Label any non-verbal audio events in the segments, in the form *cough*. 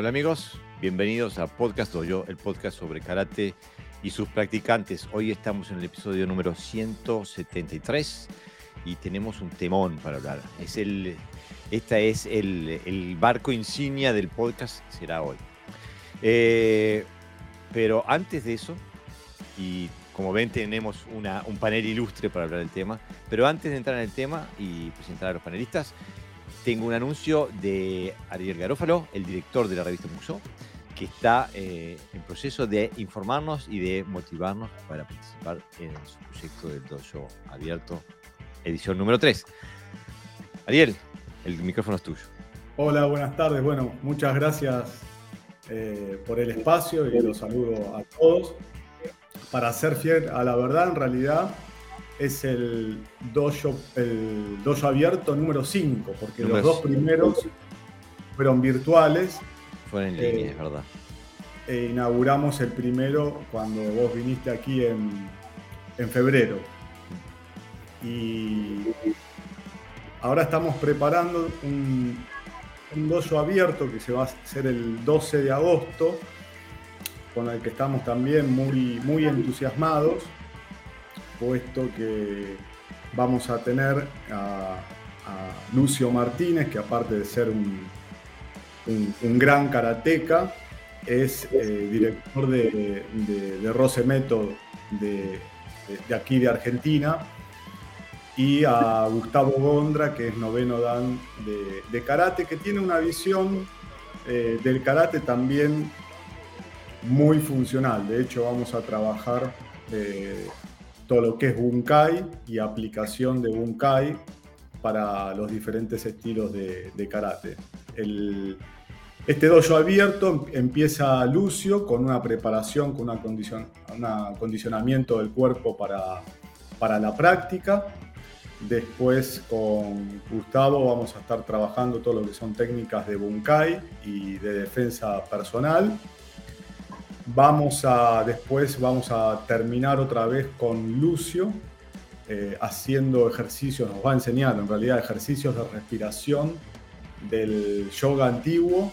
Hola amigos, bienvenidos a Podcast Dojo, el podcast sobre karate y sus practicantes. Hoy estamos en el episodio número 173 y tenemos un temón para hablar. Es el, esta es el, barco insignia del podcast, será hoy. Eh, pero antes de eso, y como ven tenemos un panel ilustre para hablar del tema, pero antes de entrar en el tema y presentar a los panelistas, tengo un anuncio de Ariel Garófalo, el director de la revista Museo, que está eh, en proceso de informarnos y de motivarnos para participar en su proyecto del Dojo Abierto, edición número 3. Ariel, el micrófono es tuyo. Hola, buenas tardes. Bueno, muchas gracias eh, por el espacio y los saludo a todos. Para ser fiel a la verdad, en realidad es el dojo, el abierto número 5, porque los dos primeros fueron virtuales. Fueron en línea, eh, es verdad. E inauguramos el primero cuando vos viniste aquí en, febrero. Y ahora estamos preparando un, un dojo abierto que se va a hacer el 12 de agosto, con el que estamos también muy, muy entusiasmados puesto que vamos a tener a, Lucio Martínez, que aparte de ser un, un, gran karateca, es eh, director de, de, Rose Method de, aquí de Argentina, y a Gustavo Gondra, que es noveno dan de, karate, que tiene una visión eh, del karate también muy funcional. De hecho, vamos a trabajar eh, todo lo que es Bunkai y aplicación de Bunkai para los diferentes estilos de, karate. este dojo abierto empieza Lucio con una preparación, con un acondicionamiento del cuerpo para, para la práctica. Después con Gustavo vamos a estar trabajando todo lo que son técnicas de Bunkai y de defensa personal. Vamos a, después vamos a terminar otra vez con Lucio, eh, haciendo ejercicios, nos va a enseñar en realidad ejercicios de respiración del yoga antiguo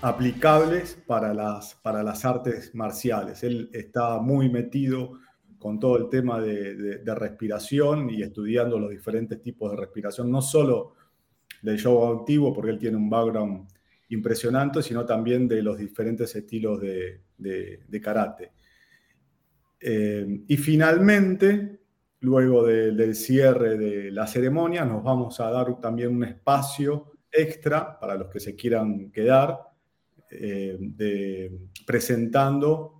aplicables para las, para las artes marciales. Él está muy metido con todo el tema de, de respiración y estudiando los diferentes tipos de respiración, no solo del yoga antiguo, porque él tiene un background impresionante, sino también de los diferentes estilos de, karate. Eh, y finalmente, luego del cierre de la ceremonia, nos vamos a dar también un espacio extra para los que se quieran quedar, eh, presentando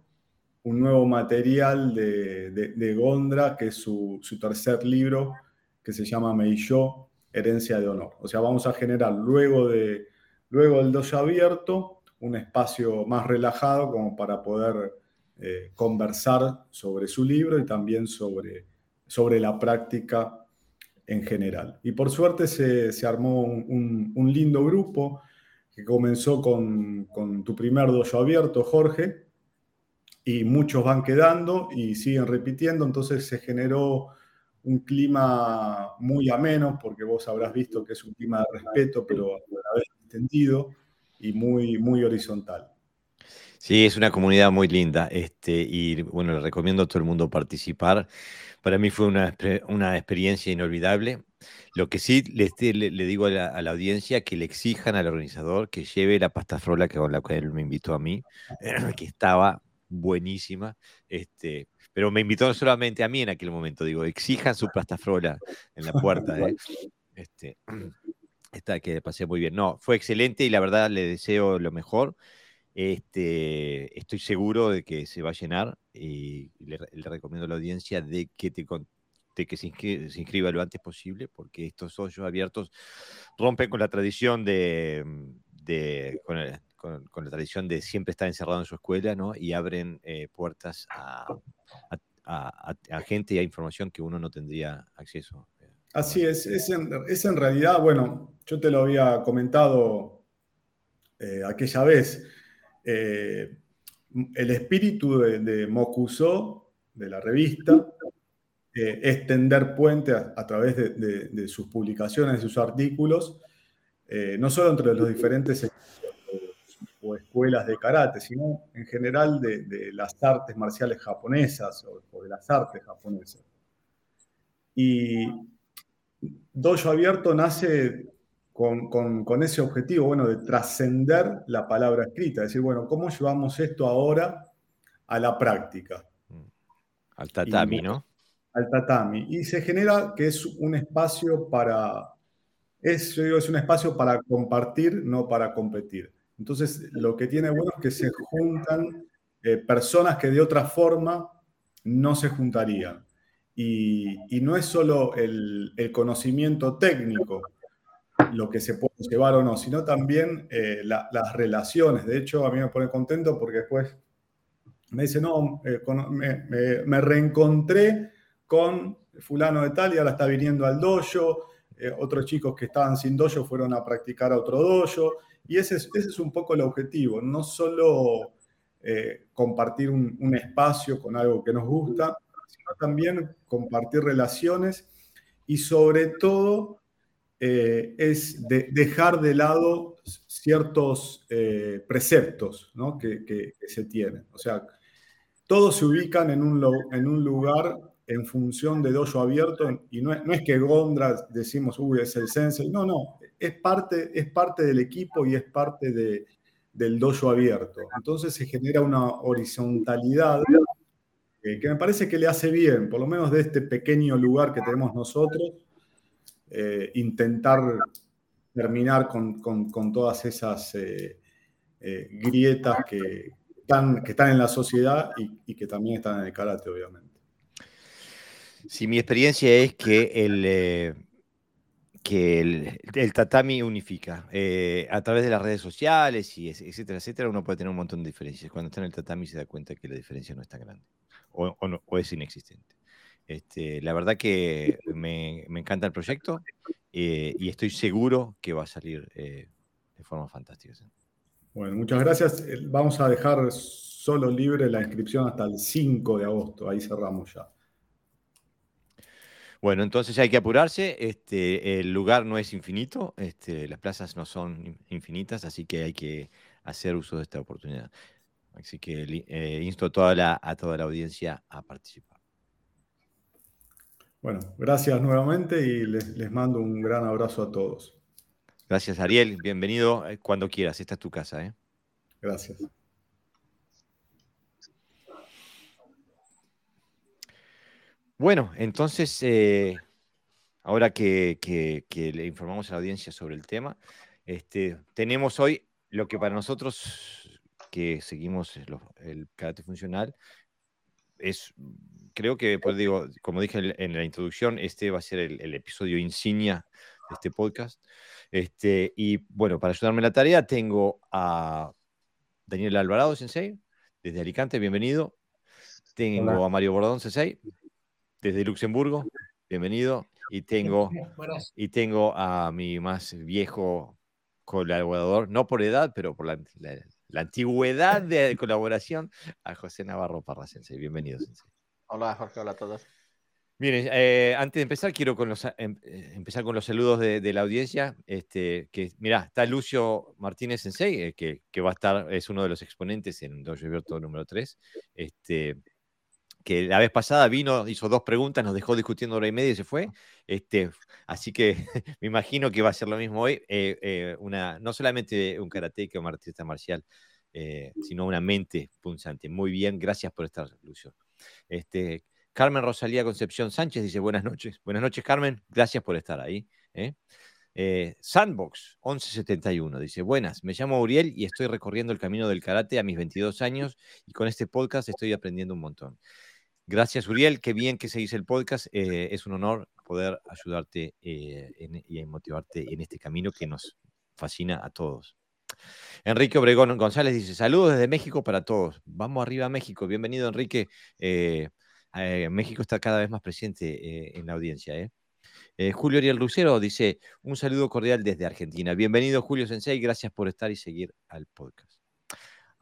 un nuevo material de, Gondra, que es su, tercer libro, que se llama Meilló, Herencia de Honor. O sea, vamos a generar luego de Luego el dojo abierto, un espacio más relajado como para poder eh, conversar sobre su libro y también sobre, sobre la práctica en general. Y por suerte se, armó un, lindo grupo que comenzó con, tu primer dojo abierto, Jorge, y muchos van quedando y siguen repitiendo, entonces se generó un clima muy ameno, porque vos habrás visto que es un clima de respeto, pero a la vez y muy, muy horizontal. Sí, es una comunidad muy linda este, y bueno, le recomiendo a todo el mundo participar. Para mí fue una, una experiencia inolvidable. Lo que sí le, le, digo a la, audiencia que le exijan al organizador que lleve la pasta frola que con la que él me invitó a mí, *clears throat* que estaba buenísima. Este, pero me invitó solamente a mí en aquel momento. Digo, exijan su pasta frola en la puerta. ¿eh? *laughs* Este, *clears throat* Está, que pasé muy bien. No, fue excelente y la verdad le deseo lo mejor. Este, estoy seguro de que se va a llenar y le, recomiendo a la audiencia de que, te, que se, inscriba, lo antes posible porque estos hoyos abiertos rompen con la tradición de, con, la tradición de siempre estar encerrado en su escuela ¿no? y abren eh, puertas a, a, gente y a información que uno no tendría acceso Así es, es en, realidad, bueno, yo te lo había comentado eh, aquella vez, eh, el espíritu de, de, Mokuso, de la revista, eh, es tender puente a, través de, sus publicaciones, de sus artículos, no solo entre los diferentes o escuelas de karate, sino en general de, las artes marciales japonesas o, de las artes japonesas. Y Dojo Abierto nace con, ese objetivo, bueno, de trascender la palabra escrita, decir, bueno, ¿cómo llevamos esto ahora a la práctica? Al tatami, ¿no? Al tatami. Y se genera que es un espacio para, es, es un espacio para compartir, no para competir. Entonces, lo que tiene bueno es que se juntan eh, personas que de otra forma no se juntarían. Y, no es solo el, conocimiento técnico lo que se puede llevar o no, sino también eh, las relaciones. De hecho, a mí me pone contento porque después me dice, no, eh, me, reencontré con fulano de tal y ahora está viniendo al dojo, otros chicos que estaban sin dojo fueron a practicar a otro dojo, y ese es, ese es un poco el objetivo, no solo eh, compartir un, espacio con algo que nos gusta, sino también compartir relaciones y sobre todo es dejar de lado ciertos preceptos que, que, se tienen. O sea, todos se ubican en un, en un lugar en función de dojo abierto y no es, que Gondra decimos, uy, es el sensei, no, no, es parte, es parte del equipo y es parte de, del dojo abierto. Entonces se genera una horizontalidad que me parece que le hace bien, por lo menos de este pequeño lugar que tenemos nosotros, eh, intentar terminar con, todas esas eh, eh, grietas que, que están en la sociedad y, que también están en el karate, obviamente. Sí, mi experiencia es que el, eh, que el, tatami unifica. Eh, a través de las redes sociales y etcétera, etcétera, uno puede tener un montón de diferencias. Cuando está en el tatami se da cuenta que la diferencia no es tan grande o, es inexistente. Este, la verdad que me, encanta el proyecto eh, y estoy seguro que va a salir de forma fantástica. Bueno, muchas gracias. Vamos a dejar solo libre la inscripción hasta el 5 de agosto. Ahí cerramos ya. Bueno, entonces hay que apurarse. Este, el lugar no es infinito, este, las plazas no son infinitas, así que hay que hacer uso de esta oportunidad. Así que eh, insto a toda, la, a toda la audiencia a participar. Bueno, gracias nuevamente y les mando un gran abrazo a todos. Gracias, Ariel. Bienvenido eh, cuando quieras. Esta es tu casa. ¿eh? Gracias. Bueno, entonces, eh, ahora que, le informamos a la audiencia sobre el tema, este, tenemos hoy lo que para nosotros que seguimos el karate funcional es, creo que, pues digo, como dije en la introducción, este va a ser el, el episodio insignia de este podcast. Este, y bueno, para ayudarme en la tarea tengo a Daniel Alvarado, Sensei, desde Alicante, bienvenido. Tengo a Mario Bordón, Sensei, desde Luxemburgo, bienvenido. Y tengo, y tengo a mi más viejo colaborador, no por edad, pero por la, antigüedad de *laughs* colaboración, a José Navarro Parra, Sensei. Bienvenido, Sensei. Hola, Jorge, hola a todos. Miren, eh, antes de empezar, quiero con los, em, eh, empezar con los saludos de, la audiencia. Este, que, mirá, está Lucio Martínez Sensei, eh, que, que, va a estar, es uno de los exponentes en Dojo Abierto número 3. Este, que la vez pasada vino, hizo dos preguntas, nos dejó discutiendo hora y media y se fue. Este, así que *laughs* me imagino que va a ser lo mismo hoy. una, no solamente un karateca un artista marcial, sino una mente punzante. Muy bien, gracias por estar, Lucio. Este, Carmen Rosalía Concepción Sánchez dice buenas noches. Buenas noches, Carmen. Gracias por estar ahí. ¿eh? Eh, Sandbox 1171 dice, buenas, me llamo Uriel y estoy recorriendo el camino del karate a mis 22 años y con este podcast estoy aprendiendo un montón. Gracias, Uriel. Qué bien que seguís el podcast. Eh, es un honor poder ayudarte y motivarte en este camino que nos fascina a todos. Enrique Obregón González dice, saludos desde México para todos. Vamos arriba a México. Bienvenido, Enrique. Eh, México está cada vez más presente eh, en la audiencia. ¿eh? Julio Ariel Lucero dice, un saludo cordial desde Argentina. Bienvenido Julio Sensei, gracias por estar y seguir al podcast.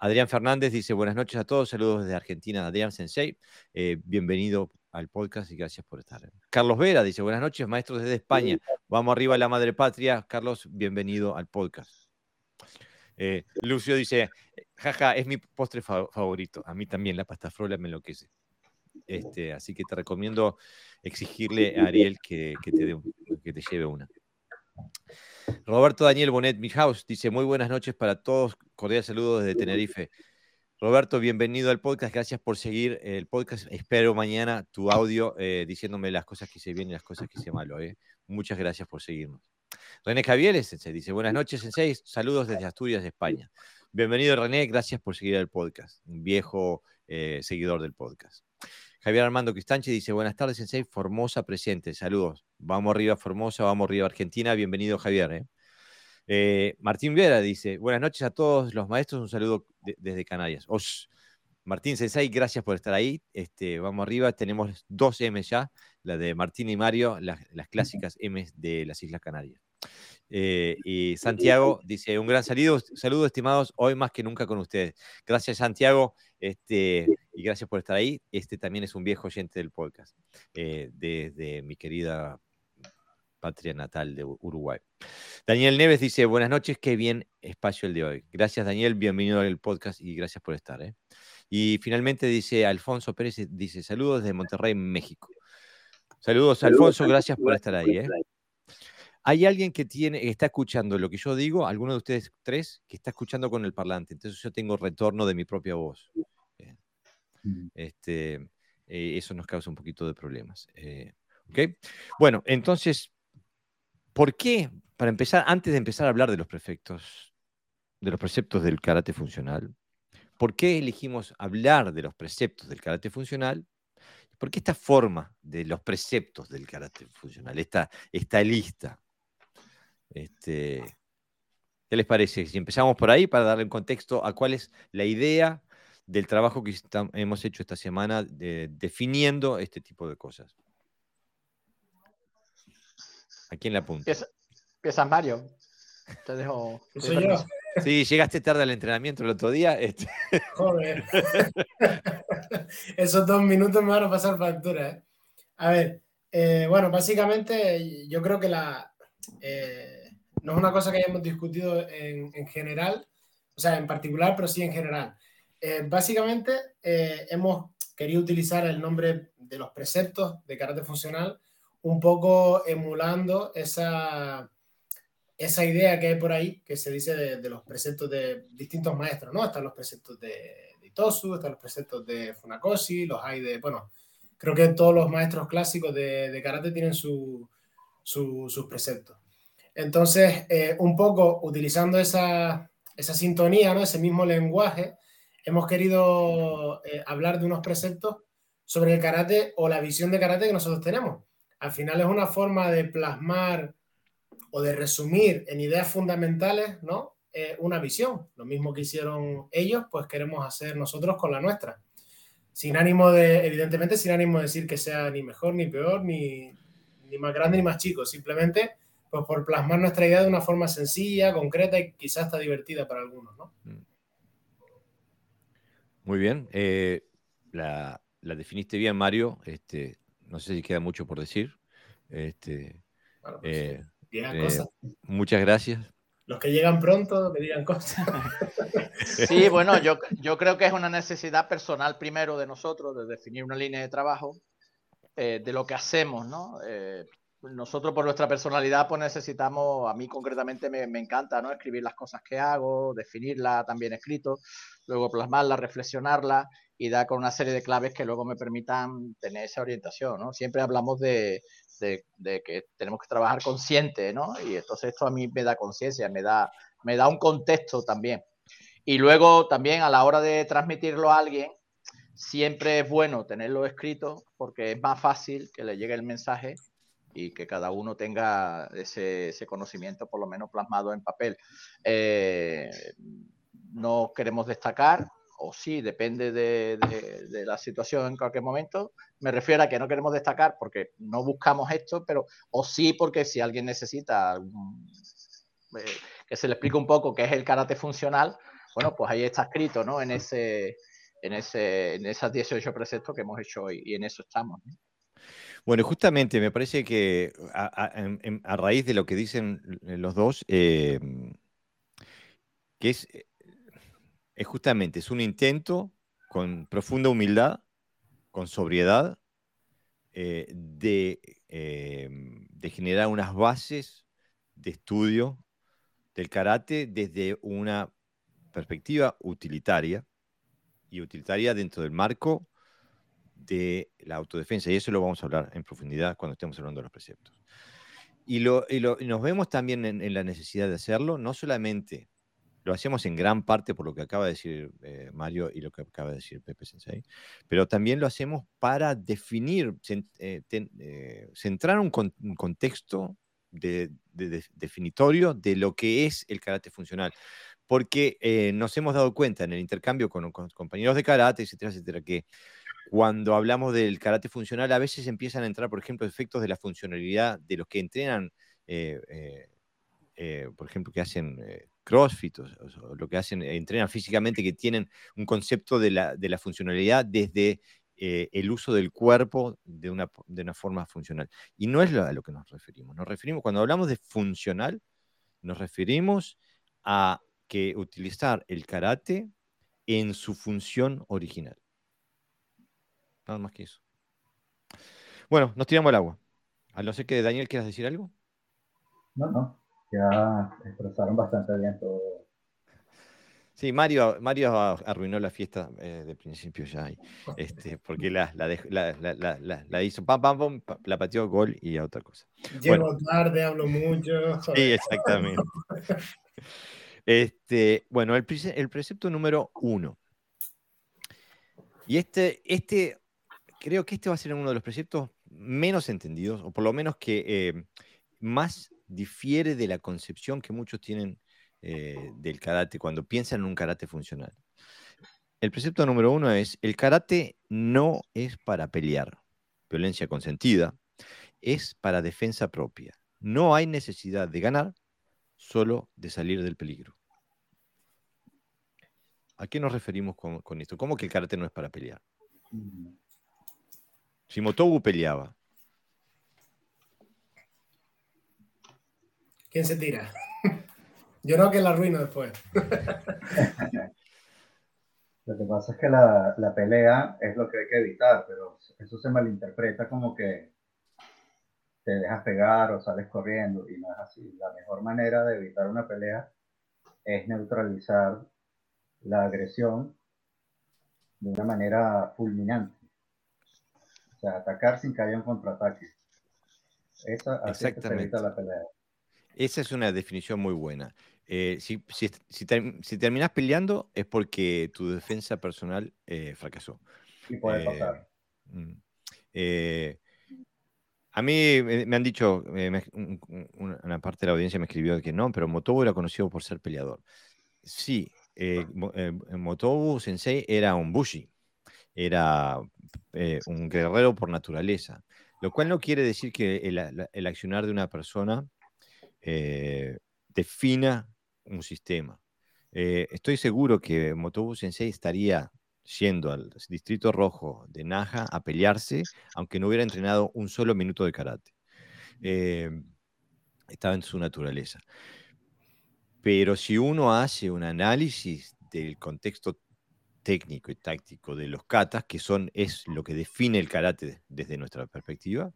Adrián Fernández dice, buenas noches a todos, saludos desde Argentina, Adrián Sensei. bienvenido al podcast y gracias por estar. Carlos Vera dice, buenas noches, maestros desde España. Vamos arriba a la madre patria. Carlos, bienvenido al podcast. Eh, Lucio dice, jaja, es mi postre favorito. A mí también la pasta frola me enloquece. Este, así que te recomiendo exigirle a Ariel que, te, dé, que te lleve una. Roberto Daniel Bonet Mihaus dice: Muy buenas noches para todos. Cordial saludos desde Tenerife. Roberto, bienvenido al podcast. Gracias por seguir el podcast. Espero mañana tu audio eh, diciéndome las cosas que hice bien y las cosas que hice *laughs* malo. Eh. Muchas gracias por seguirnos. René Javieres, Sensei, dice: Buenas noches, Sensei. Saludos desde Asturias, España. Bienvenido, René. Gracias por seguir el podcast. Un viejo eh, seguidor del podcast. Javier Armando Cristanche dice, buenas tardes, Sensei, Formosa presente, saludos. Vamos arriba, Formosa, vamos arriba, Argentina. Bienvenido, Javier. ¿eh? Eh, Martín Vera dice, buenas noches a todos los maestros, un saludo desde Canarias. Martín Sensei, gracias por estar ahí. Este, vamos arriba, tenemos dos M ya, la de Martín y Mario, las, clásicas M de las Islas Canarias. Eh, y Santiago dice, un gran saludo, saludo, estimados, hoy más que nunca con ustedes. Gracias, Santiago. Este, y gracias por estar ahí. Este también es un viejo oyente del podcast, eh, de, mi querida patria natal de Uruguay. Daniel Neves dice, buenas noches, qué bien espacio el de hoy. Gracias Daniel, bienvenido al podcast y gracias por estar. ¿eh? Y finalmente dice Alfonso Pérez, dice, saludos desde Monterrey, México. Saludos, Alfonso, gracias por estar ahí. ¿eh? Hay alguien que tiene, está escuchando lo que yo digo, alguno de ustedes tres, que está escuchando con el parlante. Entonces yo tengo retorno de mi propia voz. Este, eh, eso nos causa un poquito de problemas. Eh, bueno, entonces, ¿por qué? Para empezar, antes de empezar a hablar de los preceptos, de los preceptos del karate funcional, ¿por qué elegimos hablar de los preceptos del karate funcional? ¿Por qué esta forma de los preceptos del karate funcional, esta, esta lista? Este, ¿Qué les parece? Si empezamos por ahí para darle un contexto a cuál es la idea del trabajo que hemos hecho esta semana definiendo este tipo de cosas. ¿A quién le apunta? Empieza, Mario. Te dejo. Soy yo. Sí, llegaste tarde al entrenamiento el otro día. Este. *laughs* Joder. Esos dos minutos me van a pasar factura. ¿eh? A ver, eh, bueno, básicamente yo creo que la, eh, no es una cosa que hayamos discutido en, en, general, o sea, en particular, pero sí en general. Eh, básicamente eh, hemos querido utilizar el nombre de los preceptos de carácter funcional un poco emulando esa, esa idea que hay por ahí, que se dice de, los preceptos de distintos maestros, ¿no? Están los preceptos de, Itosu, están los preceptos de Funakoshi, los hay de, bueno, creo que todos los maestros clásicos de, de karate tienen sus preceptos. Entonces, eh, un poco utilizando esa, esa sintonía, ¿no? ese mismo lenguaje, hemos querido eh, hablar de unos preceptos sobre el karate o la visión de karate que nosotros tenemos. Al final es una forma de plasmar o de resumir en ideas fundamentales, ¿no? Eh, una visión. Lo mismo que hicieron ellos, pues queremos hacer nosotros con la nuestra. Sin ánimo de, evidentemente, sin ánimo de decir que sea ni mejor, ni peor, ni, ni más grande, ni más chico. Simplemente, pues por plasmar nuestra idea de una forma sencilla, concreta y quizás hasta divertida para algunos, ¿no? Mm. Muy bien. Eh, la, definiste bien, Mario. Este, no sé si queda mucho por decir. Este, pues eh, eh, muchas gracias. Los que llegan pronto me digan cosas. *laughs* Sí, bueno, yo, yo creo que es una necesidad personal primero de nosotros, de definir una línea de trabajo de lo que hacemos, ¿no? Nosotros por nuestra personalidad pues necesitamos, a mí concretamente me, me, encanta, ¿no? Escribir las cosas que hago, definirla también escrito, luego plasmarla, reflexionarla y dar con una serie de claves que luego me permitan tener esa orientación, ¿no? Siempre hablamos de, de, que tenemos que trabajar consciente, ¿no? Y entonces esto a mí me da conciencia, me da, me da un contexto también. Y luego también a la hora de transmitirlo a alguien, siempre es bueno tenerlo escrito porque es más fácil que le llegue el mensaje y que cada uno tenga ese, ese conocimiento por lo menos plasmado en papel. Eh, no queremos destacar, o sí, depende de, la situación en cualquier momento. Me refiero a que no queremos destacar porque no buscamos esto, pero o sí porque si alguien necesita eh, que se le explique un poco qué es el karate funcional, bueno, pues ahí está escrito, ¿no? En ese, en ese, en esas 18 preceptos que hemos hecho hoy y en eso estamos. Bueno, justamente me parece que a, raíz de lo que dicen los dos, em, que es, eh, es justamente, es un intento con profunda humildad, con sobriedad, eh, de, de generar unas bases de estudio del karate desde una perspectiva utilitaria y utilitaria dentro del marco de la autodefensa. Y eso lo vamos a hablar en profundidad cuando estemos hablando de los preceptos. Y, lo, y, nos vemos también en, la necesidad de hacerlo, no solamente lo hacemos en gran parte por lo que acaba de decir eh, Mario y lo que acaba de decir Pepe Sensei, pero también lo hacemos para definir, eh, eh, centrar un, contexto de, definitorio de lo que es el karate funcional. Porque nos hemos dado cuenta en el intercambio con, con compañeros de karate, etcétera, etcétera, que cuando hablamos del karate funcional, a veces empiezan a entrar, por ejemplo, efectos de la funcionalidad de los que entrenan, eh, eh, eh, por ejemplo, que hacen CrossFit o, lo que hacen, entrenan físicamente, que tienen un concepto de la, funcionalidad desde el uso del cuerpo de una, de una forma funcional. Y no es a lo que nos referimos. Nos referimos, cuando hablamos de funcional, nos referimos a que utilizar el karate en su función original. Nada más que eso. Bueno, nos tiramos al agua. A no ser que Daniel quieras decir algo. No, no. Ya expresaron bastante bien todo. Sí, Mario, Mario arruinó la fiesta eh, de principio ya, este, porque la, la, hizo, pam, pam, pam, la pateó gol y a otra cosa. Llego tarde, hablo mucho. *laughs* Sí, exactamente. Este, bueno, el, el precepto número uno. Y este, este creo que este va a ser uno de los preceptos menos entendidos, o por lo menos que eh, más difiere de la concepción que muchos tienen eh, del karate cuando piensan en un karate funcional. El precepto número uno es, el karate no es para pelear, violencia consentida, es para defensa propia. No hay necesidad de ganar, solo de salir del peligro. ¿A qué nos referimos con, con esto? ¿Cómo que el karate no es para pelear? Mm. Si Motobu peleaba. ¿Quién se tira? *laughs* Yo no que la arruino después. *laughs* Lo que pasa es que la, la, pelea es lo que hay que evitar, pero eso se malinterpreta como que te dejas pegar o sales corriendo y no es así. La mejor manera de evitar una pelea es neutralizar la agresión de una manera fulminante atacar sin que haya un contraataque. Esa, Exactamente. la pelea. Esa es una definición muy buena. Eh, si, si, si, terminas peleando es porque tu defensa personal eh, fracasó. Y puede eh, pasar. Mm, a mí me han dicho, una parte de la audiencia me escribió que no, pero Motobu era conocido por ser peleador. Sí, Motobu Sensei era un bushi, era eh, un guerrero por naturaleza, lo cual no quiere decir que el, accionar de una persona eh, defina un sistema. Eh, estoy seguro que Motobu Sensei estaría yendo al Distrito Rojo de Naja a pelearse, aunque no hubiera entrenado un solo minuto de karate. estaba en su naturaleza. Pero si uno hace un análisis del contexto técnico y táctico de los katas, que son, es lo que define el karate desde nuestra perspectiva,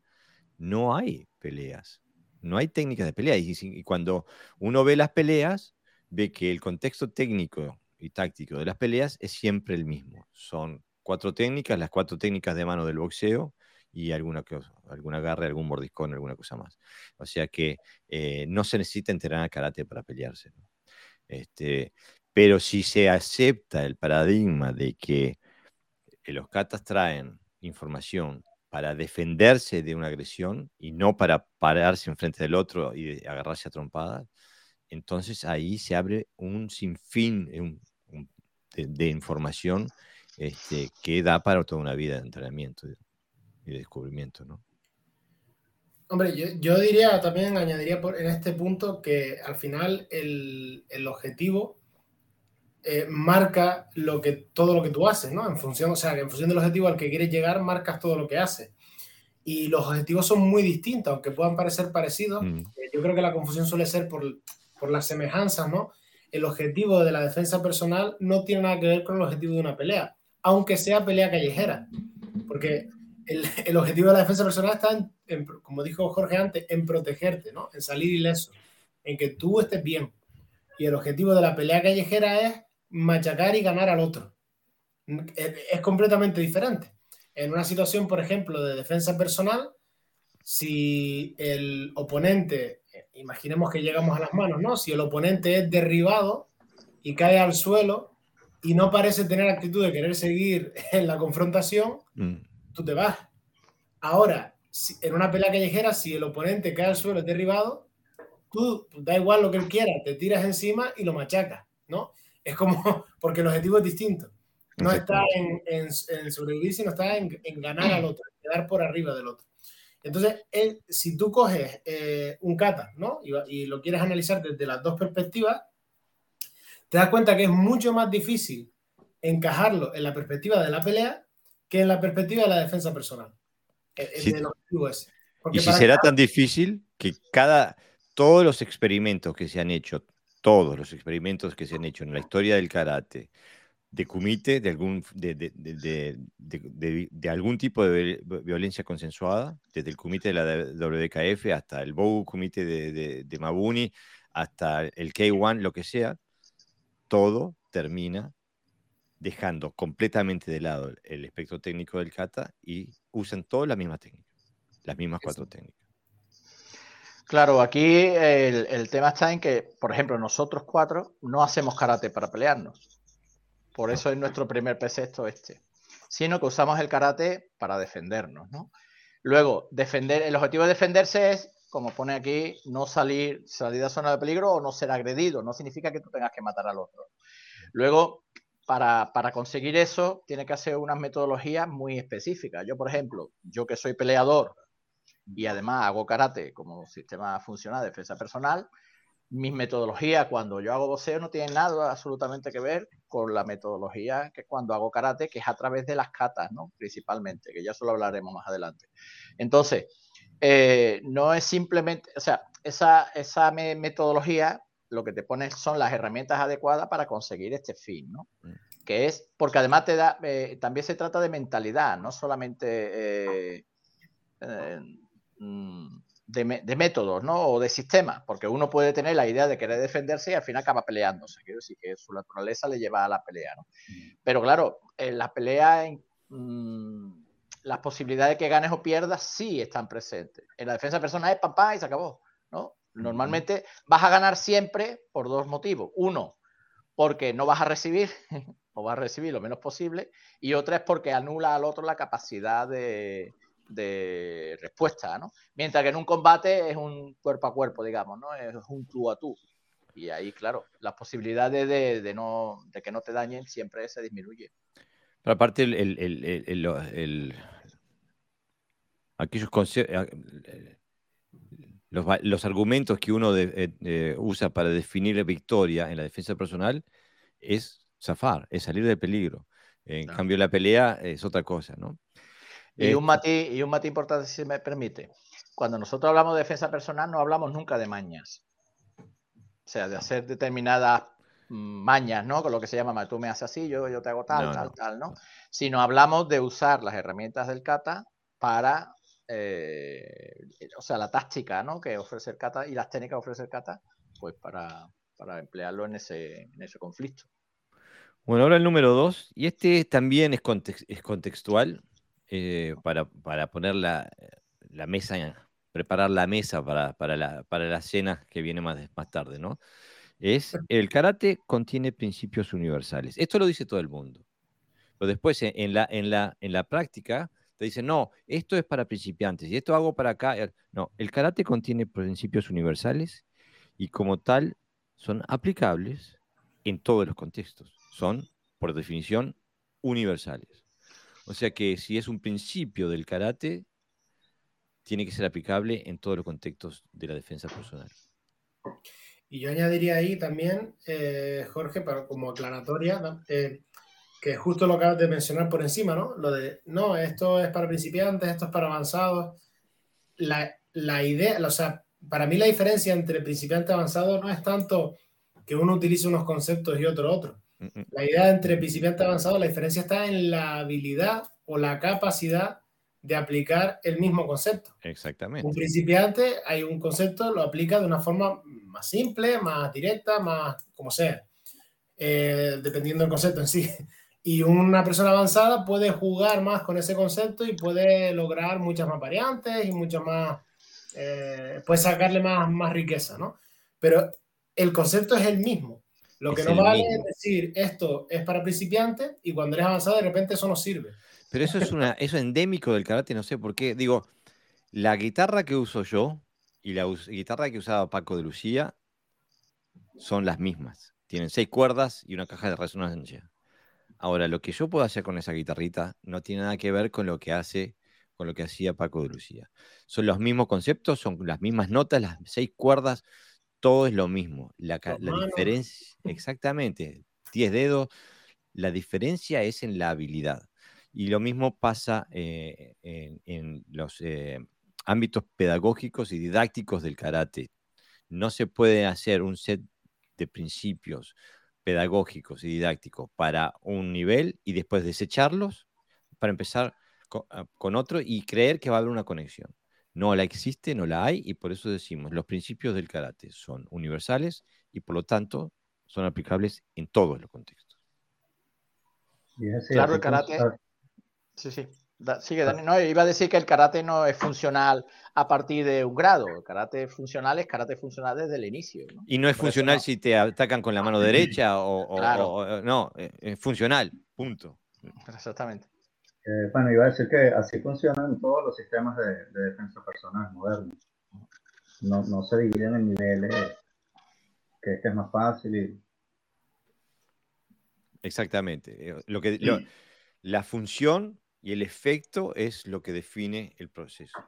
no hay peleas, no hay técnicas de pelea. Y, cuando uno ve las peleas, ve que el contexto técnico y táctico de las peleas es siempre el mismo. Son cuatro técnicas, las cuatro técnicas de mano del boxeo y alguna, algún agarre, algún mordiscón, alguna cosa más. O sea que eh, no se necesita entrenar karate para pelearse. Este, pero si se acepta el paradigma de que los katas traen información para defenderse de una agresión y no para pararse enfrente del otro y agarrarse a trompadas, entonces ahí se abre un sinfín de, información este, que da para toda una vida de entrenamiento y de descubrimiento, ¿no? Hombre, yo, diría también, añadiría por, en este punto que al final el, el objetivo eh, marca lo que, todo lo que tú haces, ¿no? En función, o sea, que en función del objetivo al que quieres llegar, marcas todo lo que haces. Y los objetivos son muy distintos, aunque puedan parecer parecidos. Mm. Eh, yo creo que la confusión suele ser por, por las semejanzas, ¿no? el objetivo de la defensa personal no tiene nada que ver con el objetivo de una pelea, aunque sea pelea callejera. Porque el, objetivo de la defensa personal está, en, como dijo Jorge antes, en protegerte, ¿no? en salir ileso, en que tú estés bien. Y el objetivo de la pelea callejera es machacar y ganar al otro. Es, completamente diferente. En una situación, por ejemplo, de defensa personal, si el oponente, imaginemos que llegamos a las manos, ¿no? Si el oponente es derribado y cae al suelo y no parece tener actitud de querer seguir *laughs* en la confrontación, mm tú te vas. Ahora, en una pelea callejera, si el oponente cae al suelo, es derribado, tú da igual lo que él quiera, te tiras encima y lo machacas, ¿no? Es como, *laughs* porque el objetivo es distinto. No está en, en, sobrevivir, sino está en, ganar al otro, quedar por arriba del otro. Entonces, si tú coges eh, un kata, ¿no? Y, y, lo quieres analizar desde las dos perspectivas, te das cuenta que es mucho más difícil encajarlo en la perspectiva de la pelea que en la perspectiva de la defensa personal. Eh, y si será tan difícil que cada, todos los experimentos que se han hecho, todos los experimentos que se han hecho en la historia del karate, de kumite, de algún, de, de, de, algún tipo de violencia consensuada, desde el kumite de la WKF hasta el Bogu kumite de, Mabuni, hasta el K1, lo que sea, todo termina dejando completamente de lado el espectro técnico del kata y usan todas las mismas técnicas, las mismas cuatro técnicas. Claro, aquí el, tema está en que, por ejemplo, nosotros cuatro no hacemos karate para pelearnos. Por eso es nuestro primer precepto este. Sino que usamos el karate para defendernos, ¿no? Luego, defender, el objetivo de defenderse es, como pone aquí, no salir, salir de zona de peligro o no ser agredido. No significa que tú tengas que matar al otro. Luego, para, conseguir eso tiene que hacer unas metodologías muy específicas. Yo, por ejemplo, yo que soy peleador y además hago karate como sistema funcional de defensa personal, mis metodologías cuando yo hago boxeo no tienen nada absolutamente que ver con la metodología que cuando hago karate, que es a través de las catas, ¿no? Principalmente, que ya solo hablaremos más adelante. Entonces, eh, no es simplemente, o sea, esa, esa metodología lo que te pones son las herramientas adecuadas para conseguir este fin, ¿no? Mm. Que es, porque además te da, eh, también se trata de mentalidad, no solamente eh, mm, de, métodos, ¿no? O de sistemas, porque uno puede tener la idea de querer defenderse y al final acaba peleándose, quiero decir que su naturaleza le lleva a la pelea, ¿no? Mm. Pero claro, en la pelea, las posibilidades de que ganes o pierdas sí están presentes. En la defensa personal es papá y se acabó, ¿no? Normalmente vas a ganar siempre por dos motivos. Uno, porque no vas a recibir *laughs* o vas a recibir lo menos posible. Y otra es porque anula al otro la capacidad de, respuesta, ¿no? Mientras que en un combate es un cuerpo a cuerpo, digamos, ¿no? Es un tú a tú. Y ahí, claro, las posibilidades de, no, de que no te dañen siempre se disminuye. Pero aparte, el, el, aquellos los, argumentos que uno eh, eh, usa para definir la victoria en la defensa personal es zafar, es salir del peligro. En cambio, la pelea es otra cosa, ¿no? Y, un matiz, y un matiz importante, si me permite. Cuando nosotros hablamos de defensa personal, no hablamos nunca de mañas. O sea, de hacer determinadas mm, mañas, ¿no? Con lo que se llama, tú me haces así, yo, yo te hago tal, tal, tal, ¿no? Sino hablamos de usar las herramientas del kata para eh, o sea, la táctica ¿no? que ofrece el kata y las técnicas que ofrece el kata, pues para, para emplearlo en ese, en ese conflicto. Bueno, ahora el número dos, y este también es, es contextual eh, para, para, poner la, la, mesa, preparar la mesa para, para, la, para la cena que viene más, más tarde, ¿no? Es el karate contiene principios universales. Esto lo dice todo el mundo. Pero después en la, en la, en la práctica te dicen, no, esto es para principiantes y esto hago para acá. No, el karate contiene principios universales y como tal son aplicables en todos los contextos. Son, por definición, universales. O sea que si es un principio del karate, tiene que ser aplicable en todos los contextos de la defensa personal. Y yo añadiría ahí también, eh, Jorge, para, como aclaratoria, eh, que justo lo acabas de mencionar por encima, ¿no? Lo de, no, esto es para principiantes, esto es para avanzados. La, idea, o sea, para mí la diferencia entre principiante y avanzado no es tanto que uno utilice unos conceptos y otro otro. Mm, mm. La idea entre principiante avanzado, la diferencia está en la habilidad o la capacidad de aplicar el mismo concepto. Exactamente. Un principiante hay un concepto, lo aplica de una forma más simple, más directa, más como sea, eh, dependiendo del concepto en sí. Y una persona avanzada puede jugar más con ese concepto y puede lograr muchas más variantes y muchas más, eh, puede sacarle más, más riqueza, ¿no? Pero el concepto es el mismo. Lo que no vale es decir esto es para principiantes y cuando eres avanzado de repente eso no sirve. Pero eso es, una, eso endémico del karate, no sé por qué. Digo, la guitarra que uso yo y la guitarra que usaba Paco de Lucía son las mismas. Tienen seis cuerdas y una caja de resonancia. Ahora, lo que yo puedo hacer con esa guitarrita no tiene nada que ver con lo que hace, con lo que hacía Paco de Lucía. Son los mismos conceptos, son las mismas notas, las seis cuerdas, todo es lo mismo. La, diferencia, exactamente, 10 dedos, la diferencia es en la habilidad. Y lo mismo pasa eh, en, los eh, ámbitos pedagógicos y didácticos del karate. No se puede hacer un set de principios pedagógicos y didácticos para un nivel y después desecharlos para empezar ah, con, otro y creer que va a haber una conexión. No la existe, no la hay y por eso decimos, los principios del karate son universales y por lo tanto son aplicables en todos los contextos. Claro, el karate, Sí, sí. sigue, Dani. No, iba a decir que el karate no es funcional a partir de un grado. El karate funcional es karate funcional desde el inicio. Y no es funcional si te atacan con la mano derecha o, no, es funcional, punto. Exactamente. Eh, bueno, iba a decir que así funcionan todos los sistemas de, defensa personal modernos. No, no, se dividen en niveles, que este es más fácil. Y... Exactamente. Eh, lo que, la función y el efecto es lo que define el proceso,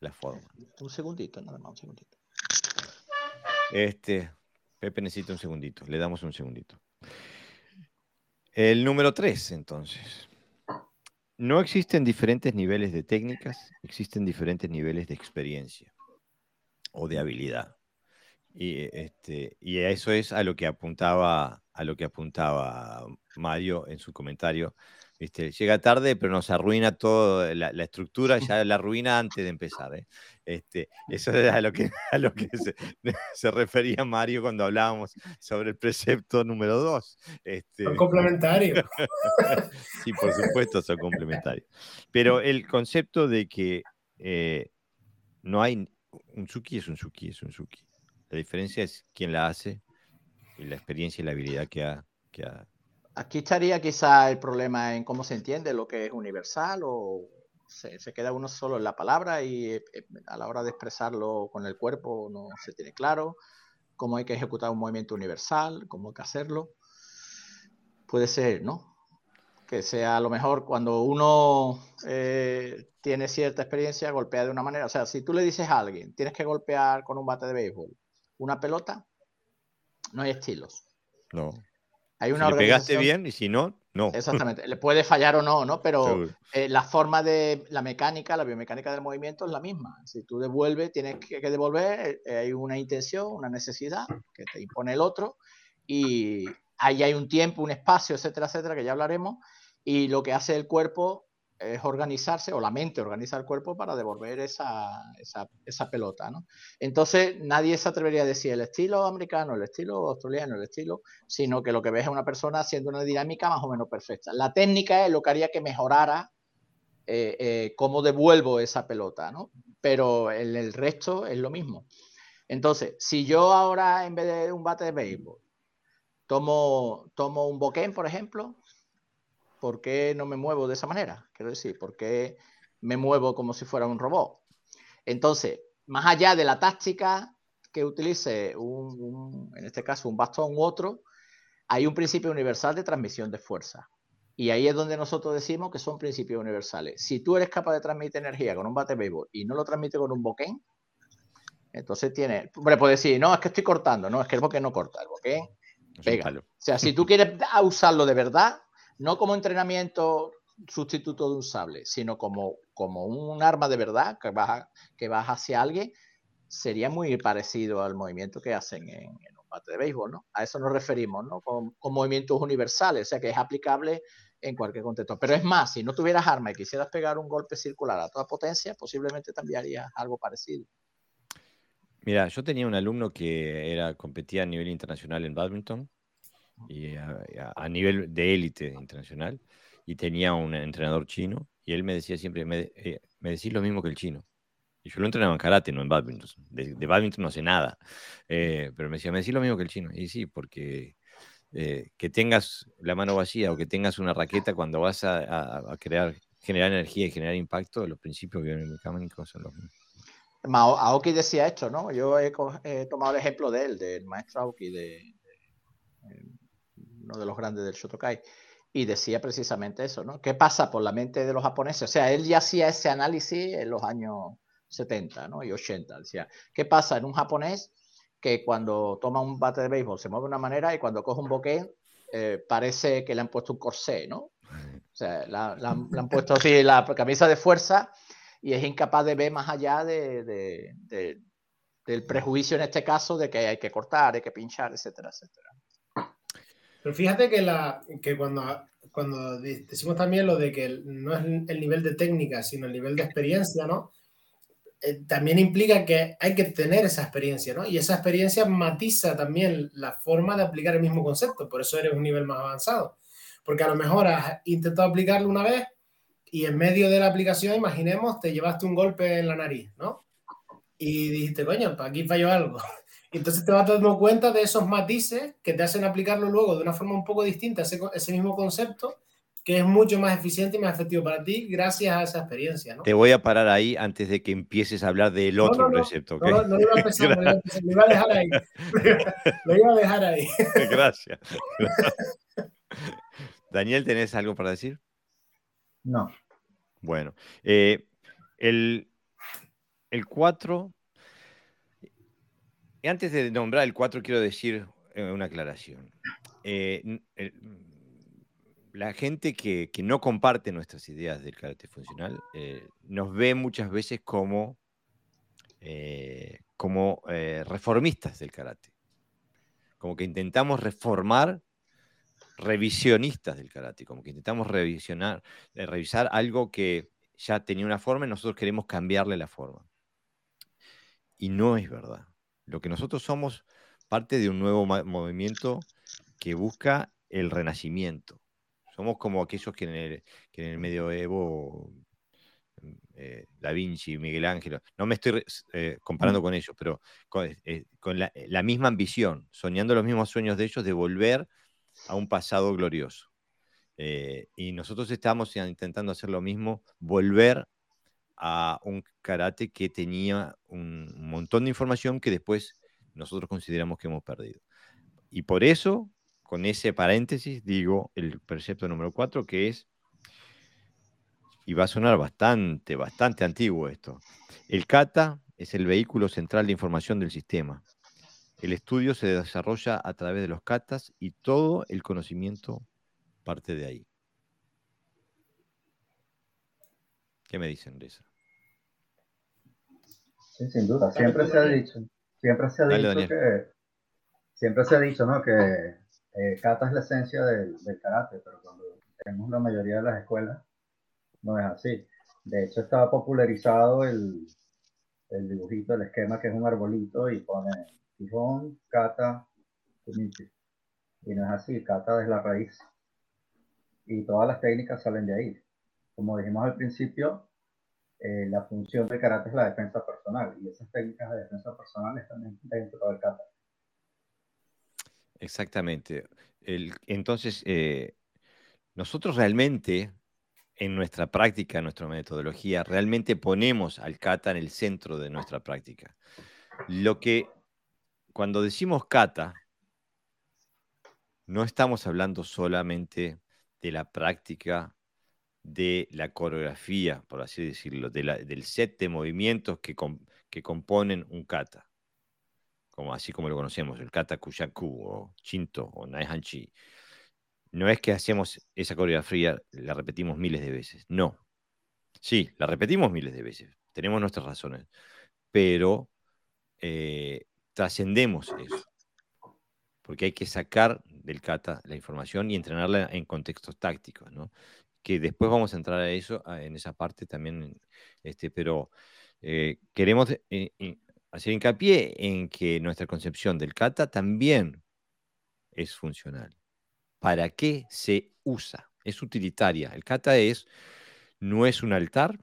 la forma. Un segundito, nada más, un segundito. Este, Pepe necesita un segundito, le damos un segundito. El número tres, entonces. No existen diferentes niveles de técnicas, existen diferentes niveles de experiencia o de habilidad. Y, este, y eso es a lo que apuntaba, a lo que apuntaba Mario en su comentario llega tarde, pero nos arruina toda la, estructura, *laughs* ya la arruina antes de empezar. ¿eh? Este, eso es a lo que, *laughs* a lo que *laughs* se, refería Mario cuando hablábamos sobre el precepto número 2. Este, son complementarios. sí, por supuesto, son complementarios. Pero el concepto de que eh, no hay. Un suki es un suki, es un suki. La diferencia es quién la hace y la experiencia y la habilidad que ha, que ha Aquí estaría quizá el problema en cómo se entiende lo que es universal o se, queda uno solo en la palabra y eh, eh, a la hora de expresarlo con el cuerpo no se tiene claro cómo hay que ejecutar un movimiento universal, cómo hay que hacerlo. Puede ser, ¿no? Que sea a lo mejor cuando uno eh, tiene cierta experiencia, golpea de una manera. O sea, si tú le dices a alguien, tienes que golpear con un bate de béisbol una pelota, no hay estilos. No. Hay una si le pegaste bien y si no, no. Exactamente. Le puede fallar o no, ¿no? Pero eh, la forma de la mecánica, la biomecánica del movimiento es la misma. Si tú devuelves, tienes que, devolver, eh, hay una intención, una necesidad que te impone el otro y ahí hay un tiempo, un espacio, etcétera, etcétera, que ya hablaremos. Y lo que hace el cuerpo es organizarse, o la mente organiza el cuerpo para devolver esa, esa, pelota, ¿no? Entonces, nadie se atrevería a decir el estilo americano, el estilo australiano, el estilo, sino que lo que ves es una persona haciendo una dinámica más o menos perfecta. La técnica es lo que haría que mejorara eh, eh, cómo devuelvo esa pelota, ¿no? Pero el, el resto es lo mismo. Entonces, si yo ahora, en vez de un bate de béisbol, tomo, tomo un boquén, por ejemplo, ¿por qué no me muevo de esa manera? Quiero decir, ¿por qué me muevo como si fuera un robot? Entonces, más allá de la táctica que utilice, un, en este caso un bastón u otro, hay un principio universal de transmisión de fuerza. Y ahí es donde nosotros decimos que son principios universales. Si tú eres capaz de transmitir energía con un bate béisbol y no lo transmite con un boquén, entonces tiene. Hombre, puede decir, no, es que estoy cortando. No, es que el boquén no corta. El boquén pega. O sea, si tú quieres usarlo de verdad, no como entrenamiento sustituto de un sable, sino como, como un arma de verdad que vas, que vas hacia alguien, sería muy parecido al movimiento que hacen en, un bate de béisbol, ¿no? A eso nos referimos, ¿no? Con, movimientos universales, o sea que es aplicable en cualquier contexto. Pero es más, si no tuvieras arma y quisieras pegar un golpe circular a toda potencia, posiblemente también harías algo parecido. Mira, yo tenía un alumno que era, competía a nivel internacional en badminton y a, nivel de élite internacional y tenía un entrenador chino y él me decía siempre, me, eh, me decís lo mismo que el chino. Y yo lo entrenaba en karate, no en badminton. De, de badminton no sé nada. Eh, pero me decía, me decís lo mismo que el chino. Y sí, porque eh, que tengas la mano vacía o que tengas una raqueta cuando vas a, crear, generar energía y generar impacto, los principios biomecánicos son los mismos. Aoki decía esto, ¿no? Yo he, tomado el ejemplo de él, del maestro Aoki, de, de los grandes del Shotokai, y decía precisamente eso, ¿no? ¿Qué pasa por la mente de los japoneses? O sea, él ya hacía ese análisis en los años 70 ¿no? y 80. Decía, ¿qué pasa en un japonés que cuando toma un bate de béisbol se mueve de una manera y cuando coge un boquete eh, parece que le han puesto un corsé, ¿no? O sea, le han puesto así la camisa de fuerza y es incapaz de ver más allá de, del prejuicio en este caso de que hay que cortar, hay que pinchar, etcétera, etcétera. Pero fíjate que, la, que cuando, cuando decimos también lo de que no es el nivel de técnica, sino el nivel de experiencia, ¿no? Eh, también implica que hay que tener esa experiencia, ¿no? Y esa experiencia matiza también la forma de aplicar el mismo concepto, por eso eres un nivel más avanzado. Porque a lo mejor has intentado aplicarlo una vez y en medio de la aplicación, imaginemos, te llevaste un golpe en la nariz, ¿no? Y dijiste, coño, aquí falló algo. Y entonces te vas dando cuenta de esos matices que te hacen aplicarlo luego de una forma un poco distinta, ese, ese mismo concepto, que es mucho más eficiente y más efectivo para ti gracias a esa experiencia. ¿no? Te voy a parar ahí antes de que empieces a hablar del otro precepto. No, no, iba a empezar, lo iba a dejar ahí. *laughs* lo iba a dejar ahí. *laughs* Gracias. *laughs* Daniel, ¿tenés algo para decir? No. Bueno, eh, el, el 4, antes de nombrar el 4 quiero decir eh, una aclaración. Eh, la gente que, no comparte nuestras ideas del carácter funcional eh, nos ve muchas veces como, como reformistas del karate. Como que intentamos reformar revisionistas del karate, como que intentamos revisionar, revisar algo que ya tenía una forma y nosotros queremos cambiarle la forma. Y no es verdad. Lo que nosotros somos parte de un nuevo movimiento que busca el renacimiento somos como aquellos que en el, que en el medioevo, mm, eh, Da Vinci, Miguel Ángel, no me estoy eh, comparando con ellos, pero con, eh, la, misma ambición, soñando los mismos sueños de ellos de volver a un pasado glorioso. y nosotros estamos intentando hacer lo mismo, volver a un karate que tenía un montón de información que después nosotros consideramos que hemos perdido. Y por eso con ese paréntesis digo el precepto número 4, que es, y va a sonar bastante, bastante antiguo esto, el kata es el vehículo central de información del sistema. El estudio se desarrolla a través de los katas y todo el conocimiento parte de ahí. ¿Qué me dicen de eso? Sí, sin duda. Siempre se ha dicho, siempre se ha dicho que, siempre se ha dicho, ¿no? Que eh, kata es la esencia del, karate, pero cuando tenemos la mayoría de las escuelas, no es así. De hecho, estaba popularizado el, el dibujito, el esquema que es un arbolito y pone Tijón, kata, kunichi. Y no es así, kata es la raíz. Y todas las técnicas salen de ahí. Como dijimos al principio, eh, la función del karate es la defensa personal y esas técnicas de defensa personal están dentro del kata. Exactamente. entonces, eh, nosotros realmente, en nuestra práctica, en nuestra metodología, realmente ponemos al kata en el centro de nuestra práctica. Lo que, cuando decimos kata, no estamos hablando solamente de la práctica de la coreografía, por así decirlo, del set de movimientos que, que componen un kata como así como lo conocemos, el kata kuyaku o chinto o naihanchi, no es que hacemos esa coreografía, la repetimos miles de veces, no. Sí, la repetimos miles de veces, tenemos nuestras razones, pero eh, trascendemos eso. porque hay que sacar del kata la información y entrenarla en contextos tácticos, ¿no? Que después vamos a entrar a eso, en esa parte también, este, pero eh, queremos eh, hacer hincapié en que nuestra concepción del kata también es funcional. ¿Para qué se usa? Es utilitaria. El kata es, no es un altar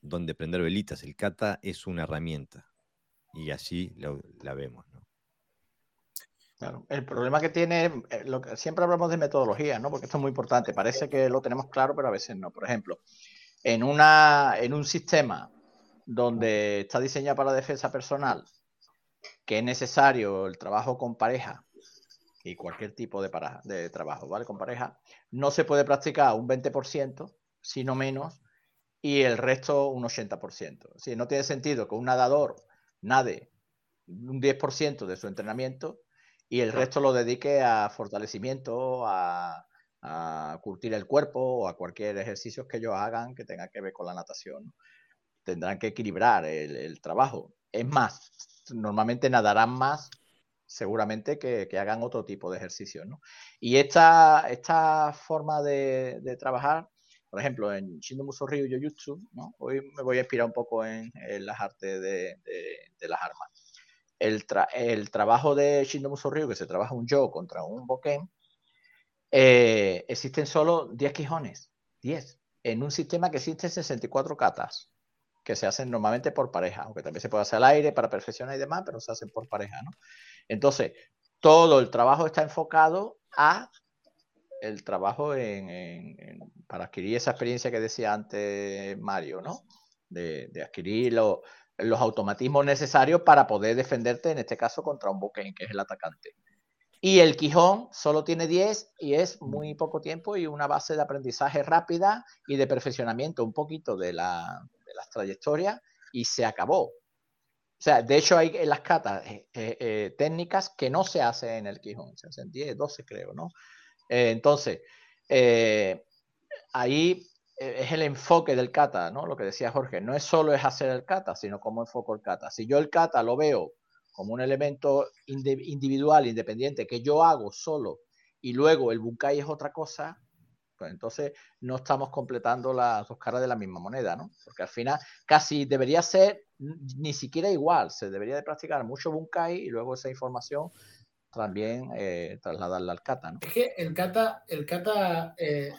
donde prender velitas. El kata es una herramienta. Y así la vemos. Claro. El problema que tiene, eh, lo siempre hablamos de metodología, ¿no? Porque esto es muy importante. Parece que lo tenemos claro, pero a veces no. Por ejemplo, en, una, en un sistema donde está diseñado para la defensa personal, que es necesario el trabajo con pareja y cualquier tipo de, para, de trabajo, ¿vale? Con pareja, no se puede practicar un 20%, sino menos, y el resto un 80%. Si no tiene sentido que un nadador nade un 10% de su entrenamiento y el resto lo dedique a fortalecimiento, a, curtir el cuerpo o a cualquier ejercicio que ellos hagan que tenga que ver con la natación. Tendrán que equilibrar el, trabajo. Es más, normalmente nadarán más seguramente que, hagan otro tipo de ejercicio. Y esta, esta forma de, trabajar, por ejemplo, en Shindo Muso Ryu Yoyutsu, ¿no? hoy me voy a inspirar un poco en, las artes de, las armas el, trabajo de Shindomu Ryu, que se trabaja un yo contra un Boken, eh, existen solo 10 quijones, 10, en un sistema que existe 64 katas, que se hacen normalmente por pareja, aunque también se puede hacer al aire para perfeccionar y demás, pero se hacen por pareja, ¿no? Entonces, todo el trabajo está enfocado a el trabajo en, para adquirir esa experiencia que decía antes Mario, ¿no? De, de los automatismos necesarios para poder defenderte, en este caso, contra un Boken, que es el atacante. Y el Quijón solo tiene 10 y es muy poco tiempo y una base de aprendizaje rápida y de perfeccionamiento un poquito de, la, de las trayectorias y se acabó. O sea, de hecho hay en las catas eh, eh, eh, técnicas que no se hacen en el Quijón, se hacen 10, 12 creo, ¿no? entonces, ahí es el enfoque del kata, ¿no? Lo que decía Jorge, no es solo es hacer el kata, sino cómo enfoco el kata. Si yo el kata lo veo como un elemento individual, independiente, que yo hago solo, y luego el bunkai es otra cosa, pues entonces no estamos completando las dos caras de la misma moneda, ¿no? Porque al final casi debería ser ni siquiera igual, se debería de practicar mucho bunkai y luego esa información también eh, trasladarla al kata, ¿no? Es que el kata, el kata eh,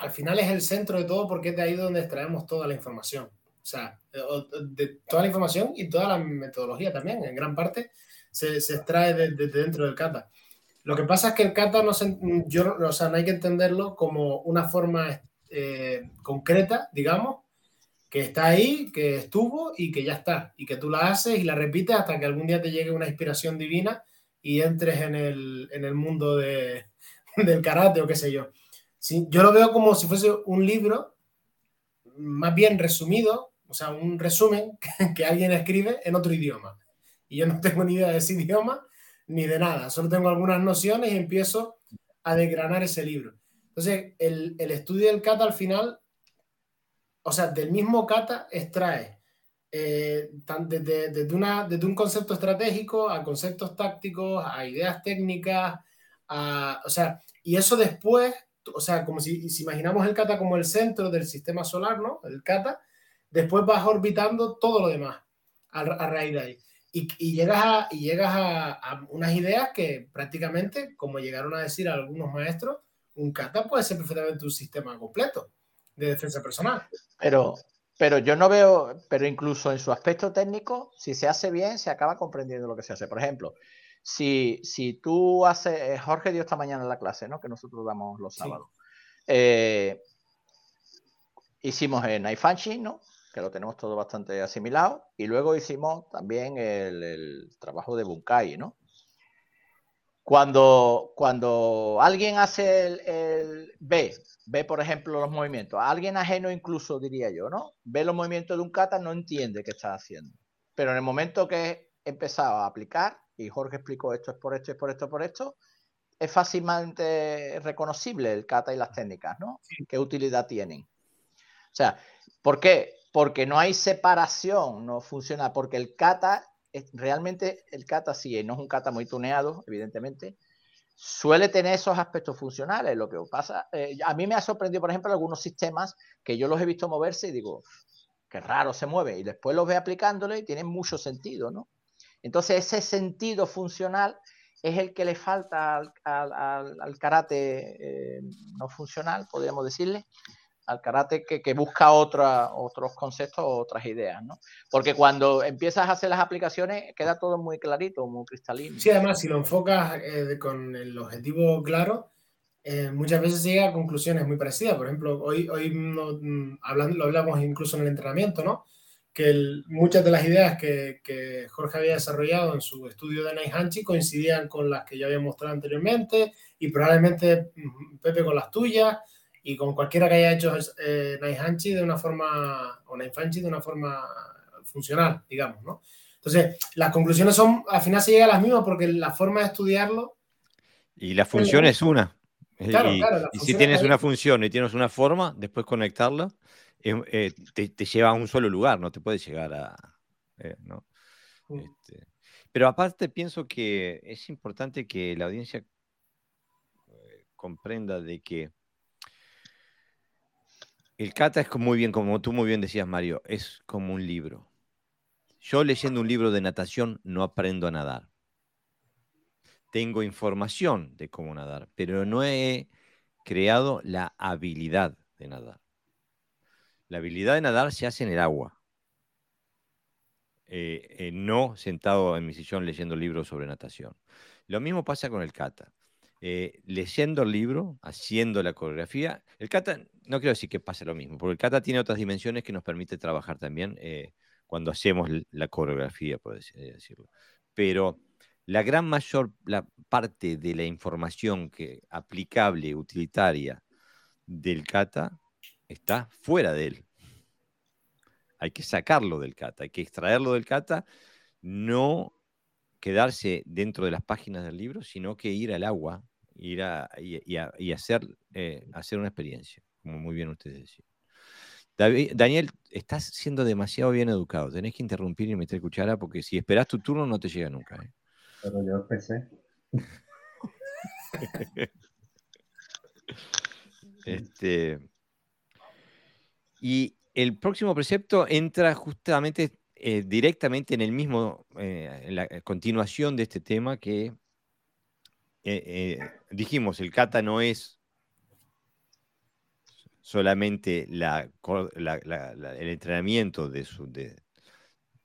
al final es el centro de todo porque es de ahí donde extraemos toda la información. O sea, de, toda la información y toda la metodología también, en gran parte, se, extrae desde dentro del kata. Lo que pasa es que el kata no, yo, o sea, no hay que entenderlo como una forma eh, concreta, digamos, que está ahí, que estuvo y que ya está, y que tú la haces y la repites hasta que algún día te llegue una inspiración divina y entres en el, en el mundo de, *laughs* del karate o qué sé yo yo lo veo como si fuese un libro más bien resumido, o sea, un resumen *laughs* que, alguien escribe en otro idioma. Y yo no tengo ni idea de ese *laughs* idioma ni de nada, solo tengo algunas nociones y empiezo a desgranar ese libro. Entonces, el, estudio del kata al final, o sea, del mismo kata extrae eh, desde, desde, un concepto estratégico a conceptos tácticos, a ideas técnicas, a, o sea, y eso después o sea, como si, imaginamos el kata como el centro del sistema solar, ¿no? El kata, después vas orbitando todo lo demás a, raíz de ahí. Y, llegas, a, y llegas a, unas ideas que prácticamente, como llegaron a decir algunos maestros, un kata puede ser perfectamente un sistema completo de defensa personal. Pero, pero yo no veo, pero incluso en su aspecto técnico, si se hace bien, se acaba comprendiendo lo que se hace. Por ejemplo, si, si tú haces, eh, Jorge dio esta mañana en la clase, ¿no? Que nosotros damos los sábados. Eh, hicimos el Naifanshi, ¿no? Que lo tenemos todo bastante asimilado. Y luego hicimos también el, trabajo de Bunkai, ¿no? Cuando, cuando alguien hace el, el, ve, ve por ejemplo los movimientos, alguien ajeno incluso diría yo, ¿no? Ve los movimientos de un kata, no entiende qué está haciendo. Pero en el momento que empezaba a aplicar, y Jorge explicó esto es por esto, es por esto, por esto, es fácilmente reconocible el kata y las técnicas, ¿no? ¿Qué utilidad tienen? O sea, ¿por qué? Porque no hay separación, no funciona, porque el kata realmente el kata sí, no es un kata muy tuneado, evidentemente, suele tener esos aspectos funcionales. Lo que pasa, eh, a mí me ha sorprendido, por ejemplo, algunos sistemas que yo los he visto moverse y digo, qué raro se mueve, y después los ve aplicándole y tienen mucho sentido, ¿no? Entonces, ese sentido funcional es el que le falta al, karate eh, no funcional, podríamos decirle, al karate que, busca otra, otros conceptos, otras ideas, ¿no? Porque cuando empiezas a hacer las aplicaciones queda todo muy clarito, muy cristalino. Sí, además, si lo enfocas eh, con el objetivo claro, eh, muchas veces llega a conclusiones muy parecidas. Por ejemplo, hoy, hoy mm, hablando, lo hablamos incluso en el entrenamiento, ¿no? Que muchas de las ideas que, que, Jorge había desarrollado en su estudio de Naihanchi coincidían con las que yo había mostrado anteriormente y probablemente mm, Pepe con las tuyas y con cualquiera que haya hecho eh, Naihanchi de una forma, o Naifanchi de una forma funcional, digamos, ¿no? Entonces, las conclusiones son, al final se llega a las mismas porque la forma de estudiarlo... Y la función es una. y, si tienes una función y tienes una forma, después conectarla, eh, te, lleva a un solo lugar, no te puedes llegar a... Eh, ¿no? Mm. Este, pero aparte pienso que es importante que la audiencia eh, comprenda de que el kata es muy bien, como tú muy bien decías, Mario, es como un libro. Yo leyendo un libro de natación no aprendo a nadar. Tengo información de cómo nadar, pero no he creado la habilidad de nadar. La habilidad de nadar se hace en el agua. Eh, eh, no sentado en mi sillón leyendo libros sobre natación. Lo mismo pasa con el kata. Eh, leyendo el libro, haciendo la coreografía. El kata, no quiero decir que pase lo mismo, porque el kata tiene otras dimensiones que nos permite trabajar también cuando hacemos la coreografía, por decirlo. Pero la gran mayor la parte de la información que, aplicable, utilitaria del kata está fuera de él. Hay que sacarlo del kata, hay que extraerlo del kata, no quedarse dentro de las páginas del libro, sino que ir al agua ir a, y, hacer, eh, hacer una experiencia, como muy bien ustedes decían. Daniel, estás siendo demasiado bien educado. Tenés que interrumpir y meter cuchara porque si esperás tu turno no te llega nunca. ¿eh? Pero yo empecé. *laughs* este, y el próximo precepto entra justamente eh, directamente en el mismo, en la continuación de este tema que eh, eh, dijimos, el kata no es solamente la, el entrenamiento de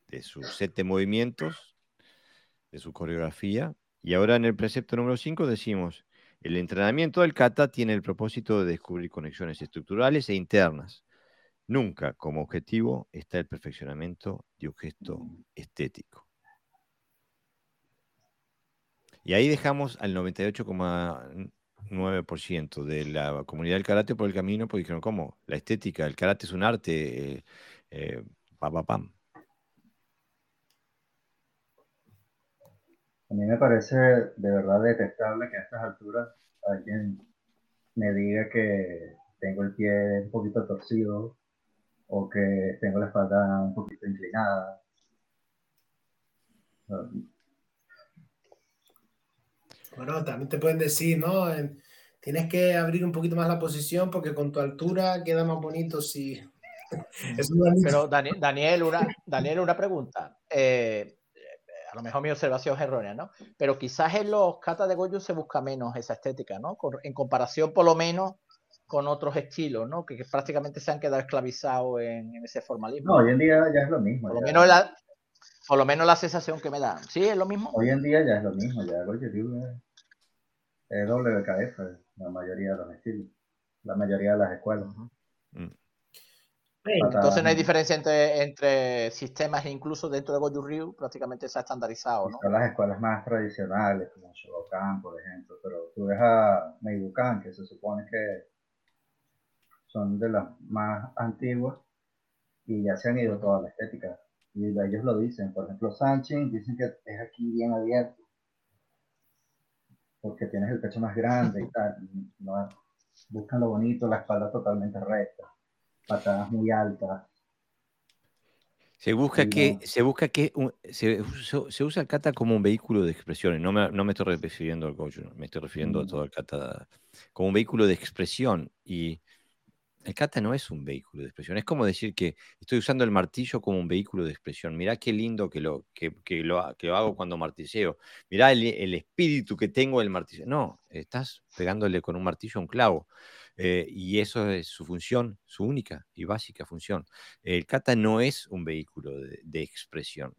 de, su set de movimientos, de su coreografía. Y ahora en el precepto número 5 decimos, el entrenamiento del kata tiene el propósito de descubrir conexiones estructurales e internas. Nunca como objetivo está el perfeccionamiento de un gesto estético. Y ahí dejamos al 98,9% de la comunidad del karate por el camino, porque dijeron, ¿cómo? La estética, el karate es un arte, eh, pam, pam. A mí me parece de verdad detestable que a estas alturas alguien me diga que tengo el pie un poquito torcido o que tengo la espalda un poquito inclinada. Bueno, también te pueden decir, ¿no? Tienes que abrir un poquito más la posición porque con tu altura queda más bonito si... *laughs* Pero Daniel, una, Daniel, una pregunta. Eh, a lo mejor mi observación es errónea, ¿no? Pero quizás en los katas de Goju se busca menos esa estética, ¿no? en comparación por lo menos con otros estilos, ¿no? Que, prácticamente se han quedado esclavizados en, ese formalismo. No, hoy en día ya es lo mismo. Por lo menos la, por lo menos la sensación que me da. ¿Sí? ¿Es lo mismo? Hoy en día ya es lo mismo. Ya Goju es doble de cabeza la mayoría de los estilos, la mayoría de las escuelas. Mm. Entonces no hay diferencia entre, entre sistemas, incluso dentro de Goju Ryu prácticamente se ha estandarizado, ¿no? Son las escuelas más tradicionales, como Shogokan, por ejemplo, pero tú ves a Meibukan, que se supone que son de las más antiguas, y ya se han ido toda la estética. Y ellos lo dicen, por ejemplo, Sanchin dicen que es aquí bien abierto, porque tienes el pecho más grande y tal. buscan lo bonito, la espalda totalmente recta, patadas muy altas. Se busca que, no. se busca que un- se, se usa el kata como un vehículo de expresiones. No me, no me estoy refiriendo al Goju, me estoy refiriendo a Mm. todo el kata como un vehículo de expresión. Y el kata no es un vehículo de expresión. Es como decir que estoy usando el martillo como un vehículo de expresión. Mirá qué lindo que lo, que, lo, que lo hago cuando martilleo. Mirá el, espíritu que tengo del martillo. No, estás pegándole con un martillo a un clavo. Eh, y eso es su función, su única y básica función. El kata no es un vehículo de, expresión.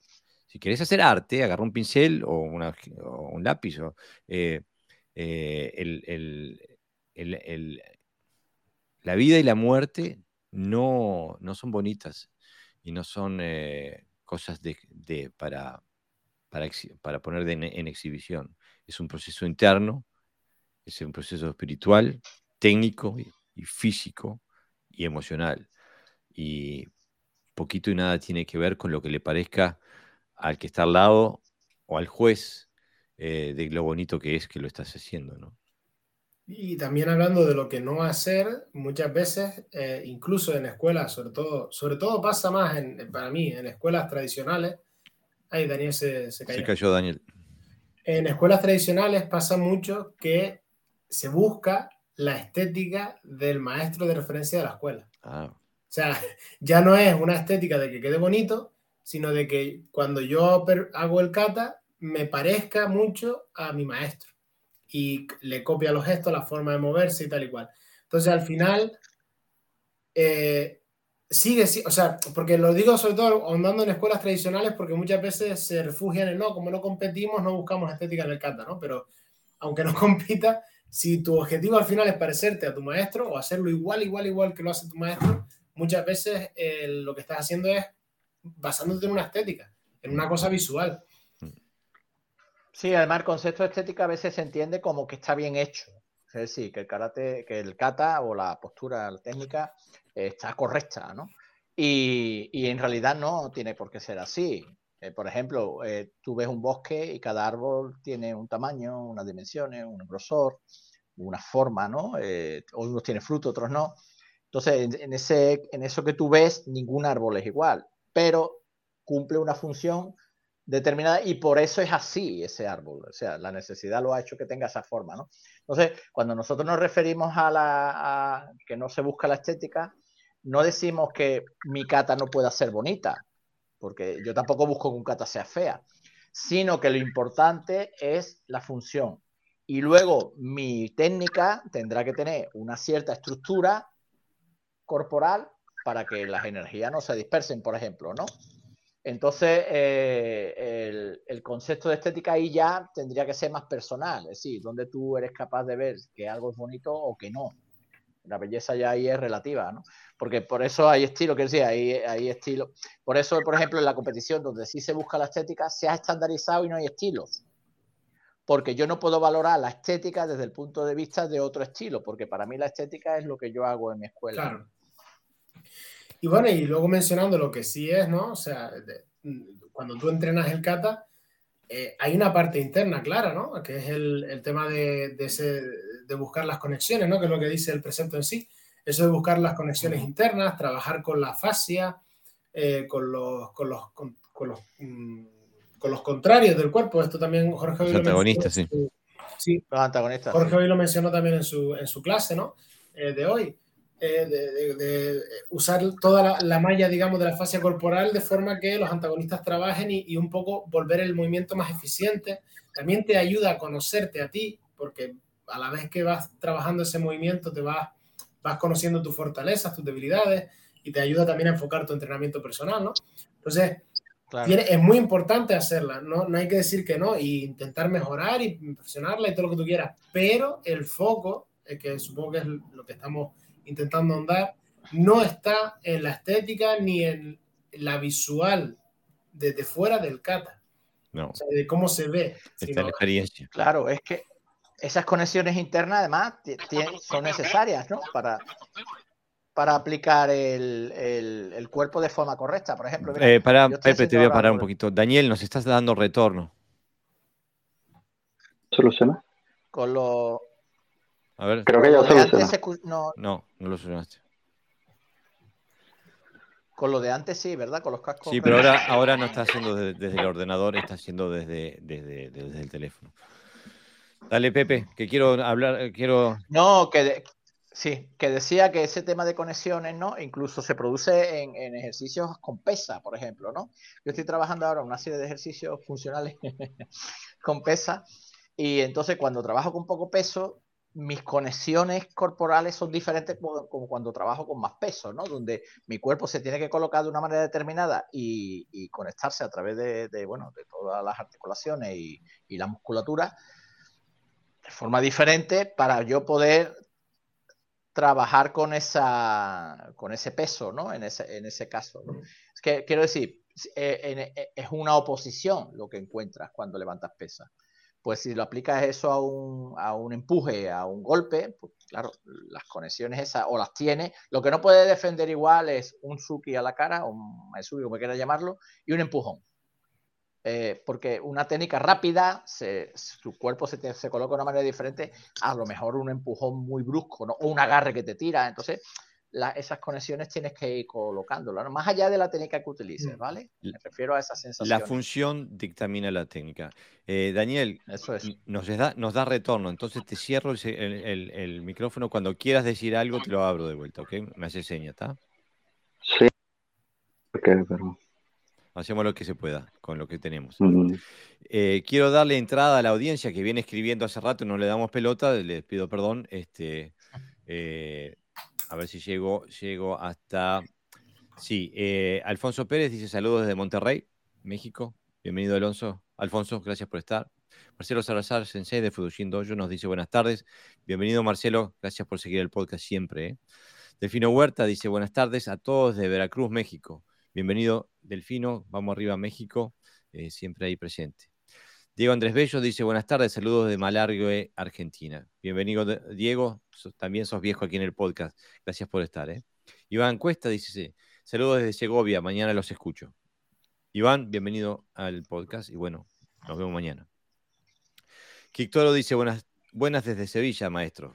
Si querés hacer arte, agarra un pincel o, un lápiz. o, eh, eh, el- el- el- la vida y la muerte no, no son bonitas y no son eh, cosas de, para, para, para poner en, exhibición. Es un proceso interno, es un proceso espiritual, técnico y, y físico y emocional. Y poquito y nada tiene que ver con lo que le parezca al que está al lado o al juez eh, de lo bonito que es que lo estás haciendo, ¿no? Y también hablando de lo que no hacer, muchas veces, eh, incluso en escuelas, sobre todo, sobre todo pasa más en, para mí, en escuelas tradicionales. Ay, Daniel se, se cayó. Se cayó Daniel. En escuelas tradicionales pasa mucho que se busca la estética del maestro de referencia de la escuela. Ah, O sea, *laughs* ya no es una estética de que quede bonito, sino de que cuando yo hago el kata me parezca mucho a mi maestro y le copia los gestos, la forma de moverse y tal y cual. Entonces, al final, eh, sigue, o sea, porque lo digo sobre todo ahondando en escuelas tradicionales, porque muchas veces se refugian en, no, como no competimos, no buscamos estética en el kata, ¿no? Pero aunque no *laughs* compita, si tu objetivo al final es parecerte a tu maestro o hacerlo igual, igual, igual que lo hace tu maestro, muchas veces eh, lo que estás haciendo es basándote en una estética, en una cosa visual. Sí, además el concepto de estética a veces se entiende como que está bien hecho. Es decir, que el karate, que el kata o la postura, la técnica está correcta, ¿no? Y, y en realidad no tiene por qué ser así. Eh, por ejemplo, eh, tú ves un bosque y cada árbol tiene un tamaño, unas dimensiones, un grosor, una forma, ¿no? Eh, unos tienen fruto, otros no. Entonces, en, en ese, en eso que tú ves, ningún árbol es igual, pero cumple una función determinada y por eso es así ese árbol. O sea, la necesidad lo ha hecho que tenga esa forma, ¿no? Entonces, cuando nosotros nos referimos a la a que no se busca la estética, no decimos que mi kata no pueda ser bonita, porque yo tampoco busco que un kata sea fea, sino que lo importante es la función. Y luego mi técnica tendrá que tener una cierta estructura corporal para que las energías no se dispersen, por ejemplo, ¿no? Entonces, eh, el, concepto de estética ahí ya tendría que ser más personal, es decir, donde tú eres capaz de ver que algo es bonito o que no. La belleza ya ahí es relativa, ¿no? Porque por eso hay estilo, que decir, hay, hay estilo. Por eso, por ejemplo, en la competición donde sí se busca la estética, se ha estandarizado y no hay estilos. Porque yo no puedo valorar la estética desde el punto de vista de otro estilo, porque para mí la estética es lo que yo hago en mi escuela. Claro. Y bueno, y luego mencionando lo que sí es, ¿no? O sea, de, cuando tú entrenas el kata, eh, hay una parte interna clara, ¿no? Que es el, el tema de, de, ese, de, buscar las conexiones, ¿no? Que es lo que dice el precepto en sí. Eso de buscar las conexiones internas, trabajar con la fascia, eh, con, los, con, los, con, con, los, mm, con los contrarios del cuerpo. Esto también Jorge Los antagonistas, sí. Sí. Los antagonistas. Jorge sí. hoy lo mencionó también en su, en su clase, ¿no? Eh, de hoy. Eh, de, de, de, usar toda la, la, malla, digamos, de la fascia corporal de forma que los antagonistas trabajen y, y, un poco volver el movimiento más eficiente. También te ayuda a conocerte a ti, porque a la vez que vas trabajando ese movimiento te vas, vas conociendo tus fortalezas, tus debilidades y te ayuda también a enfocar tu entrenamiento personal, ¿no? Entonces, claro. tiene, es muy importante hacerla, ¿no? no hay que decir que no, e intentar mejorar y perfeccionarla y todo lo que tú quieras, pero el foco, es que supongo que es lo que estamos intentando andar, no está en la estética ni en la visual desde fuera del kata. No. O sea, de cómo se ve. Está sino, la experiencia. Claro, es que esas conexiones internas además son necesarias, ¿no? Para, para aplicar el, el, el, cuerpo de forma correcta. Por ejemplo, mira, eh, para, Pepe, te voy a parar un poquito. Daniel, nos estás dando retorno. ¿Soluciona? Con los a ver. Creo que ya. No, no, no lo solucionaste. Con lo de antes sí, ¿verdad? Con los cascos. Sí, pero ahora, ahora no está haciendo desde, el ordenador, está haciendo desde, desde, desde, el teléfono. Dale, Pepe, que quiero hablar, quiero... No, que, Sí, que decía que ese tema de conexiones, ¿no? Incluso se produce en, ejercicios con pesa, por ejemplo, ¿no? Yo estoy trabajando ahora en una serie de ejercicios funcionales *laughs* con pesa y entonces cuando trabajo con poco peso, mis conexiones corporales son diferentes como, cuando trabajo con más peso, ¿no? Donde mi cuerpo se tiene que colocar de una manera determinada y, conectarse a través de, bueno, de todas las articulaciones y, la musculatura de forma diferente para yo poder trabajar con, esa, con ese peso, ¿no? En ese, en ese caso. Es que quiero decir, eh, eh, es una oposición lo que encuentras cuando levantas pesas. Pues si lo aplicas eso a un, a un empuje, a un golpe, pues claro, las conexiones esas o las tiene. Lo que no puede defender igual es un suki a la cara, o un suki como quiera llamarlo, y un empujón. Eh, porque una técnica rápida, su cuerpo se, se, coloca de una manera diferente, a lo mejor un empujón muy brusco o un agarre que te tira. Entonces, esas conexiones tienes que ir colocándolo, más allá de la técnica que utilices, mm. ¿vale? Me refiero a esa sensación. La función dictamina la técnica. Eh, Daniel, nos, da, nos da retorno, entonces te cierro el, el, micrófono. Cuando quieras decir algo, te lo abro de vuelta, ¿ok? Me hace seña, ¿está? Sí. Ok, perdón. Hacemos lo que se pueda con lo que tenemos. Eh, quiero darle entrada a la audiencia que viene escribiendo hace rato, no le damos pelota, les pido perdón. Este, eh, a ver si llego, llego hasta. Sí, eh, Alfonso Pérez dice saludos desde Monterrey, México. Bienvenido, Alonso. Alfonso, gracias por estar. Marcelo Salazar, sensei de Fudushin Dojo, nos dice buenas tardes. Bienvenido, Marcelo. Gracias por seguir el podcast siempre. Delfino Huerta dice buenas tardes a todos de Veracruz, México. Bienvenido, Delfino. Vamos arriba a México, eh, siempre ahí presente. Diego Andrés Bello dice buenas tardes, saludos de Malargue, Argentina. Bienvenido, Diego. También sos viejo aquí en el podcast. Gracias por estar. ¿eh? Iván Cuesta dice saludos desde Segovia. Mañana los escucho. Iván, bienvenido al podcast y bueno, nos vemos mañana. Quictoro dice buenas, buenas desde Sevilla, maestro.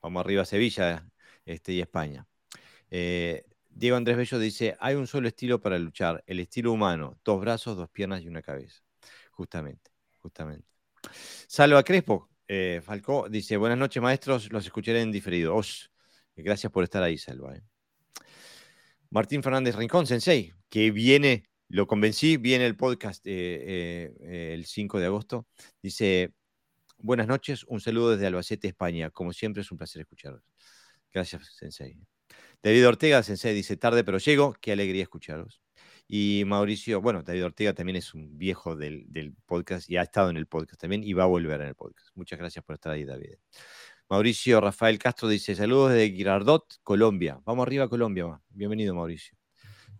Vamos arriba a Sevilla este, y España. Eh, Diego Andrés Bello dice, hay un solo estilo para luchar, el estilo humano, dos brazos, dos piernas y una cabeza. Justamente, justamente. Salva Crespo, eh, Falcó, dice, buenas noches maestros, los escucharé en diferido. gracias por estar ahí, Salva. Eh. Martín Fernández Rincón, Sensei, que viene, lo convencí, viene el podcast eh, el 5 de agosto. Dice, buenas noches, un saludo desde Albacete, España. Como siempre es un placer escucharos. Gracias, Sensei. David Ortega, Sensei, dice tarde, pero llego. Qué alegría escucharos. Y Mauricio, bueno, David Ortega también es un viejo del, podcast y ha estado en el podcast también y va a volver en el podcast. Muchas gracias por estar ahí, David. Mauricio Rafael Castro dice: Saludos de Girardot, Colombia. Vamos arriba, Colombia. Bienvenido, Mauricio.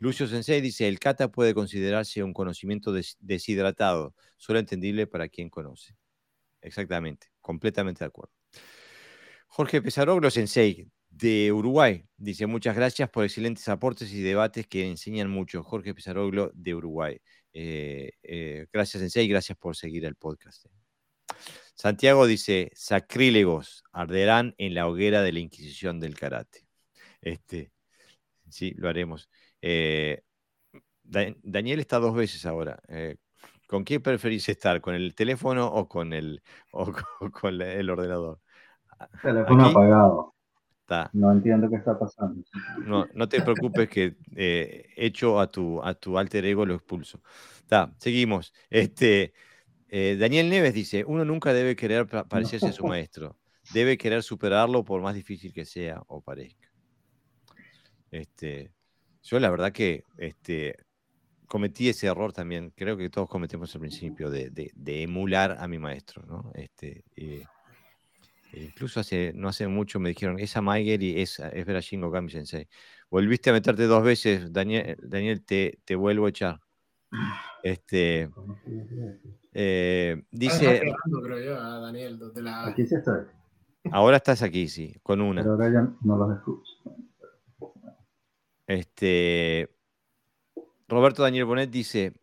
Lucio Sensei dice: El kata puede considerarse un conocimiento deshidratado, solo entendible para quien conoce. Exactamente, completamente de acuerdo. Jorge Pesaroglo Sensei, de Uruguay. Dice, muchas gracias por excelentes aportes y debates que enseñan mucho. Jorge Pizaroglo de Uruguay. Eh, eh, gracias, Sensei, gracias por seguir el podcast. Santiago dice, sacrílegos arderán en la hoguera de la Inquisición del Karate. Este, sí, lo haremos. Eh, Daniel está dos veces ahora. ¿Con qué preferís estar? ¿Con el teléfono o con el, *laughs* con, el ordenador? Teléfono apagado. No entiendo qué está pasando. No, no te preocupes que eh, hecho a tu, a tu alter ego lo expulso. seguimos. Este, eh, Daniel Neves dice, uno nunca debe querer parecerse a su maestro. Debe querer superarlo por más difícil que sea o parezca. Este, yo la verdad que este, cometí ese error también. Creo que todos cometemos al principio de, de, emular a mi maestro. ¿no? Este, eh, Incluso hace, no hace mucho me dijeron, esa Maiger y es, es Verashingo Kami Sensei. Volviste a meterte dos veces, Daniel, Daniel te, te vuelvo a echar. Este, eh, dice. Aquí sí estoy. Ahora estás aquí, sí, con una. Pero ahora ya no los escucho. Este, Roberto Daniel Bonet dice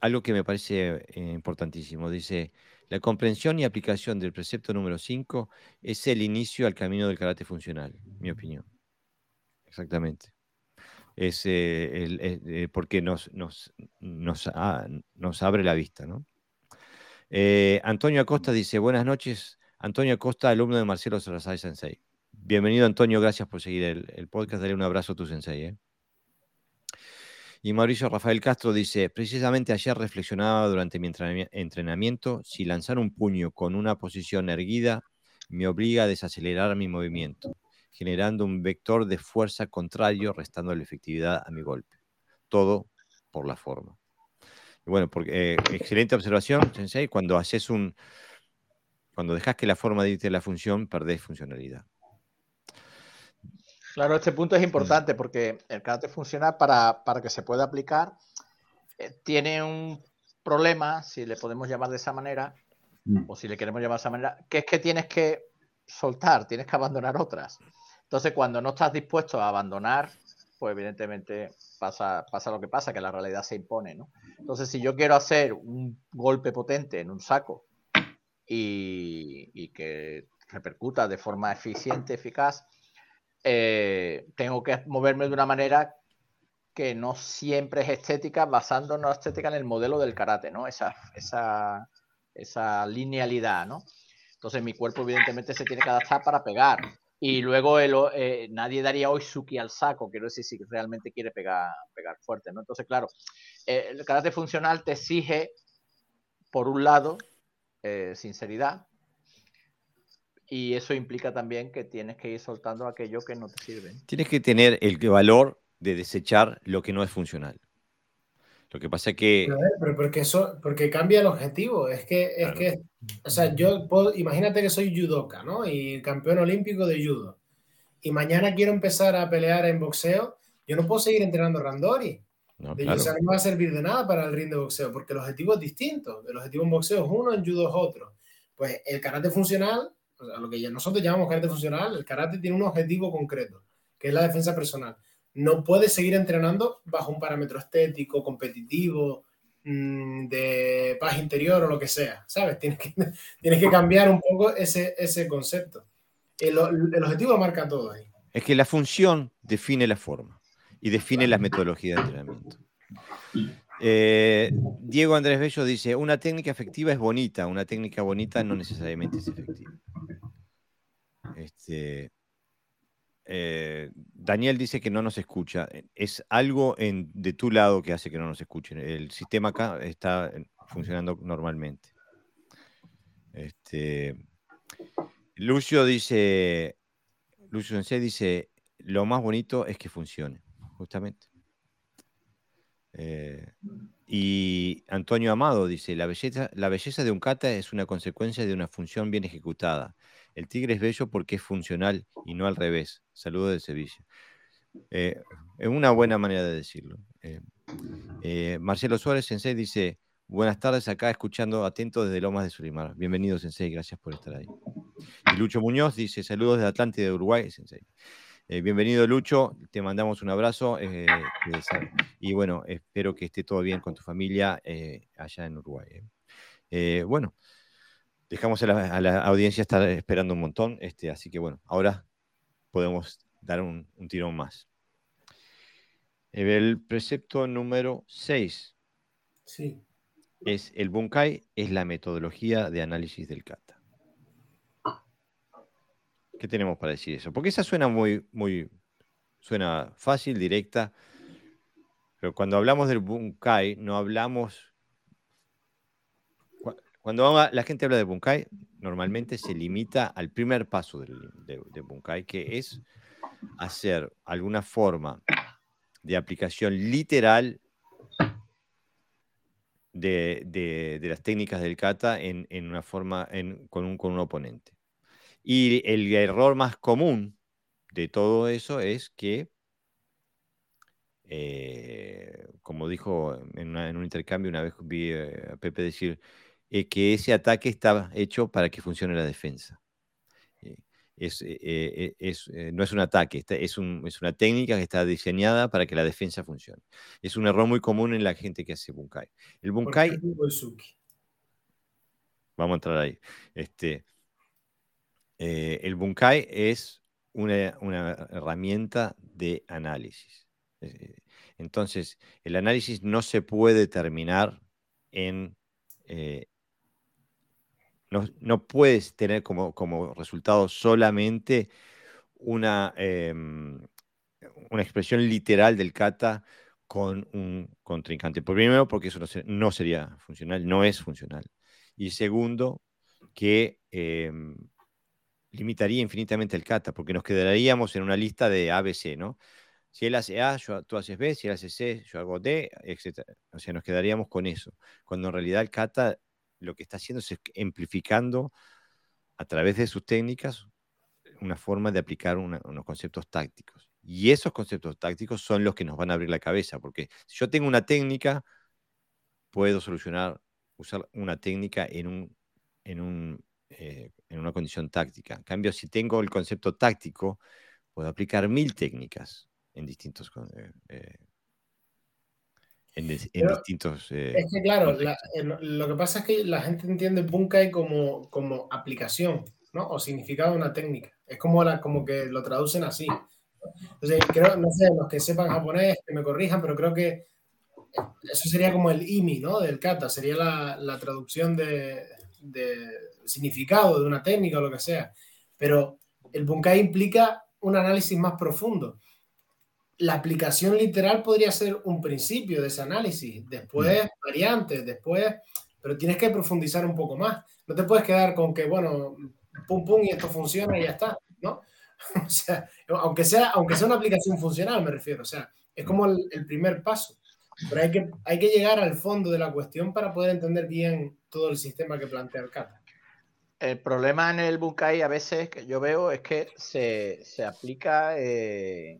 algo que me parece eh, importantísimo. Dice: la comprensión y aplicación del precepto número 5 es el inicio al camino del karate funcional, mi opinión. Exactamente. Es eh, eh, eh, porque nos, nos, abre la vista, ¿no? Antonio Acosta dice, buenas noches. Antonio Acosta, alumno de Marcelo Salazar Sensei. Bienvenido, Antonio, gracias por seguir el, el podcast. Dale un abrazo a tu sensei. Y Mauricio Rafael Castro dice, precisamente ayer reflexionaba durante mi entrenami- entrenamiento si lanzar un puño con una posición erguida me obliga a desacelerar mi movimiento, generando un vector de fuerza contrario, restando la efectividad a mi golpe. Todo por la forma. Y bueno, porque, eh, excelente observación, Sensei. Cuando haces un. Cuando dejas que la forma dicte la función, perdés funcionalidad. Claro, este punto es importante porque el karate funcional para, para que se pueda aplicar eh, tiene un problema, si le podemos llamar de esa manera, Mm. o si le queremos llamar de esa manera, que es que tienes que soltar, tienes que abandonar otras. Entonces, cuando no estás dispuesto a abandonar, pues evidentemente pasa, pasa lo que pasa, que la realidad se impone, ¿no? Entonces, si yo quiero hacer un golpe potente en un saco y, y que repercuta de forma eficiente, eficaz, eh, tengo que moverme de una manera que no siempre es estética, basándonos en la estética en el modelo del karate, ¿no? Esa, esa, esa linealidad, ¿no? Entonces mi cuerpo evidentemente se tiene que adaptar para pegar. Y luego eh, nadie daría hoy suki al saco, quiero decir, si realmente quiere pegar, pegar fuerte, ¿no? Entonces, claro, eh, el karate funcional te exige, por un lado, eh, sinceridad, y eso implica también que tienes que ir soltando aquello que no te sirve. Tienes que tener el valor de desechar lo que no es funcional. Lo que pasa es que. Pero, pero porque eso, porque cambia el objetivo. Es que, es Claro. que, o sea, yo puedo, imagínate que soy judoka, ¿no? Y campeón olímpico de judo. Y mañana quiero empezar a pelear en boxeo. Yo no puedo seguir entrenando randori. no, De claro. judo, o sea, no me va a servir de nada para el ring de boxeo, porque el objetivo es distinto. El objetivo en boxeo es uno, en judo es otro. Pues el karate funcional, o sea, lo que nosotros llamamos karate funcional, el karate tiene un objetivo concreto, que es la defensa personal. No puedes seguir entrenando bajo un parámetro estético, competitivo, mm, de paz interior o lo que sea, ¿sabes? Tienes que, *laughs* tienes que cambiar un poco ese, ese concepto. El, el objetivo marca todo ahí. Es que la función define la forma y define las metodologías de entrenamiento. Eh, Diego Andrés Bello dice, una técnica efectiva es bonita, una técnica bonita no necesariamente es efectiva. Este, eh, Daniel dice que no nos escucha. Es algo de tu lado que hace que no nos escuchen. El sistema acá está funcionando normalmente. Este, Lucio dice, Lucio Sensei dice, lo más bonito es que funcione, justamente. Eh, y Antonio Amado dice, la belleza, la belleza de un kata es una consecuencia de una función bien ejecutada. El tigre es bello porque es funcional y no al revés. Saludos de Sevilla. Eh, es una buena manera de decirlo. Eh, eh, Marcelo Suárez Sensei dice, buenas tardes acá escuchando atento desde Lomas de Surimar. Bienvenido Sensei, gracias por estar ahí. Y Lucho Muñoz dice, saludos de Atlántida de Uruguay, Sensei. Bienvenido Lucho, te mandamos un abrazo y bueno, espero que esté todo bien con tu familia allá en Uruguay. bueno, dejamos a la, a la audiencia estar esperando un montón, este, así que bueno, ahora podemos dar un, un tirón más. El precepto número 6 Sí. es el Bunkai, es la metodología de análisis del kata. ¿Qué tenemos para decir eso? Porque esa suena muy, muy, suena fácil, directa, pero cuando hablamos del Bunkai, no hablamos. Cu- Cuando la gente habla de Bunkai, normalmente se limita al primer paso del, de, de Bunkai, que es hacer alguna forma de aplicación literal de, de- de las técnicas del kata en, en una forma en- con, un, con un oponente. Y el error más común de todo eso es que, eh, como dijo en, una- en un intercambio, una vez vi eh, a Pepe decir eh, que ese ataque está hecho para que funcione la defensa. Eh, es, eh, eh, es, no es un ataque, está- es, un- es una técnica que está diseñada para que la defensa funcione. Es un error muy común en la gente que hace Bunkai. El ¿Por Bunkai? Vamos a entrar ahí. Este, el Bunkai es una, una herramienta de análisis. Entonces, el análisis no se puede terminar en... eh, no, no puedes tener como, como resultado solamente una, em, una expresión literal del kata con un contrincante. Primero, porque eso no, no sería funcional, no es funcional. Y segundo, que em, limitaría infinitamente el kata, porque nos quedaríamos en una lista de ABC, ¿no? Si él hace A, yo- tú haces B, si él hace C, yo hago D, etc. O sea, nos quedaríamos con eso. Cuando en realidad el kata lo que está haciendo es amplificando a través de sus técnicas una forma de aplicar unos conceptos tácticos. Y esos conceptos tácticos son los que nos van a abrir la cabeza, porque si yo tengo una técnica, puedo solucionar, usar una técnica en, un, en, un, eh, en una condición táctica. En cambio, si tengo el concepto táctico, puedo aplicar mil técnicas en distintos, eh, eh, en, en Pero distintos eh, Es que, claro, la- lo que pasa es que la gente entiende Bunkai como, como aplicación, ¿no? O significado de una técnica. Es como, la, como que lo traducen así. Entonces, creo, no sé, los que sepan japonés, que me corrijan, pero creo que eso sería como el IMI, ¿no? Del kata, sería la, la traducción de, de significado de una técnica o lo que sea. Pero el Bunkai implica un análisis más profundo. La aplicación literal podría ser un principio de ese análisis, después variantes, después, pero tienes que profundizar un poco más. No te puedes quedar con que, bueno, pum, pum, y esto funciona y ya está, ¿no? *laughs* O sea, aunque sea, aunque sea una aplicación funcional, me refiero, o sea, es como el, el primer paso. Pero hay que, hay que llegar al fondo de la cuestión para poder entender bien todo el sistema que plantea el kata. El problema en el Bunkai a veces que yo veo es que se, se aplica, eh,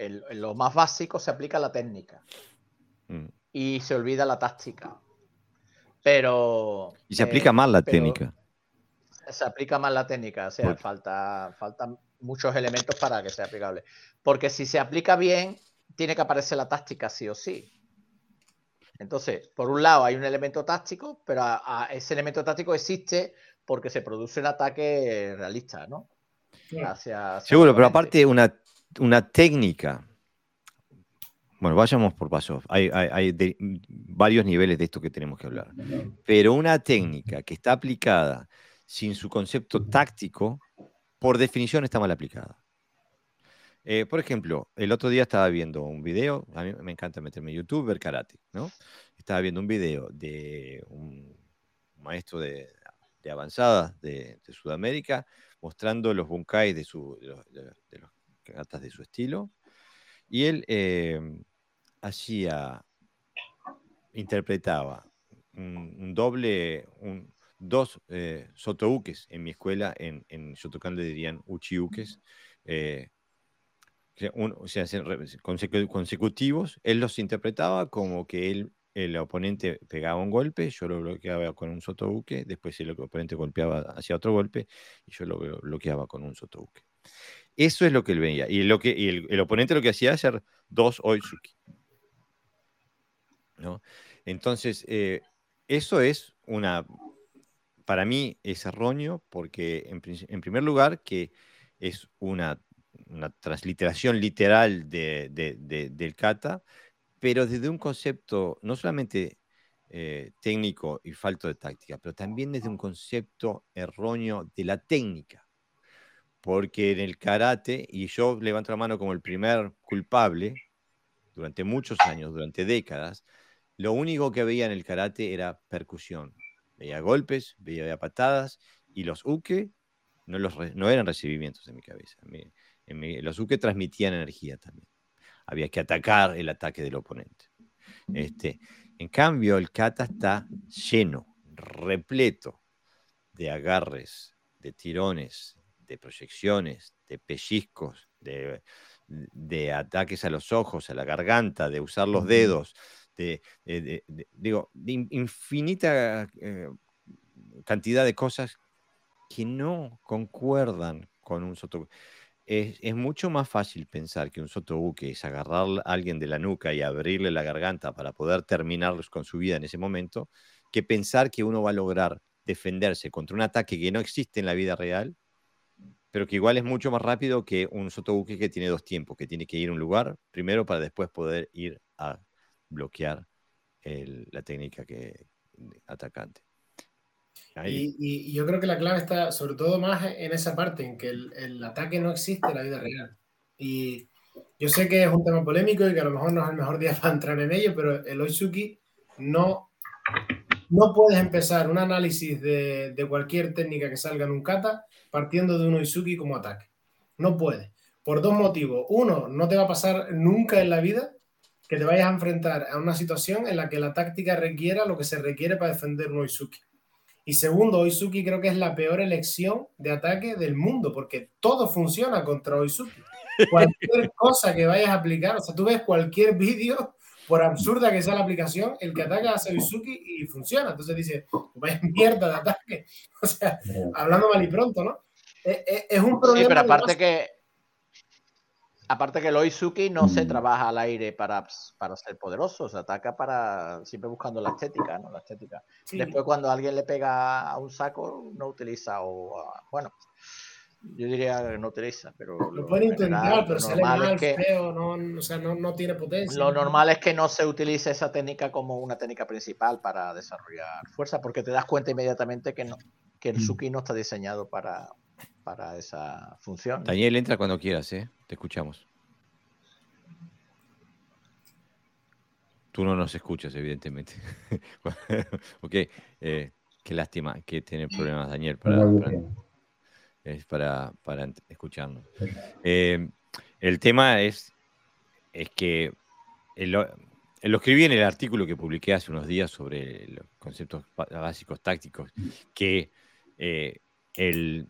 el- en lo más básico se aplica la técnica Mm. y se olvida la táctica. Pero... Y se eh, aplica mal la técnica. Se aplica mal la técnica, o sea, Porque- falta, faltan muchos elementos para que sea aplicable. Porque si se aplica bien, tiene que aparecer la táctica sí o sí. Entonces, por un lado hay un elemento táctico, pero a- a ese elemento táctico existe porque se produce un ataque realista, ¿no? Hacia, hacia Seguro, pero aparte una, una técnica. Bueno, vayamos por pasos. Hay, hay- varios niveles de esto que tenemos que hablar. Pero una técnica que está aplicada sin su concepto táctico, por definición está mal aplicada. Eh, por ejemplo, el otro día estaba viendo un video, a mí me encanta meterme en YouTube, ver karate, ¿no? Estaba viendo un video de un maestro de, de avanzada de, Sudamérica mostrando los bunkai de, su, los, los katas de su estilo. Y él eh, hacía, interpretaba un, un doble, un- dos eh, sotoukes en mi escuela, en, en Shotokan le dirían uchiukes, eh, un- o sea, consecutivos. Él los interpretaba como que él, el oponente pegaba un golpe, yo lo bloqueaba con un sotouke, después el oponente golpeaba hacia otro golpe y yo lo blo- bloqueaba con un sotouke. Eso es lo que él veía. Y, lo que, y el, oponente lo que hacía era hacer dos oitsuki. ¿no? Entonces, eh, eso es una, para mí es erróneo porque en, primer lugar que es una, transliteración literal de- de- de- del kata, pero desde un concepto no solamente eh, técnico y falto de táctica, pero también desde un concepto erróneo de la técnica. Porque en el karate, y yo levanto la mano como el primer culpable, durante muchos años, durante décadas, lo único que veía en el karate era percusión. Veía golpes, veía patadas, y los uke no, eran recibimientos en mi cabeza. En los uke transmitían energía también. Había que atacar el ataque del oponente. Este, en cambio, el kata está lleno, repleto de agarres, de tirones, de proyecciones, de pellizcos, de, de ataques a los ojos, a la garganta, de usar los dedos, de, de- de- de- digo, infinita eh, cantidad de cosas que no concuerdan con un soto. Es, es mucho más fácil pensar que un sotobuque es agarrar a alguien de la nuca y abrirle la garganta para poder terminar con su vida en ese momento, que pensar que uno va a lograr defenderse contra un ataque que no existe en la vida real pero que igual es mucho más rápido que un sotobuque que tiene dos tiempos, que tiene que ir a un lugar primero para después poder ir a bloquear la técnica que atacante. Y, y, yo creo que la clave está sobre todo más en esa parte, en que el, el, ataque no existe en la vida real. Y yo sé que es un tema polémico y que a lo mejor no es el mejor día *laughs* para entrar en ello, pero el Oizuki no, no puedes empezar un análisis de, de cualquier técnica que salga en un kata partiendo de un Oizuki como ataque. No puedes. Por dos motivos. Uno, no te va a pasar nunca en la vida que te vayas a enfrentar a una situación en la que la táctica requiera lo que se requiere para defender un Oizuki. Y segundo, Oizuki creo que es la peor elección de ataque del mundo, porque todo funciona contra Oizuki. *laughs* Cualquier cosa que vayas a aplicar, o sea, tú ves cualquier vídeo, por absurda que sea la aplicación, el que ataca a Oizuki y funciona. Entonces dice, vaya mierda de ataque. *laughs* O sea, hablando mal y pronto, ¿no? Es, un problema. Sí, pero aparte que Aparte que el Oizuki no se mm. trabaja al aire para, para ser poderoso, se ataca para siempre buscando la estética, ¿no? La estética. Después cuando alguien le pega a un saco, no utiliza o bueno, yo diría que no utiliza, pero lo, puede intentar, pero sale mal, que, feo, no, o sea, no, no, tiene potencia. Lo normal es que no se utilice esa técnica como una técnica principal para desarrollar fuerza, porque te das cuenta inmediatamente que no, que el mm. Suki no está diseñado para, para esa función. Daniel, entra cuando quieras, ¿eh? Te escuchamos. Tú no nos escuchas, evidentemente. *laughs* ok, eh, qué lástima que tiene problemas Daniel para, para, para, escucharnos. Eh, el tema es, es que lo escribí en el artículo que publiqué hace unos días sobre los conceptos básicos tácticos, que eh, el,